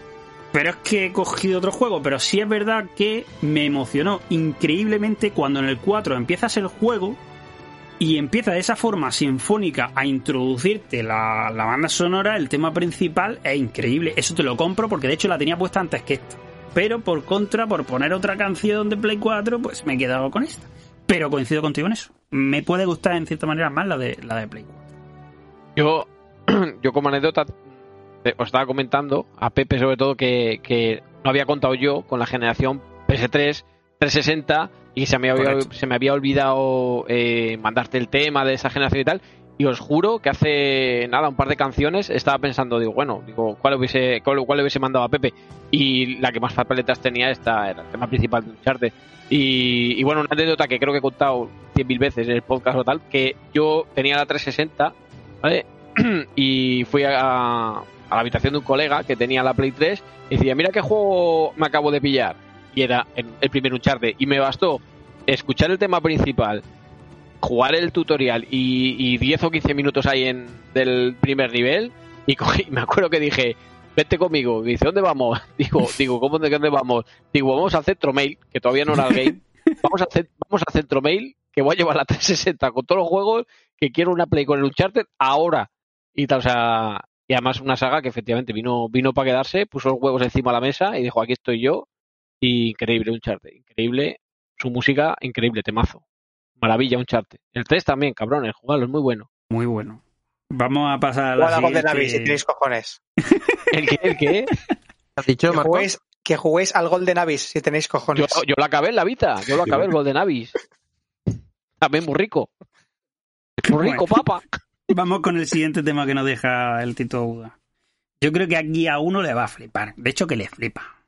pero es que he cogido otro juego. Pero sí es verdad que me emocionó increíblemente cuando en el 4 empiezas el juego y empieza de esa forma sinfónica a introducirte la, la banda sonora, el tema principal. Es increíble. Eso te lo compro porque de hecho la tenía puesta antes que esta. Pero por contra, por poner otra canción de Play 4, pues me he quedado con esta. Pero coincido contigo en eso. Me puede gustar en cierta manera más la de, la de Play 4. Yo, (clears throat) yo como anécdota, eh, os estaba comentando, a Pepe sobre todo, que, que no había contado yo con la generación PS3, 360, y se me había, Correcto. se me había olvidado eh, mandarte el tema de esa generación y tal. Y os juro que hace nada, un par de canciones, estaba pensando, digo, bueno, digo, ¿cuál hubiese, cuál, cuál hubiese mandado a Pepe? Y la que más papeletas tenía esta era el tema principal de Uncharted. Y, y bueno, una anécdota que creo que he contado 100.000 veces en el podcast o tal, que yo tenía la 360, ¿vale? (clears throat) y fui a, a la habitación de un colega que tenía la Play 3 y decía, mira qué juego me acabo de pillar. Y era el, primer Uncharted. Y me bastó escuchar el tema principal, jugar el tutorial y, y 10 o 15 minutos ahí en, del primer nivel y cogí, (laughs) me acuerdo que dije, vete conmigo. Y dice, ¿dónde vamos? (laughs) Digo, digo, ¿cómo de dónde vamos? Digo, vamos a Centromail, que todavía no era el game. (laughs) Vamos a, hacer, vamos a Centromail, que voy a llevar la 360 con todos los juegos, que quiero una Play con el Uncharted ahora. Y tal, o sea, y además una saga que efectivamente vino, vino para quedarse, puso los huevos encima de la mesa y dijo, aquí estoy yo. Y increíble Uncharted, increíble. Su música, increíble, temazo. Maravilla Uncharted. El 3 también, cabrón, el jugarlo es muy bueno. Muy bueno. Vamos a pasar a la la Golden siguiente. Abyss si tenéis cojones. (laughs) ¿El qué? ¿El qué? ¿Has dicho, Que juguéis, que juguéis al Golden Abyss si tenéis Yo, cojones. yo lo acabé en la Vita, yo lo acabé el Golden Abyss. También muy rico. Muy rico, Bueno. papa. Vamos con el siguiente tema que nos deja el Tito Uda. Yo creo que aquí a uno le va a flipar. De hecho, que le flipa.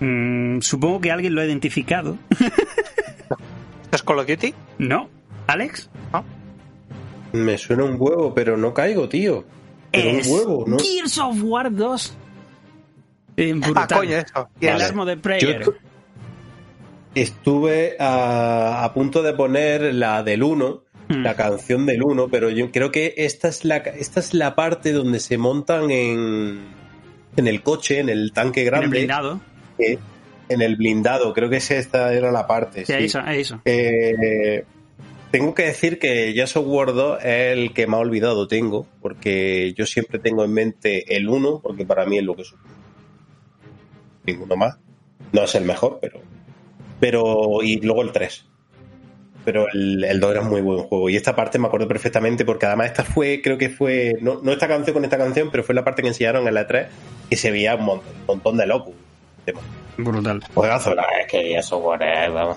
Mm, supongo que alguien lo ha identificado. ¿Esto (laughs) es Call of Duty? ¿No? ¿Alex? Me suena un huevo, pero no caigo, tío. Pero Es un huevo, ¿no? Gears of War 2. Eh, Ah, brutal. coño, eso. El Vale. armo de Prayer. tu- estuve a, a punto de poner la del 1, Hmm. la canción del 1, pero yo creo que esta es la, esta es la parte donde se montan en, en el coche, en el tanque En grande. el blindado. Eh, en el blindado, creo que esta era la parte. Sí, sí. eso, eso. Eh, tengo que decir que Jazz of War 2 es el que más olvidado tengo, porque yo siempre tengo en mente el 1, porque para mí es lo que es. Ninguno más. No es el mejor, pero. Pero. Y luego el 3. Pero el, el 2 era un muy buen juego. Y esta parte me acuerdo perfectamente, porque además esta fue, creo que fue. No, no esta canción con esta canción, pero fue la parte que enseñaron en la 3 que se veía un montón, un montón de locos. Brutal. Juegazo, la es que War es, vamos.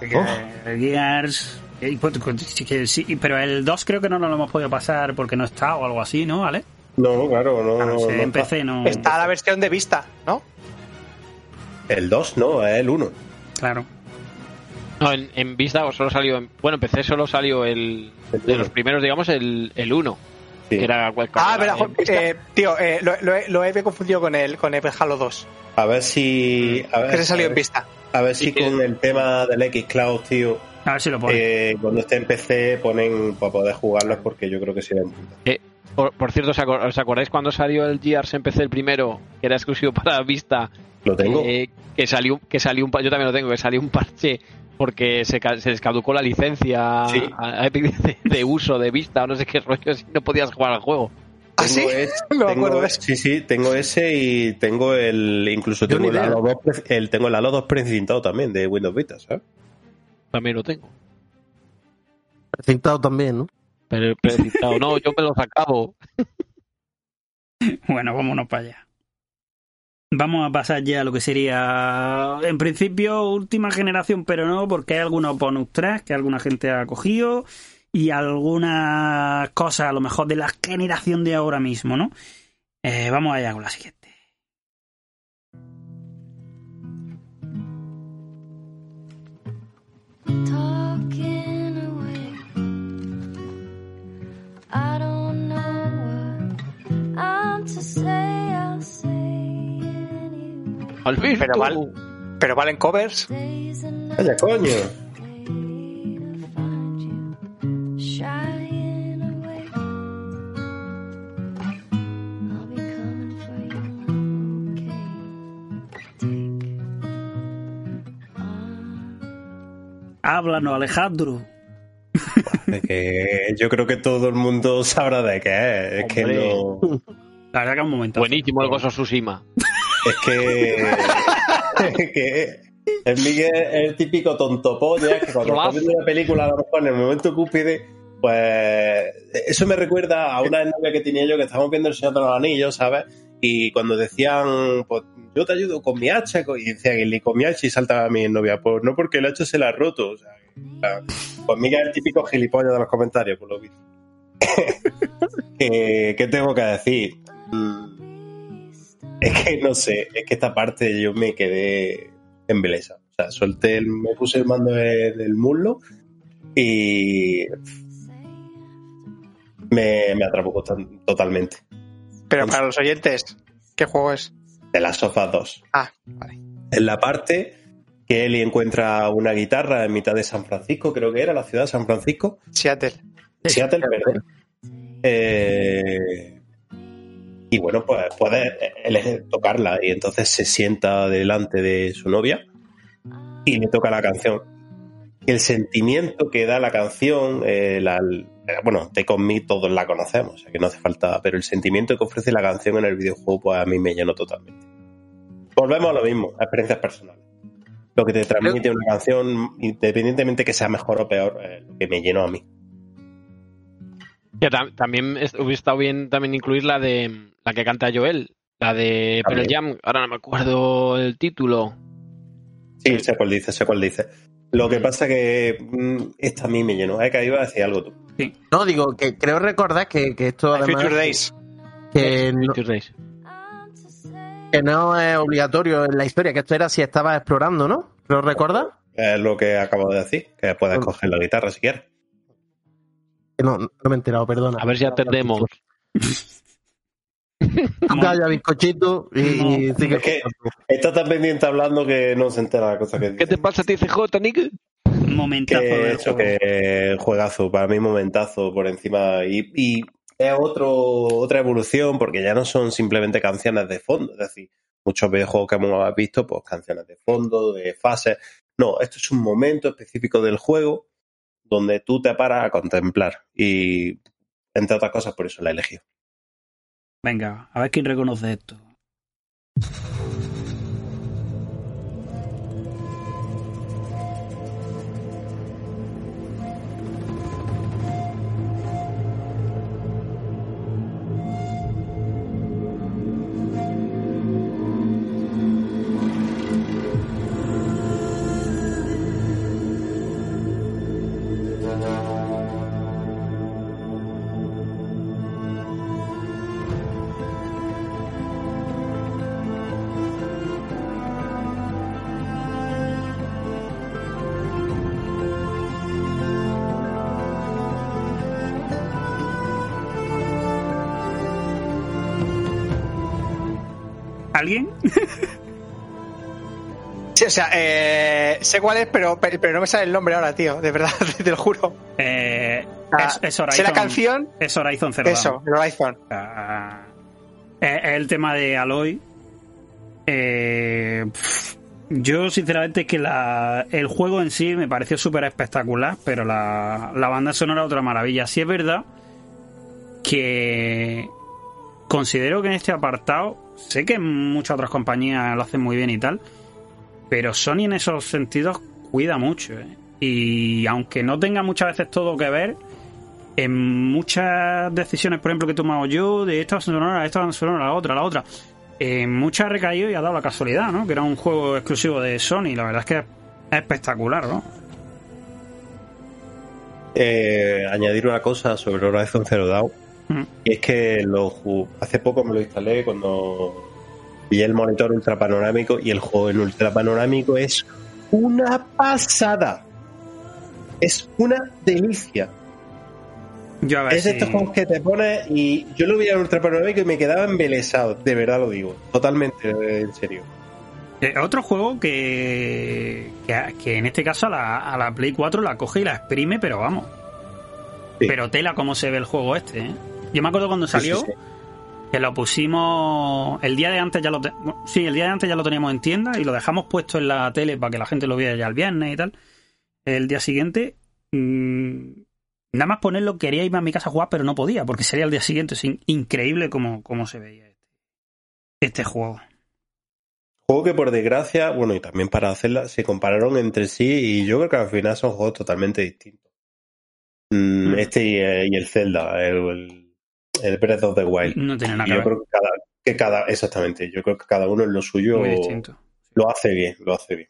Gears. eh, sí pero el 2 creo que no nos lo hemos podido pasar porque no está o algo así, ¿no? ¿Vale? No, claro, no. Claro, no, no en está. PC no. Está la versión de vista, ¿no? El 2 no, es el 1. Claro. No, en, en Vista solo salió. en- bueno, en PC solo salió el. De los primeros, digamos, el, el 1. Sí. Que era cual- Ah, verdad, eh, tío, eh, lo, lo he- lo he confundido con el, con el Halo 2, A ver si. A ver, que se salió a en ver, vista. a ver si Sí, con el tema del X Cloud, tío, A ver si lo pone. eh, cuando esté en PC ponen para poder jugarlo, porque yo creo que sería un puta. Por, por cierto, ¿os acor- ¿os acordáis cuando salió el Gears en PC el primero? Que era exclusivo para Vista. Lo tengo. Eh, que salió que salió un yo también lo tengo que salió un parche porque se, se les caducó la licencia Sí. a- a Epic de, de uso de vista o no sé qué rollo si no podías jugar al juego ¿Ah, sí? Tengo ese- (laughs) No me tengo- acuerdo. Sí, sí, tengo ese y tengo el. Incluso tengo el. Halo 2, pre- el, tengo el Halo 2 precintado también de Windows Vita, ¿sabes? también lo tengo Precintado también, ¿no? pero precintado no yo me lo acabo (laughs) Bueno, vámonos para allá. Vamos a pasar ya a lo que sería, en principio, última generación, pero no, porque hay algunos bonus tracks que alguna gente ha cogido y algunas cosas, a lo mejor, de la generación de ahora mismo, ¿no? Eh, vamos allá con la siguiente. Talking Alberto Pero vale. Pero valen covers. Vaya coño. Háblanos, Alejandro. Es que yo creo que todo el mundo sabrá de qué es. Es que no. La verdad que un momento. buenísimo el Ghost of Tsushima Es que. es que. El Miguel es el típico tontopolla que cuando está viendo una película, a lo mejor en el momento cúspide, pues. Eso me recuerda a una novia que tenía yo que estábamos viendo el Señor de los Anillos, ¿sabes? Y cuando decían, pues yo te ayudo con mi hacha, y decían, y con mi hacha, y saltaba mi novia, pues no porque el hacha se la ha roto. O sea, pues Miguel es el típico gilipollas de los comentarios, por lo visto. ¿Qué, (laughs) qué tengo que decir? Es que no sé, es que esta parte yo me quedé embelesado. O sea, solté, el- me puse el mando del, del muslo y me, me atrapó to- totalmente. Pero para los oyentes, ¿qué juego es? De las sofas 2. Ah, vale. En la parte que Ellie encuentra una guitarra en mitad de San Francisco, creo que era la ciudad de San Francisco. Seattle. Seattle, perdón. Eh, y bueno, pues puede elegir tocarla y entonces se sienta delante de su novia y le toca la canción. El sentimiento que da la canción, eh, la- eh, bueno, On Me todos la conocemos, o sea que no hace falta, pero el sentimiento que ofrece la canción en el videojuego, pues a mí me llenó totalmente. Volvemos a lo mismo, a experiencias personales. Lo que te transmite una canción, independientemente que sea mejor o peor, eh, lo que me llenó a mí. Ya, tam- también es- hubiera estado bien también incluir la de la que canta Joel, la de Pearl. Jam, ahora no me acuerdo el título. Sí, sé cuál dice, sé cuál dice. Lo que pasa que mm, esta a mí me llenó. Es que iba a decir algo tú. No, digo que creo recordar que, que esto My además Future Days. que no, Future Days. que no es obligatorio en la historia, que esto era si estabas explorando, ¿no? ¿Lo recuerdas? Es lo que acabo de decir, que puedes coger la guitarra si quieres. Que No, no me he enterado, perdona. A ver si atendemos. (laughs) Calla, bizcochito y, y sigue. Es que está tan pendiente hablando que no se entera la cosa que ¿Qué te pasa a ti, CJ, Nick? Momentazo que eso, que juegazo, para mí momentazo por encima. Y, y es otro, otra evolución, porque ya no son simplemente canciones de fondo, es decir, muchos videojuegos que hemos visto, pues canciones de fondo, de fases. No, esto es un momento específico del juego donde tú te paras a contemplar. Y entre otras cosas, por eso la elegí. Venga, a ver quién reconoce esto. Sea, eh, sé cuál es, pero, pero no me sale el nombre ahora, tío. De verdad, (laughs) te lo juro. Eh, Ah, es, es Horizon. sé la canción. Es Horizon Zero. Eso, el Horizon. Ah, el tema de Aloy. Eh, yo, sinceramente, que la, el juego en sí me pareció súper espectacular, pero la, la banda sonora otra maravilla. Sí es verdad que considero que en este apartado, sé que muchas otras compañías lo hacen muy bien y tal, pero Sony en esos sentidos cuida mucho. ¿eh? Y aunque no tenga muchas veces todo que ver, en muchas decisiones, por ejemplo, que he tomado yo, de esta sonora, esta sonora, la otra, la otra, en muchas ha recaído y ha dado la casualidad, ¿no? Que era un juego exclusivo de Sony, la verdad es que es espectacular, ¿no? Eh, añadir una cosa sobre Horizon Zero Dawn. Mm. Y es que lo hace poco me lo instalé cuando pillé el monitor ultra panorámico y el juego en ultra panorámico es una pasada. Es una delicia. Yo a ver Es de si- estos juegos que te pones y yo lo vi en ultra panorámico y me quedaba embelesado, de verdad lo digo, totalmente en serio. Eh, otro juego que, que, que en este caso a la, a la Play 4 la coge y la exprime, pero vamos. Sí. Pero tela cómo se ve el juego este, ¿eh? Yo me acuerdo cuando salió, sí, sí. Que lo pusimos el día de antes ya lo te- sí el día de antes ya lo teníamos en tienda y lo dejamos puesto en la tele para que la gente lo viera ya el viernes y tal el día siguiente mm, nada más ponerlo quería irme a mi casa a jugar pero no podía porque sería el día siguiente es in- increíble como, como se veía este, este juego Juego que por desgracia, bueno, y también para hacerla, se compararon entre sí y yo creo que al final son juegos totalmente distintos. Mm, Mm. Este y, eh, y el Zelda, el, el, el Breath of the Wild. no tiene nada que yo ver creo que cada, que cada, exactamente, yo creo que cada uno en lo suyo muy distinto lo hace bien, lo hace bien.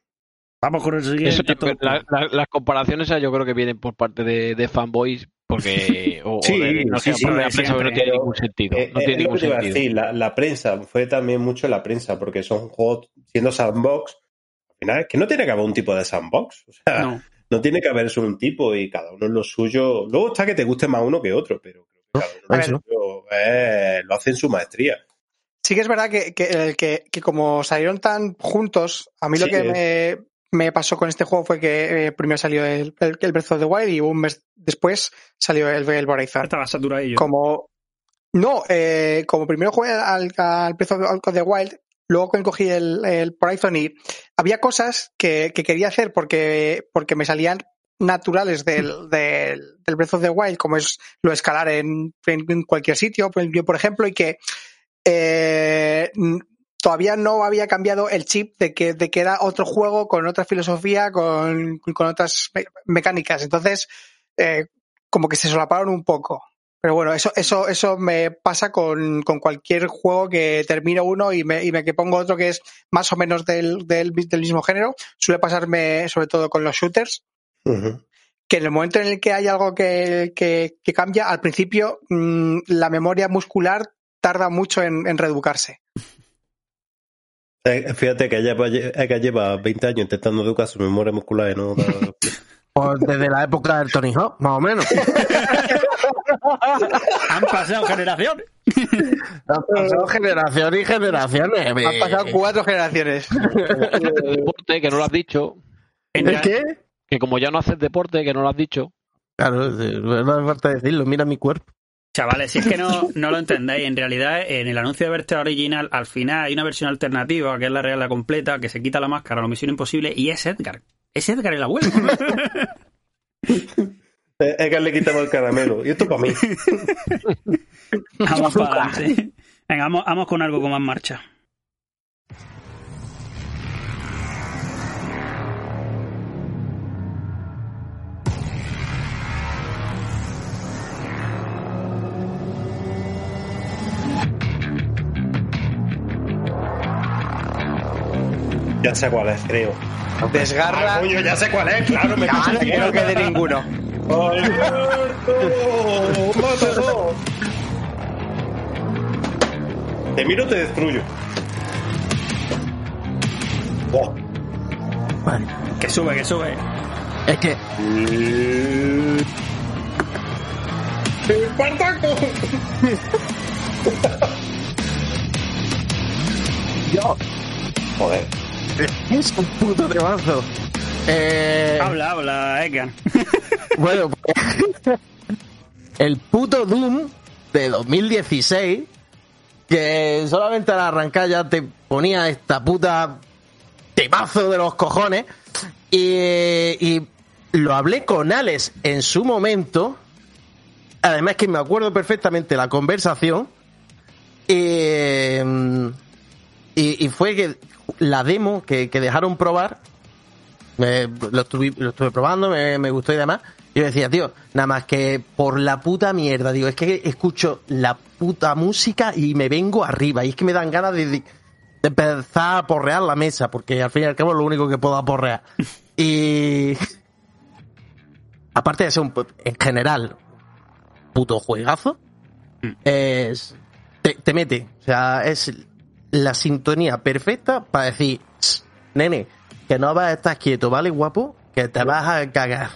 vamos con el siguiente Eso, todo- la- la- las comparaciones yo creo que vienen por parte de, de fanboys Porque, (laughs) o, o Sí, de- no sí, la prensa, no tiene ningún sentido. Eh, No eh, tiene ningún que te iba a sentido. decir, la, la prensa, fue también mucho la prensa, porque son juegos siendo sandbox, al final es que no tiene que haber un tipo de sandbox. O sea, no, No. tiene que haber solo un tipo y cada uno es lo suyo. Luego está que te guste más uno que otro, pero cada uno eh, lo hace en su maestría. Sí que es verdad que, que, que- que como salieron tan juntos, a mí lo que me, me pasó con este juego fue que eh, primero salió el, el, el Breath of the Wild y un mes después salió el, el Horizon. Estaba saturado yo. Como no, eh, como primero jugué al, al Breath of the Wild, luego cogí el, el Horizon y había cosas que, que quería hacer porque, porque me salían naturales del, del, del Breath of the Wild, como es lo escalar en, en- cualquier sitio, yo, por ejemplo, y que eh, todavía no había cambiado el chip de que, de que era otro juego con otra filosofía, con, con otras me- mecánicas. Entonces, eh, como que se solaparon un poco. Pero bueno, eso, eso, eso me pasa con, con cualquier juego que termino uno y me, y me que pongo otro que es más o menos del, del, del mismo género. Suele pasarme sobre todo con los shooters, Que en el momento en el que hay algo que, que, que cambia, al principio mm, la memoria muscular tarda mucho en, en reeducarse. Eh, Fíjate que ella, ella lleva 20 años intentando educar su memoria muscular y no (laughs) Pues desde la época del Tony Hawk, más o menos. (laughs) Han pasado generaciones. Han pasado generaciones y generaciones. Han pasado cuatro generaciones. (laughs) deporte, que no lo has dicho. En ¿El qué? Que como ya no haces deporte, que no lo has dicho. Claro, no hace falta decirlo, mira mi cuerpo. Chavales, si es que no, no lo entendéis, en realidad en el anuncio de Vertea original, al final hay una versión alternativa, que es la real, la completa, que se quita la máscara, la misión imposible, y es Edgar. Es Edgar el abuelo. (laughs) Que le quitamos el caramelo. Y esto para mí. vamos para adelante. Venga, vamos, vamos con algo con más marcha. Ya sé cuál es, creo. Desgarra. Ah, coño, ya sé cuál es, claro, me Ah, que (laughs) no quede ninguno. ¡Alberto! Te miro, te destruyo. Oh. Vale. Que sube, que sube. Es que ¡Espartaco! (laughs) yo Joder. Es un puto temazo. Eh, Habla, habla, Edgar. (laughs) bueno, pues, el puto Doom de 2016, que solamente al arrancar ya te ponía esta puta temazo de los cojones, y, y lo hablé con Alex en su momento, además que me acuerdo perfectamente la conversación, y, y fue que la demo que, que dejaron probar, lo, estuve, lo estuve probando, me, me gustó y demás. Yo decía, tío, nada más que por la puta mierda, digo, es que escucho la puta música y me vengo arriba. Y es que me dan ganas de, de- empezar a porrear la mesa, porque al fin y al cabo es lo único que puedo aporrear. Y. (laughs) Aparte de ser un. En general, puto juegazo, es. Te, te mete. O sea, es la sintonía perfecta para decir, "Ch, nene, que no vas a estar quieto, ¿vale, guapo? Que te vas a cagar.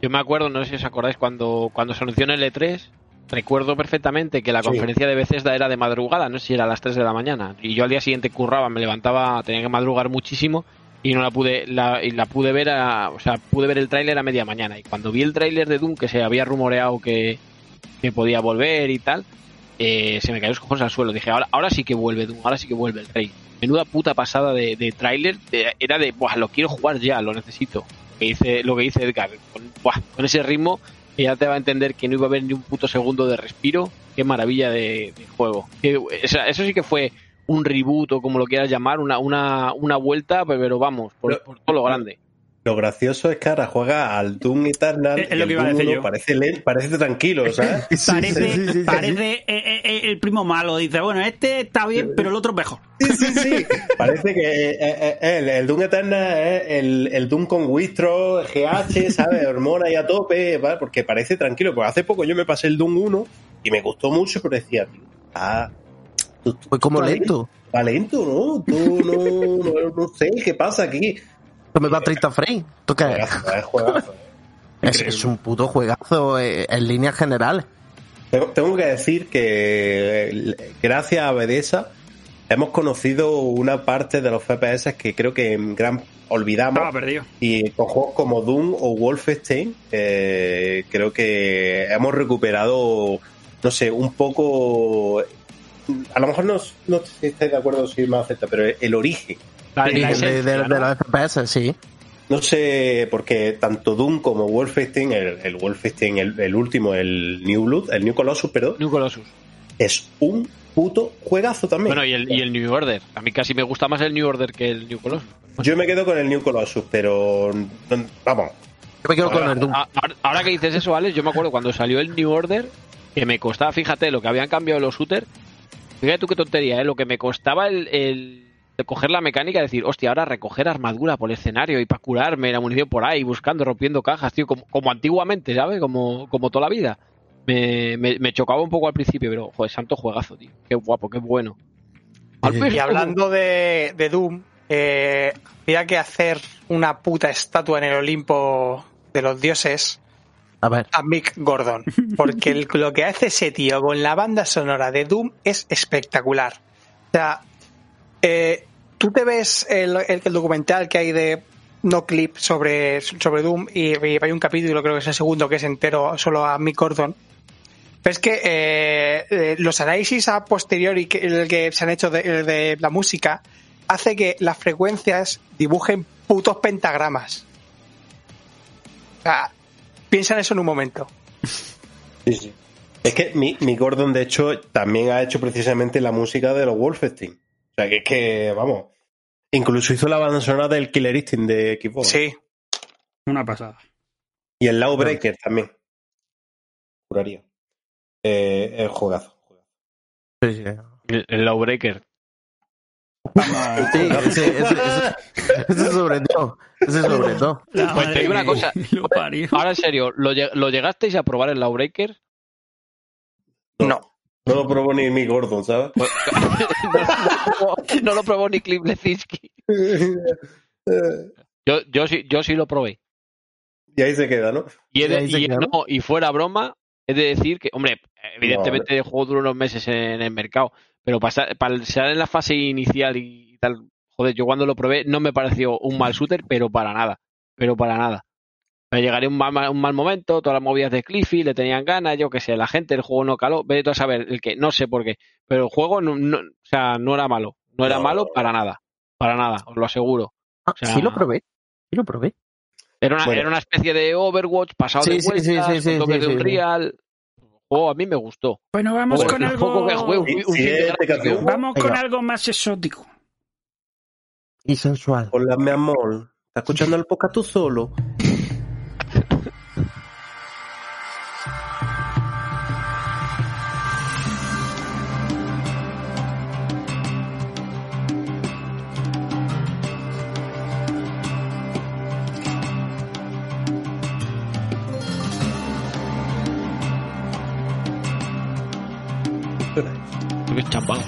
Yo me acuerdo, no sé si os acordáis, cuando, cuando se anunció en el E3, recuerdo perfectamente que la Sí. conferencia de Bethesda era de madrugada, no sé si era a las 3 de la mañana. Y yo al día siguiente curraba, me levantaba, tenía que madrugar muchísimo y no la pude, la, y la pude ver a, o sea, pude ver el tráiler a media mañana. Y cuando vi el tráiler de Doom, que se había rumoreado que, que podía volver y tal, eh, se me cayó los cojones al suelo. Dije, ahora, ahora sí que vuelve Doom, ahora sí que vuelve el rey. Menuda puta pasada de, de tráiler, era de, buah, lo quiero jugar ya, lo necesito. Que dice, lo que dice Edgar, con, buah, con ese ritmo, ya te va a entender que no iba a haber ni un puto segundo de respiro. Qué maravilla de, de juego. Que, o sea, eso sí que fue un reboot o como lo quieras llamar, una, una, una vuelta, pero vamos, por todo lo grande. Lo gracioso es que ahora juega al Doom Eternal. Es- lo el que iba a decir 1 yo. Parece, parece tranquilo, (laughs) ¿sabes? Parece, parece eh, eh, eh, el primo malo. Dice, bueno, este está bien, pero el otro es mejor. Sí, sí, sí. (laughs) Parece que eh, eh, eh, el, el Doom Eternal es el, el Doom con Wistro, GH, ¿sabes? (laughs) Hormona y a tope, ¿vale? Porque parece tranquilo. Pues hace poco yo me pasé el Doom 1 y me gustó mucho, pero decía, tío, ah, Pues como lento. Va lento, ¿no? Tú no, no, no sé qué pasa aquí. No me va a 30 frames. ¿Tú qué? Juegazo, es juegazo. (laughs) Es, es un puto juegazo eh, en líneas generales. Tengo, que decir que eh, gracias a Bedesa hemos conocido una parte de los FPS que creo que en gran olvidamos. Estaba perdido. Y con juegos como Doom o Wolfenstein, eh, creo que hemos recuperado, no sé, un poco. A lo mejor no, no sé si estáis de acuerdo si me acepta, pero el origen. De, de- de FPS, sí. No sé, porque tanto Doom como Wolfenstein, el, el Wolfenstein, el, el último, el New Blood, el New Colossus, perdón, New Colossus. es un puto juegazo también. Bueno, y el, y el New Order. A mí casi me gusta más el New Order que el New Colossus. Yo me quedo con el New Colossus, pero no- vamos, Yo me quedo con Ahora, el Doom. a- ahora- ahora que dices eso, Alex, yo me acuerdo cuando salió el New Order, que me costaba, fíjate, lo que habían cambiado los shooters. Fíjate tú qué tontería, ¿eh? Lo que me costaba el, el de coger la mecánica, decir, hostia, ahora recoger armadura por el escenario y para curarme la munición por ahí, buscando, rompiendo cajas, tío, como, como antiguamente, ¿sabes? Como, como toda la vida. Me, me, me chocaba un poco al principio, pero, joder, santo juegazo, tío. Qué guapo, qué bueno. Al Y Y hablando de, de Doom, eh, había que hacer una puta estatua en el Olimpo de los dioses A ver. a Mick Gordon. Porque el- lo que hace ese tío con la banda sonora de Doom es espectacular. O sea, eh, tú te ves el, el- documental que hay de no clip sobre, sobre Doom y, hay un capítulo, creo que es el segundo, que es entero solo a Mick Gordon. Pero es que eh, eh, los análisis a posteriori que, el que se han hecho de, la música hace que las frecuencias dibujen putos pentagramas. O sea, piensa en eso en un momento. (laughs) Sí, sí. Es que mi Gordon, de hecho, también ha hecho precisamente la música de los Wolfenstein. O sea, que es que, vamos. Incluso hizo la banda sonora del Killer Instinct de Xbox. Sí. Una pasada. Y el Lawbreaker también. Juraría. Eh, el juegazo. Sí, sí. El, el Lawbreaker. Sí, ese, ese, ese- ese sobre todo. Ese sobre todo. Pues te digo una cosa. Ahora en serio, ¿lo, lo llegasteis a probar el Lawbreaker? No. No lo probó ni mi Gordon, ¿sabes? no, no lo probó, no lo probó ni Cliff Lezinski. Yo, yo, sí, yo sí lo probé. y ahí se queda, ¿no? Y, de- Y ahí se y- queda, ¿no? no, y fuera broma, he de decir que, hombre, evidentemente el juego dura unos meses en el mercado, pero para, para ser en la fase inicial y tal, joder, yo cuando lo probé no me pareció un mal shooter, pero para nada, pero para nada. Me llegaría un mal, un mal momento, todas las movidas de Cliffy le tenían ganas, yo que sé, la gente, el juego no caló, vete tú a saber, el que, no sé por qué, pero el juego no, no- o sea, no era malo, no era No, malo para nada, para nada, os lo aseguro. Ah, O sea- sí lo probé. Sí lo probé. Era una, Bueno. era una especie de Overwatch pasado Sí, de vueltas, sí, sí, con de sí, sí. Unreal. Oh, a mí me gustó. Bueno, vamos Joder, con algo. que un, un de. Vamos con algo más exótico. Y sensual. Hola, mi amor. ¿Estás escuchando el podcast tú solo? Qué chapado.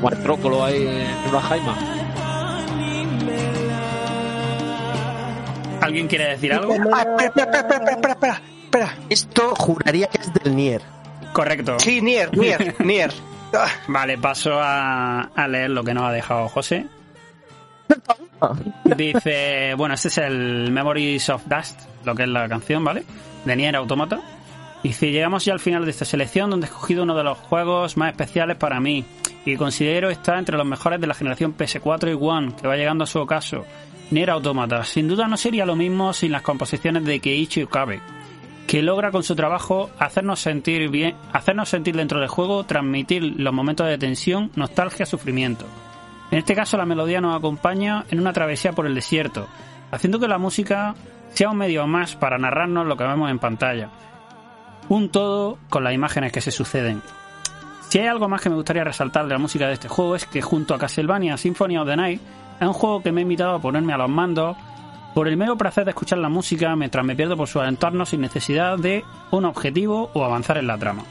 Juan Trócolo ahí en una jaima. ¿Alguien quiere decir algo? Ah, espera, espera, espera, espera, espera. Esto juraría que es del Nier. Correcto. Sí, Nier, Nier, (laughs) Nier. Ah, Vale, paso a, a leer lo que nos ha dejado José. Dice, bueno, este es el Memories of Dust, lo que es la canción, ¿vale? De Nier Automata. Dice, llegamos ya al final de esta selección donde he escogido uno de los juegos más especiales para mí y considero está entre los mejores de la generación PS4 y One, que va llegando a su ocaso. Nier Automata. Sin duda no sería lo mismo sin las composiciones de Keiichi Okabe, que logra con su trabajo hacernos sentir bien, hacernos sentir dentro del juego, transmitir los momentos de tensión, nostalgia, sufrimiento. En este caso la melodía nos acompaña en una travesía por el desierto, haciendo que la música sea un medio más para narrarnos lo que vemos en pantalla. Un todo con las imágenes que se suceden. Si hay algo más que me gustaría resaltar de la música de este juego es que junto a Castlevania Symphony of the Night es un juego que me ha invitado a ponerme a los mandos por el mero placer de escuchar la música mientras me pierdo por sus entornos sin necesidad de un objetivo o avanzar en la trama.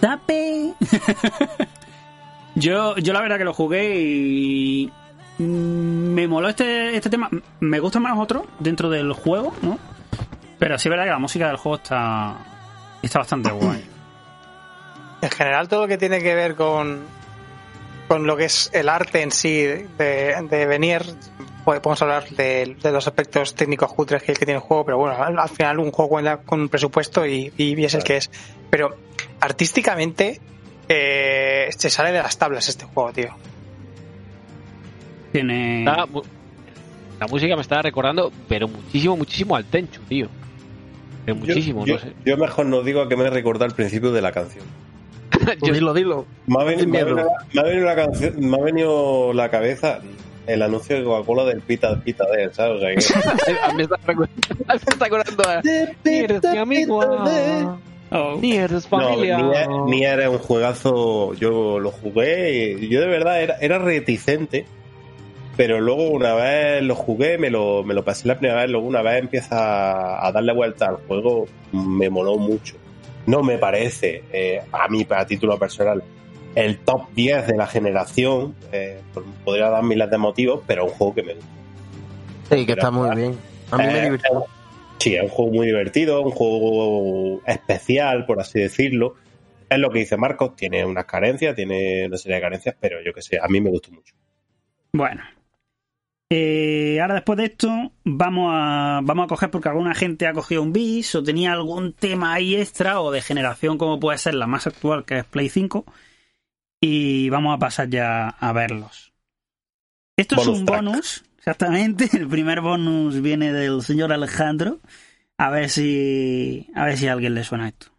¡Tape! (laughs) yo, yo la verdad que lo jugué y me moló este, este tema. Me gusta más otro dentro del juego, ¿no? Pero sí es verdad que la música del juego está, está bastante (clears throat) guay. En general, todo lo que tiene que ver con, con lo que es el arte en sí de, de venir, pues podemos hablar de, de los aspectos técnicos cutres que, que tiene el juego, pero bueno, al, al final un juego cuenta con un presupuesto y, y es el que es. Pero artísticamente eh, se sale de las tablas este juego, tío. Tiene. La música me estaba recordando, pero muchísimo, muchísimo al Tenchu, tío. Pero muchísimo, yo, no sé. yo mejor no digo a que me recuerda al principio de la canción. (laughs) Yo- dilo, dilo. Me ha, venido, Sin me ha venido la, me ha venido la canción, me ha venido la cabeza el anuncio de Coca-Cola del Pita Pita de él, ¿sabes? O sea que, (laughs) a mí me está recordando, (laughs) me está acordando a... Ni eres mi amigo, Oh. ni eres no, familia. Nier, Nier era un juegazo, yo lo jugué y yo de verdad era, era reticente, pero luego una vez lo jugué, me lo, me lo pasé la primera vez, luego una vez empieza a darle vuelta al juego, me moló mucho. No me parece, eh, a mí, a título personal, el top 10 de la generación, eh, podría dar miles de motivos, pero es un juego que me gusta. Sí, que está muy bien. A mí me Eh, divirtió. Sí, es un juego muy divertido, un juego especial, por así decirlo. Es lo que dice Marcos, tiene unas carencias, tiene una serie de carencias, pero yo que sé, a mí me gustó mucho. Bueno. Eh, ahora después de esto vamos a, vamos a coger porque alguna gente ha cogido un bis o tenía algún tema ahí extra o de generación como puede ser la más actual que es Play 5 y vamos a pasar ya a verlos. Esto es un track. bonus, exactamente. El primer bonus viene del señor Alejandro. A ver si a ver si a alguien le suena esto.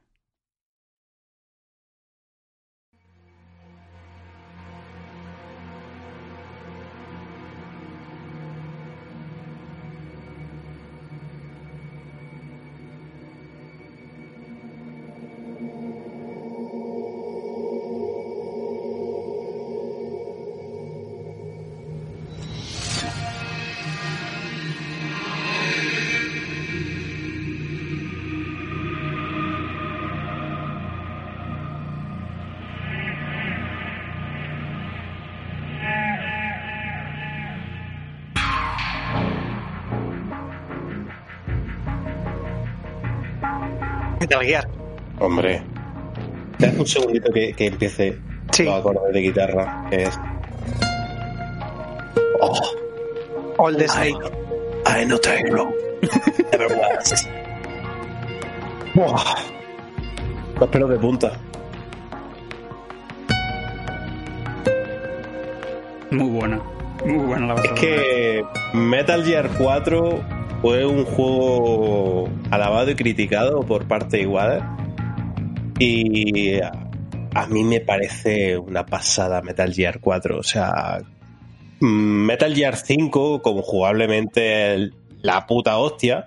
Metal Gear. Hombre, deja un segundito que, que empiece Sí. los acordes de guitarra, que es... Oh, All the Snake. I know Taylor. Never was. Buah. Los pelos de punta. Muy buena. Muy buena la Es banda. que Metal Gear 4 fue un juego alabado y criticado por parte de igual y a, mí me parece una pasada Metal Gear 4 o sea Metal Gear 5 como jugablemente la puta hostia.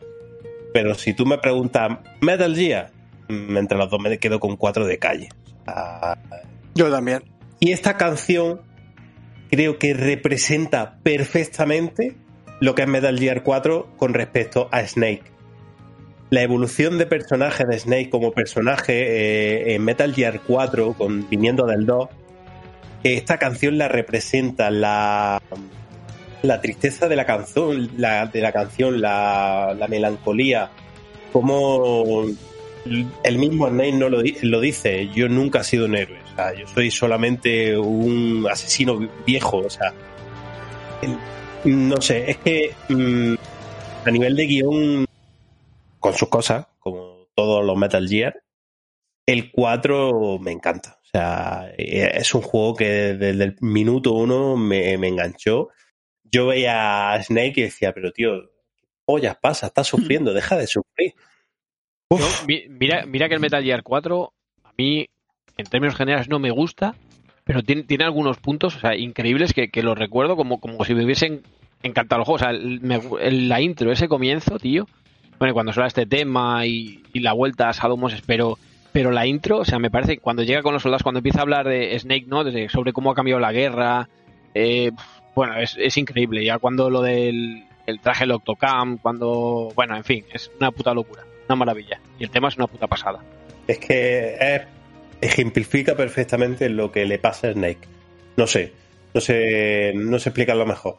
Pero si tú me preguntas Metal Gear mm, entre los dos me quedo con 4 de calle. Sea, Yo también. y esta canción creo que representa perfectamente lo que es Metal Gear 4 con respecto a Snake. La evolución de personaje de Snake como personaje eh, en Metal Gear 4, con, viniendo del 2, esta canción la representa la, la tristeza de la canción, la, de la canción, la, la melancolía, como el mismo Snake no lo, lo dice, yo nunca he sido un héroe, o sea, yo soy solamente un asesino viejo, o sea, no sé, es que mm, a nivel de guion, con sus cosas, como todos los Metal Gear, el 4 me encanta. O sea, eh, es un juego que desde el minuto uno me, me enganchó. Yo veía a Snake y decía, pero tío, ¿qué pollas pasa? Estás sufriendo, deja de sufrir. Yo, mira, mira que el Metal Gear 4 a mí, en términos generales, no me gusta, pero tiene, algunos puntos o sea, increíbles que, que los recuerdo como, como si me hubiesen encantado el juego. O sea, el- me- el- la intro, ese comienzo, tío. Bueno, cuando suena este tema y, y la vuelta a Salomos, espero. Pero la intro, o sea, me parece que cuando llega con los soldados, cuando empieza a hablar de Snake, ¿no? Desde, sobre cómo ha cambiado la guerra. eh, bueno, es, es increíble. Ya cuando lo del el traje del Octocam, cuando. Bueno, en fin, es una puta locura. Una maravilla. Y el tema es una puta pasada. Es que es- ejemplifica perfectamente lo que le pasa a Snake. No sé, no sé, no sé explicarlo mejor.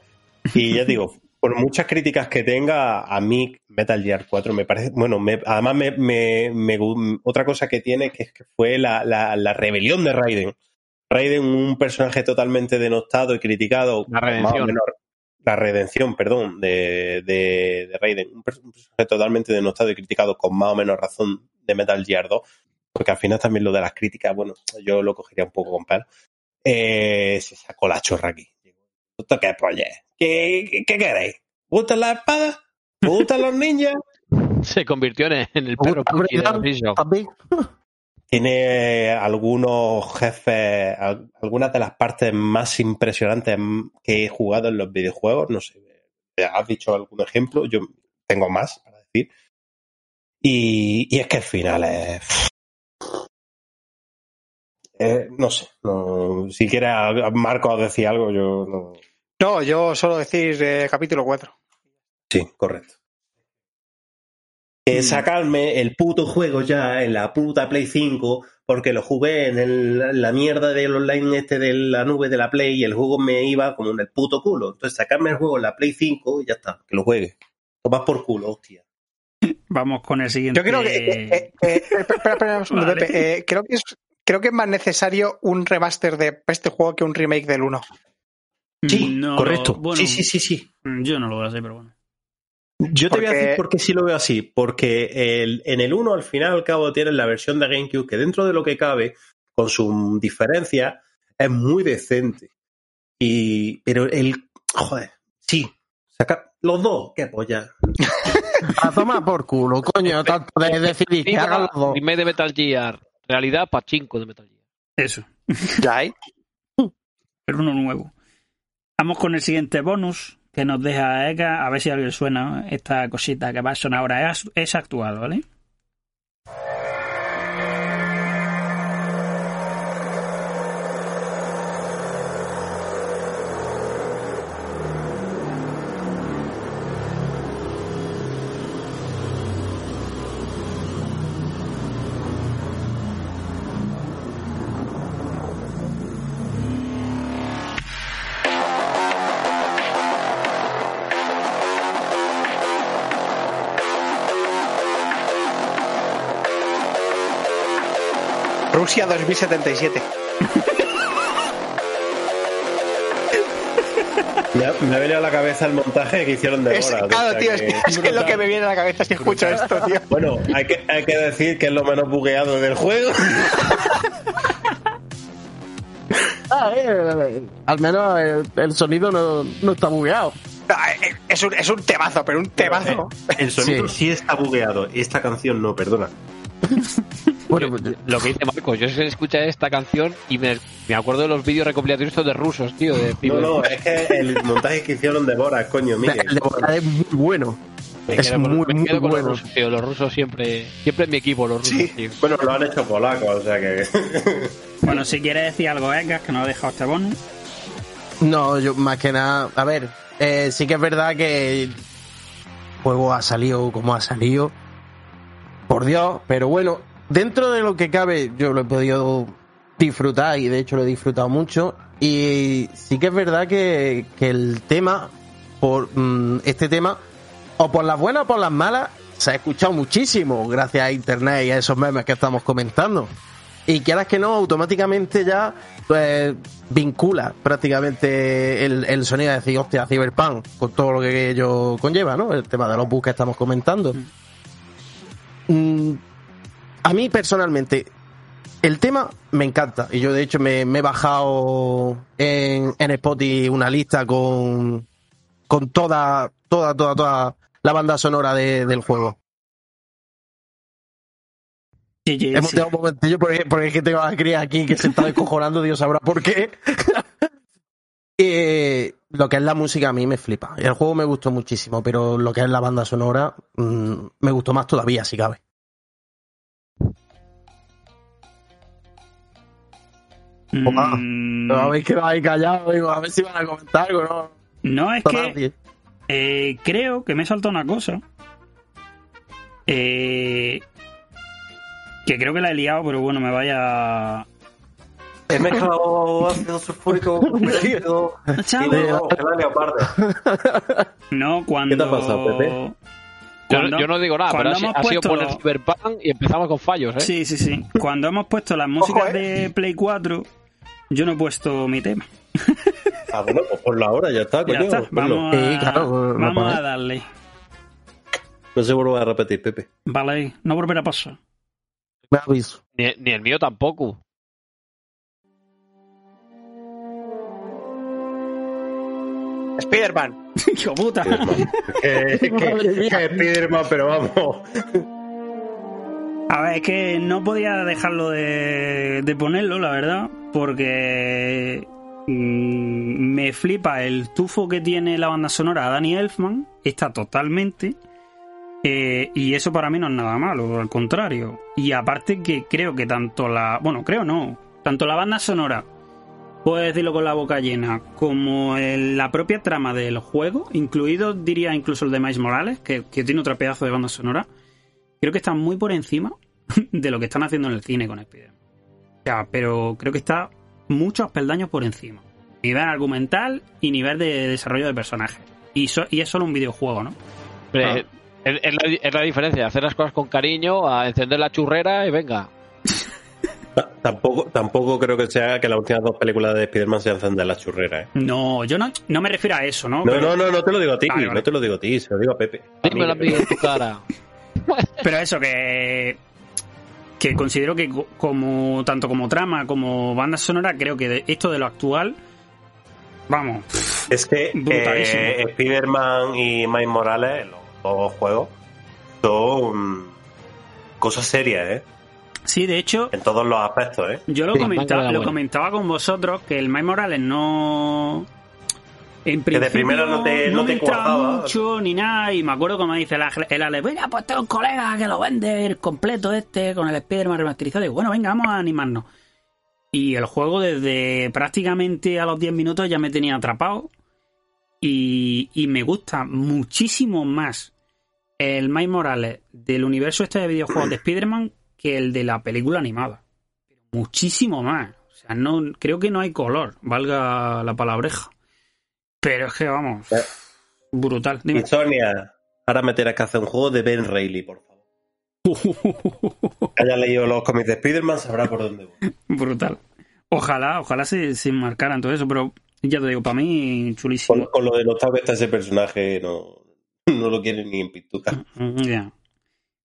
Y ya digo, (laughs) por muchas críticas que tenga, a mí Metal Gear 4 me parece, bueno, me- además me, me- otra cosa que tiene que, es que fue la, la- la rebelión de Raiden. Raiden, un personaje totalmente denostado y criticado. La redención. la redención, perdón, de, de, de Raiden. Un personaje totalmente denostado y criticado con más o menos razón de Metal Gear 2 porque al final también lo de las críticas, bueno, yo lo cogería un poco con pelo. Eh, se sacó la chorra aquí. ¿Esto qué polla es? ¿Qué, qué, qué queréis? ¿Gustan las espadas? ¿Os gustan los ninjas? Se convirtió en, el perro Puki de. Tiene algunos jefes, al- algunas de las partes más impresionantes que he jugado en los videojuegos. No sé, ¿has dicho algún ejemplo? Yo tengo más para decir. Y, y es que el final es. Eh, no sé, no, si quieres Marco decir algo, yo no. No, yo solo decir eh, capítulo 4. Sí, correcto. Que sacarme el puto juego ya en la puta Play 5 porque lo jugué en el- la mierda del online este de la nube de la Play y el juego me iba como en el puto culo. Entonces sacarme el juego en la Play 5 y ya está, que lo juegue. Tomas por culo, hostia. Vamos con el siguiente. Yo creo que. eh, eh, eh, espera, espera un segundo, Vale. Pepe. Eh, creo, que es, creo que es más necesario un remaster de este juego que un remake del 1. Sí, No correcto. bueno, sí, sí, sí, sí. Yo no lo veo así, pero bueno. Yo te voy a decir por qué sí lo veo así. Porque el- en el 1, al final al cabo, tienes la versión de GameCube que dentro de lo que cabe, con sus diferencias, es muy decente. Y, pero el. Joder, sí. Saca, los dos, qué polla. (laughs) A tomar por culo, coño, tanto de decidir que hagan los dos. Remake de Metal Gear. Realidad pachinko de Metal Gear. Eso. Ya hay. (laughs) Pero uno nuevo. Vamos con el siguiente bonus que nos deja Eka. A ver si a alguien suena esta cosita que va a sonar ahora. Es, es actual, ¿vale? Rusia 2077. Me ha, me ha venido a la cabeza el montaje que hicieron de o claro, tío, es, que- es que es lo que me viene a la cabeza si escucho esto, tío. Bueno, hay que, hay que decir que es lo menos bugueado del juego. (laughs) Ah, eh, eh, al menos el, el sonido no, no está bugueado. Ah, eh, Es un, es un temazo, pero un temazo. El sonido Sí. sí. está bugueado. Esta canción no, perdona. Bueno, pues, Lo que dice Marcos, yo se escucha esta canción y me, me acuerdo de los vídeos recopilatorios de rusos, tío. De, No, no, es que el (laughs) montaje que hicieron de Borat, coño, Miguel. el de Borat es muy bueno. me es quedo muy, me muy quedo con bueno. los rusos, tío. Los rusos siempre, siempre en mi equipo, los rusos, Sí. tío. Bueno, lo han hecho polacos, o sea que. (laughs) Bueno, si quieres decir algo, Eka, que nos ha dejado este. No, yo más que nada, a ver, eh, sí que es verdad que el juego ha salido como ha salido, por Dios, pero bueno, dentro de lo que cabe yo lo he podido disfrutar y de hecho lo he disfrutado mucho y sí que es verdad que, que el tema, por mm, este tema, o por las buenas o por las malas, se ha escuchado muchísimo gracias a internet y a esos memes que estamos comentando. Y quieras que no, automáticamente ya pues, vincula prácticamente el, sonido de decir, hostia, Cyberpunk, con todo lo que ello conlleva, ¿no? El tema de los bugs que estamos comentando. Mm, a mí personalmente, el tema me encanta. Y yo, de hecho, me, me he bajado en, en Spotify una lista con, con toda, toda, toda, toda la banda sonora de- del juego. Sí, sí, Hemos sí. tenido un momentillo porque, porque es que tengo a Cris aquí que se está (laughs) descojonando, Dios sabrá por qué. (laughs) Eh, lo que es la música a mí me flipa. El juego me gustó muchísimo, pero lo que es la banda sonora mm, me gustó más todavía, si cabe. Mm, Pero habéis quedado ahí callados, digo, a ver si van a comentar algo, ¿no? no, es que eh, creo que me he saltado una cosa. Eh, que creo que la he liado, pero bueno, me vaya. He mezclado ácido sulfúrico con ácido Chavo. y no, cuando. ¿Qué te ha pasado, Pepe? Yo, Cuando- yo no digo nada, pero ha, ha sido poner Cyberpunk y empezamos con fallos, ¿eh? Sí, sí, sí. Cuando hemos puesto las músicas Ojo, ¿eh? de Play 4, yo no he puesto mi tema. Ah, bueno, pues por la hora ya está, Ya coño. está, vamos, Sí, a, claro, lo vamos a darle. No se vuelva a repetir, Pepe. Vale, no volverá a pasar. Me aviso. Ni, ni el mío tampoco. Spider-Man. (laughs) Hijo puta. (laughs) que, que Spiderman, pero vamos. A ver, es que no podía dejarlo de, de ponerlo, la verdad, porque mm, me flipa el tufo que tiene la banda sonora a Danny Elfman, está totalmente, eh, y eso para mí no es nada malo, al contrario. Y aparte que creo que tanto la, bueno, creo no, tanto la banda sonora, puedo decirlo con la boca llena, como la propia trama del juego, incluido diría incluso el de Miles Morales, que, que tiene otro pedazo de banda sonora, creo que está muy por encima (laughs) de lo que están haciendo en el cine con Spider-Man. O sea, pero creo que está muchos peldaños por encima. Nivel argumental y nivel de desarrollo de personajes. Y, so- y es solo un videojuego, ¿no? Pero, Ah. Es, es la, es la diferencia, hacer las cosas con cariño, a encender la churrera y venga. Ta- Tampoco, tampoco creo que sea que las últimas dos películas de Spider-Man se encenden la churrera, ¿eh? No, yo no, no me refiero a eso, ¿no? No, pero, no, no, no te lo digo a ti, Vale, vale. no te lo digo a ti, se lo digo a Pepe. A mí, Dímelo a mí en tu cara. (laughs) pero eso que que considero que co- como tanto como trama como banda sonora creo que de- esto de lo actual vamos Es que eh, Spider-Man y Miles Morales, los dos juegos, son cosas serias, ¿eh? Sí de hecho En todos los aspectos, ¿eh? Yo lo, Sí, comentaba, lo comentaba con vosotros que el Miles Morales no. En Que de principio primera no te- no me te mucho ni nada. Y me acuerdo como dice el, el Ale, mira, pues tengo un colega que lo vende el completo este con el Spider-Man remasterizado. Y bueno, venga, vamos a animarnos. Y el juego desde prácticamente a los 10 minutos ya me tenía atrapado. Y, y me gusta muchísimo más el Miles Morales del universo este de videojuegos de (clears throat) Spider-Man que el de la película animada. Muchísimo más. O sea, no, creo que no hay color, valga la palabreja. Pero es que vamos, brutal. Dime. Sonia, ahora me tienes que hacer un juego de Ben Reilly, por favor. (laughs) Haya leído los cómics de Spider-Man sabrá por dónde voy. brutal. Ojalá, ojalá se, se marcaran todo eso, pero ya te digo, para mí chulísimo. Con, con lo de notable que está ese personaje, no, no lo quieren ni en pintura. Mm, ya.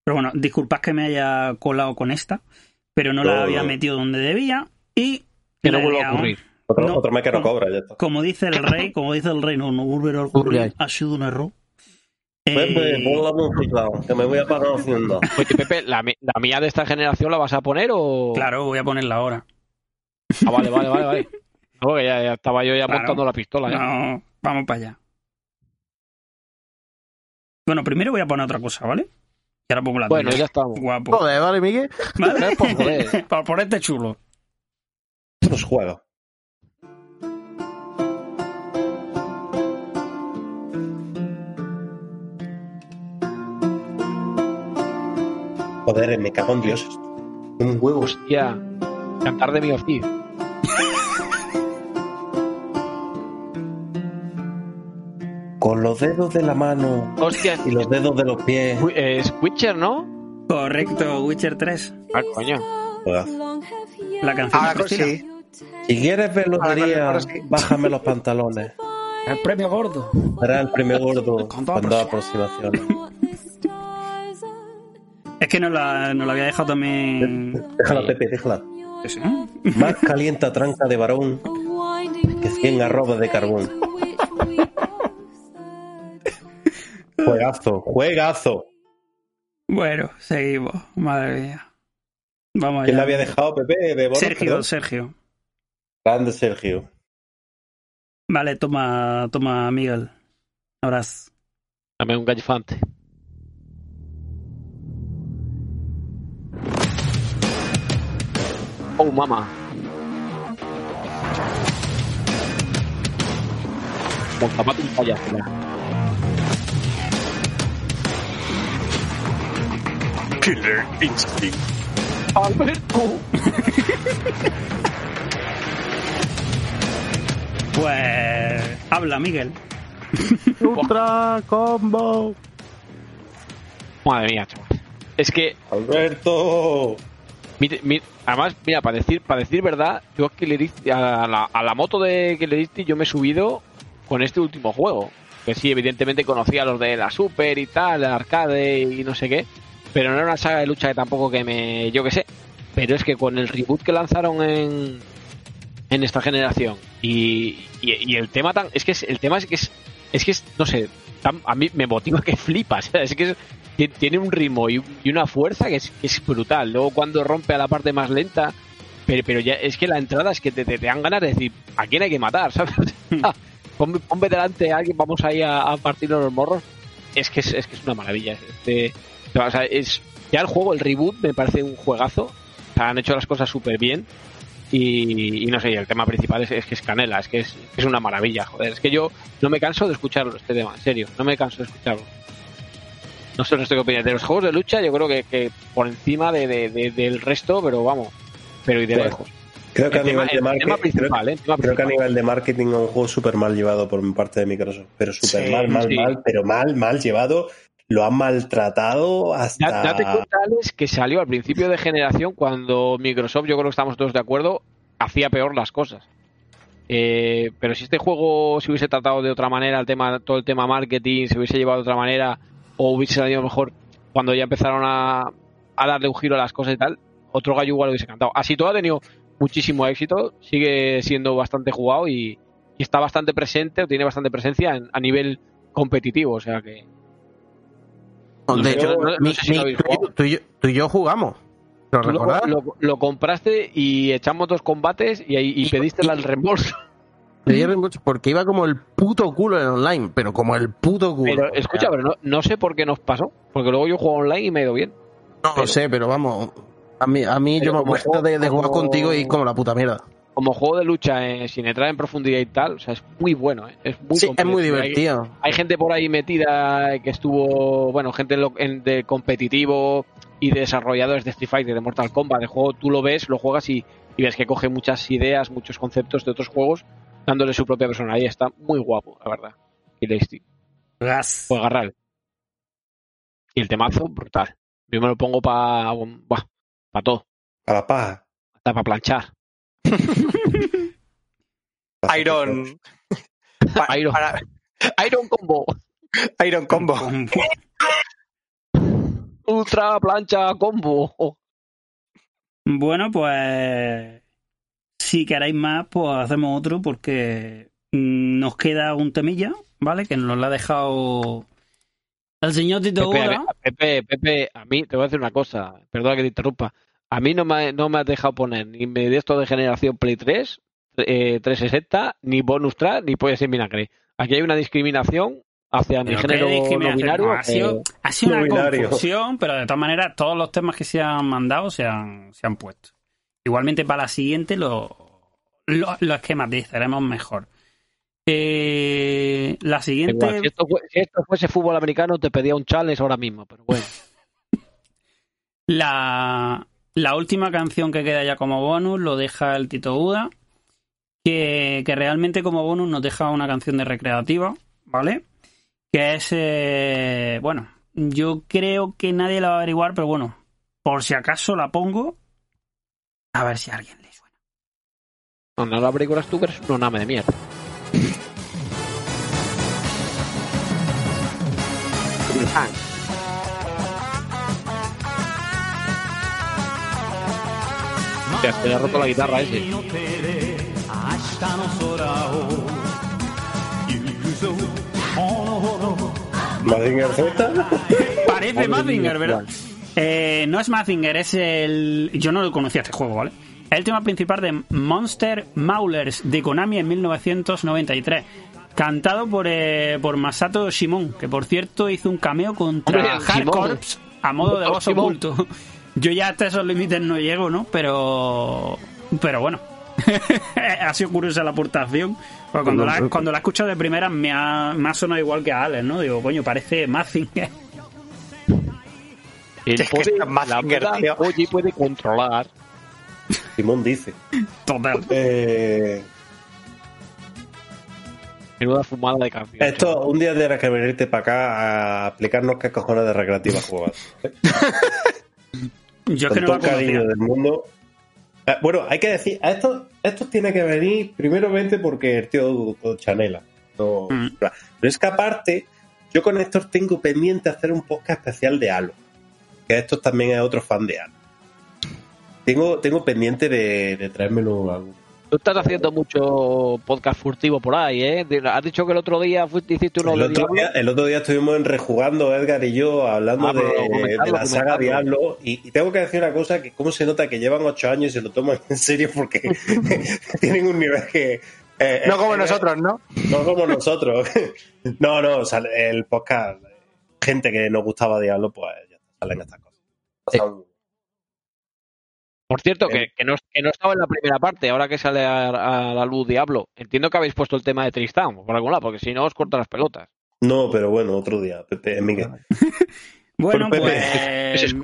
Pero bueno, disculpad que me haya colado con esta, pero no la había no. metido donde debía y Que no vuelva a ocurrir. Otro, No, otro mes que no como- cobra, ya está. Como dice el rey, como dice el rey, no, no volverá a ocurrir. Ha sido un error. Pepe, Eh, pon la música, que me voy a pagar haciendo. Oye, Pepe, ¿la, la mía de esta generación la vas a poner o...? Claro, voy a ponerla ahora. Ah, vale, vale, vale, vale. (laughs) No, porque ya, ya estaba yo ya Claro. montando la pistola. ¿eh? No, vamos para allá. Bueno, primero voy a poner otra cosa, ¿vale? Y ahora pongo la Bueno, tuya. ya estamos. Guapo. Joder, vale, Miguel. ¿Vale? (laughs) Pues, joder. (laughs) Para ponerte chulo. Esto es juego. Joder, me cago en Dios. Un huevo. Hostia, cantar de mi oficio. Con los dedos de la mano Hostia, y los dedos de los pies. Es Witcher, ¿no? Correcto, Witcher 3. Ah, coño. La canción Ahora de sí. Si quieres ver lotería, sí. bájame los pantalones. El premio gordo. Será el premio gordo Con toda con dos aproximaciones. Es que no la, no la había dejado también. Déjala, Pepe, déjala. Sí. Más calienta tranca de varón que 100 arrobas de carbón. Juegazo, juegazo. Bueno, seguimos. Madre mía. Vamos ¿Quién allá. le había dejado, Pepe? De bono, Sergio, perdón? Sergio. Grande Sergio. Vale, toma, toma, Miguel. Abrazo. Dame un gallifante. Oh, mama. Con zapato y payaso. Killer Instinct. Alberto. Pues habla, Miguel. Ultra combo. Madre mía, chaval. Es que, Alberto. mi- mi- además, mira, para decir, para decir verdad, yo a, Killer Instinct- a, la, a la moto de Killer Instinct yo me he subido con este último juego. Que sí, evidentemente conocía los de la Super y tal, el arcade y no sé qué. Pero no era una saga de lucha que tampoco que me. Yo que sé. Pero es que con el reboot que lanzaron en. En esta generación. Y, y, y el tema tan. Es que es- el tema es que es. Es que es, no sé. tan- a mí me motiva que flipas. (laughs) Es que es- ti- tiene un ritmo y, y una fuerza que es, que es brutal. Luego cuando rompe a la parte más lenta. Pero, pero ya es que la entrada es que te, te, te dan ganas de decir a quién hay que matar, (laughs) ¿sabes? (laughs) ponme, ponme delante a alguien, vamos ahí a, a partirnos los morros. Es que es, es que es una maravilla. Este, o sea, es, ya el juego, el reboot, me parece un juegazo. O sea, han hecho las cosas súper bien. Y, y no sé, el tema principal es, es que es canela, es que es, es una maravilla, joder. Es que yo no me canso de escucharlo, este tema, en serio, no me canso de escucharlo. No sé resto qué opinas. De los juegos de lucha, yo creo que, que por encima de, de- de- del resto, pero vamos, pero y de Bueno, lejos. Creo que, a tema- nivel de el tema marketing, creo, ¿eh? Creo que a nivel de marketing es un juego súper mal llevado por parte de Microsoft. Pero súper Sí, mal, mal, sí. mal, pero mal, mal llevado. Lo han maltratado hasta. Da- Date cuenta, Alex, que salió al principio de generación cuando Microsoft, yo creo que estamos todos de acuerdo, hacía peor las cosas. Eh, pero si este juego se hubiese tratado de otra manera, el tema, todo el tema marketing se hubiese llevado de otra manera, o hubiese salido mejor cuando ya empezaron a, a darle un giro a las cosas y tal, otro gallo igual lo hubiese cantado. Así todo ha tenido muchísimo éxito, sigue siendo bastante jugado y, y está bastante presente, o tiene bastante presencia en- a nivel competitivo, o sea que... No de hecho, no- no mi- sé si mi- lo habéis tú, y yo- tú y yo, tú y yo jugamos. ¿Lo Tú lo, recordás? lo- lo compraste y echamos dos combates y, y Y- pediste el reembolso. Dieron mucho porque iba como el puto culo en online, pero como el puto culo. Pero escucha, pero no, no sé por qué nos pasó. Porque luego yo juego online y me ha ido bien. no lo sé, pero vamos. A mí, a mí yo me acuerdo de, de jugar contigo y como la puta mierda. Como juego de lucha, eh, sin entrar en profundidad y tal, o sea, es muy bueno. eh, Es muy Sí, es muy. Hay- divertido. Hay, gente por ahí metida que estuvo, bueno, gente en lo- en- de competitivo y de desarrolladores de Street Fighter, de Mortal Kombat, de juego, tú lo ves, lo juegas y, y ves que coge muchas ideas, muchos conceptos de otros juegos, dándole su propia personalidad. Está muy guapo, la verdad. Killer Instinct. Gas. Pues agarrar. Y el temazo, brutal. Yo me lo pongo para para todo. A la paja. Hasta para planchar. (laughs) Iron. Pa- Iron. para- Iron Combo. Iron Combo. (laughs) Ultra plancha combo. Bueno, pues si queréis más, pues hacemos otro porque nos queda un temilla, ¿vale? Que nos lo ha dejado el señor Tito Pepe, Pepe, Pepe, a mí te voy a decir una cosa. Perdona que te interrumpa. A mí no me, no me has dejado poner ni de esto de generación Play 3, eh, 360, ni bonus track, ni pollas en vinagre. Aquí hay una discriminación hacia mi género no binario. ha sido, que- ha sido no una binario. confusión, pero de todas maneras todos los temas que se han mandado se han, se han puesto. Igualmente para la siguiente lo, lo, lo esquematizaremos mejor. Eh, la siguiente... igual, si, esto si esto fuese fútbol americano, te pedía un challenge ahora mismo, pero bueno. (laughs) La, la última canción que queda ya como bonus lo deja el Tito Uda, que, que realmente como bonus nos deja una canción de recreativa, ¿vale? Que es, eh, bueno, yo creo que nadie la va a averiguar, pero bueno, por si acaso la pongo, a ver si a alguien le suena. No, no lo averiguas tú, que eres un name de mierda. (laughs) Hostia, se le ha roto la guitarra ese. Mazinger Z. Parece Mazinger, ¿verdad? Eh, no es Mazinger, es el. Yo no lo conocía este juego, ¿vale? Es el tema principal de Monster Maulers de Konami en 1993. Cantado por, eh, por Masato Shimon, que por cierto hizo un cameo contra Hard. Corps a modo de voz Shimon. oculto. Yo ya hasta esos límites no llego, ¿no? Pero. Pero bueno. (laughs) ha sido curiosa la aportación. Porque cuando la, cuando la he escuchado de primera me ha, me ha sonado igual que a Alex, ¿no? Digo, coño, parece Mazinger. Él Es que más la Finger, verdad, tío. oye, puede controlar. Simón dice. Total. Eh, Menuda fumada de canción. esto, un día tendrás que venirte para acá a explicarnos qué cojones de recreativa juegas. (laughs) Yo Con que no todo el cariño del mundo. Eh, Bueno, hay que decir, a estos, estos tiene que venir primeramente porque el tío Chanela. No- Mm. Pero es que aparte, yo con Héctor tengo pendiente hacer un podcast especial de Halo. Que Héctor también es otro fan de Halo. Tengo, tengo pendiente de, de traérmelo algo. Tú estás haciendo mucho podcast furtivo por ahí, ¿eh? Has dicho que el otro día fuiste, hiciste uno El de otro, día, el otro día estuvimos en rejugando, Edgar y yo, hablando Ah, de, la saga. Diablo. Y, y tengo que decir una cosa, que cómo se nota que llevan ocho años y se lo toman en serio porque (laughs) (laughs) tienen un nivel que... eh, No como eh, nosotros, ¿no? No como nosotros. (laughs) no, no, o sea, el podcast, gente que nos gustaba Diablo, pues ya salen estas cosas. Pasan- Por cierto, que, que no, que no estaba en la primera parte, ahora que sale a, a la luz Diablo. Entiendo que habéis puesto el tema de Tristán por algún lado, porque si no os cortan las pelotas. No, pero bueno, otro día, Pepe, Miguel. (laughs) Bueno, Pepe. Pues.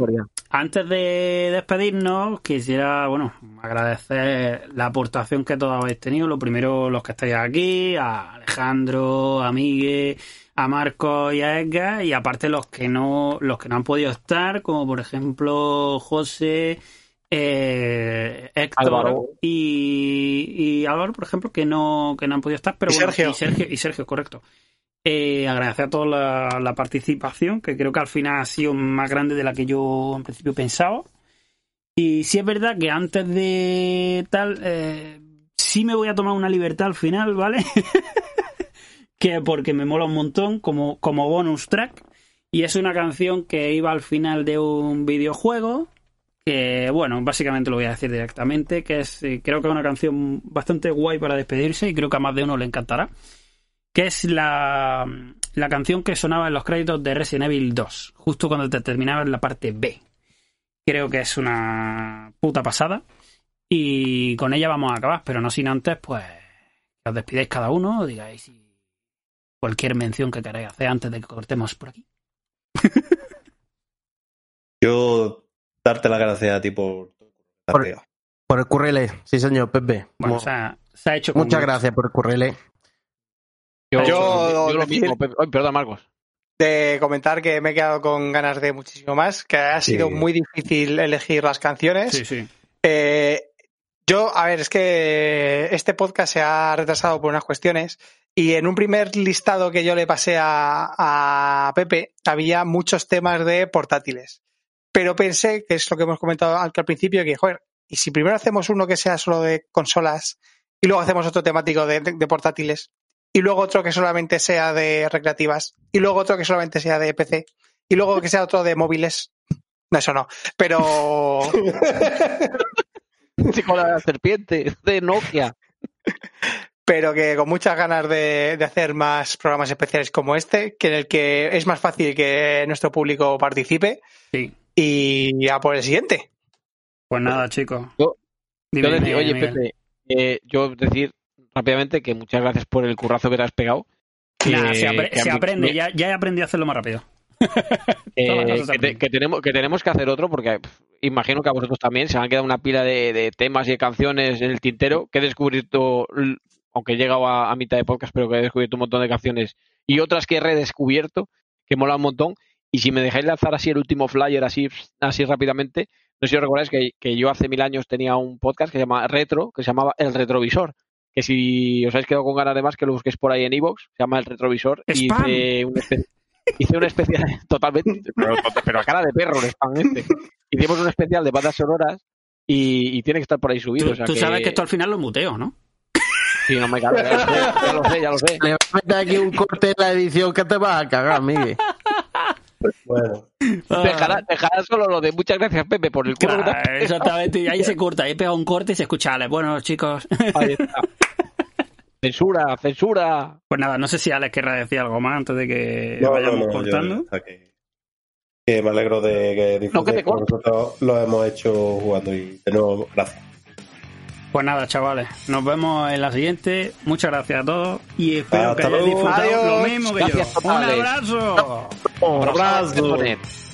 Antes de despedirnos, quisiera, bueno, agradecer la aportación que todos habéis tenido. Lo primero, los que estáis aquí, a Alejandro, a Miguel, a Marco y a Edgar, y aparte los que no, los que no han podido estar, como por ejemplo José, eh, Héctor Álvaro. y, y Álvaro, por ejemplo, que no, que no han podido estar, pero Y bueno, Sergio. y Sergio, y Sergio, correcto. Eh, agradecer a todos la, la participación, que creo que al final ha sido más grande de la que yo en principio pensaba. Y sí es verdad que antes de tal, eh, sí me voy a tomar una libertad al final, ¿vale? (laughs) que porque me mola un montón como, como bonus track. Y es una canción que iba al final de un videojuego. Que, bueno, básicamente lo voy a decir directamente. Que es, eh, creo que es una canción bastante guay para despedirse y creo que a más de uno le encantará. Que es la, la canción que sonaba en los créditos de Resident Evil 2, justo cuando te terminaba en la parte B. Creo que es una puta pasada. Y con ella vamos a acabar, pero no sin antes, pues, que os despidáis cada uno, digáis cualquier mención que queráis hacer antes de que cortemos por aquí. (laughs) Yo darte las gracias a ti por... Por- Por el currele, sí señor, Pepe. Bueno, o sea, se ha hecho con Muchas gusto. gracias por el currele. Yo, Yo lo decir- mismo. Pepe. Ay, perdón, Marcos. de comentar que me he quedado con ganas de muchísimo más, que ha sido Sí. muy difícil elegir las canciones. Sí, sí. Eh, yo, a ver, es que este podcast se ha retrasado por unas cuestiones y en un primer listado que yo le pasé a, a Pepe había muchos temas de portátiles. Pero pensé, que es lo que hemos comentado al, al principio, que, joder, y si primero hacemos uno que sea solo de consolas y luego hacemos otro temático de, de- de portátiles y luego otro que solamente sea de recreativas y luego otro que solamente sea de PC y luego que sea otro de móviles. No, eso no. Pero (laughs) Sí, con la serpiente de Nokia. pero que con muchas ganas de, de hacer más programas especiales como este, que en el que es más fácil que nuestro público participe Sí. Y a por el siguiente. Pues nada, chicos. Yo- Dime, Yo decir, oye, Miguel. Pepe, eh, yo decir rápidamente que muchas gracias por el currazo que te has pegado. Nada, Que- se, apre- que a se mí- aprende, me- ya, ya he aprendido a hacerlo más rápido. (laughs) Eh, que, te- aprenden. que tenemos, que tenemos que hacer otro porque imagino que a vosotros también se han quedado una pila de, de temas y de canciones en el tintero que he descubierto, aunque he llegado a, a mitad de podcast, pero que he descubierto un montón de canciones y otras que he redescubierto que mola un montón. Y si me dejáis lanzar así el último flyer así, así rápidamente, no sé si os recordáis que, que yo hace mil años tenía un podcast que se llama Retro, que se llamaba El Retrovisor. Que si os habéis quedado con ganas de más, que lo busquéis por ahí en Evox, se llama El Retrovisor. Y hice una especie, hice una especial, (laughs) totalmente, pero, pero a cara de perro el spam este. Hicimos un especial de bandas sonoras y, y tiene que estar por ahí subido. Tú, o sea tú que- sabes que esto al final lo muteo, ¿no? Sí, no me cago, ya lo sé, ya lo sé, ya lo sé. Le voy a meter aquí un corte en la edición que te vas a cagar, Miguel. Bueno, Dejará, dejará solo lo de muchas gracias, Pepe, por el curro. Claro, exactamente, y ahí se corta, ahí pega un corte y se escucha, Alex. Bueno, chicos, Ahí está. Censura, censura. pues nada, no sé si Alex querrá decir algo más antes de que no, vayamos no, cortando. que, que me alegro de que No, que te disfrutéis como nosotros lo hemos hecho jugando y de nuevo, gracias. Pues nada, chavales, nos vemos en la siguiente. Muchas gracias a todos y espero Hasta que hayáis disfrutado Adiós. lo mismo que Gracias yo. Un abrazo. Abrazo.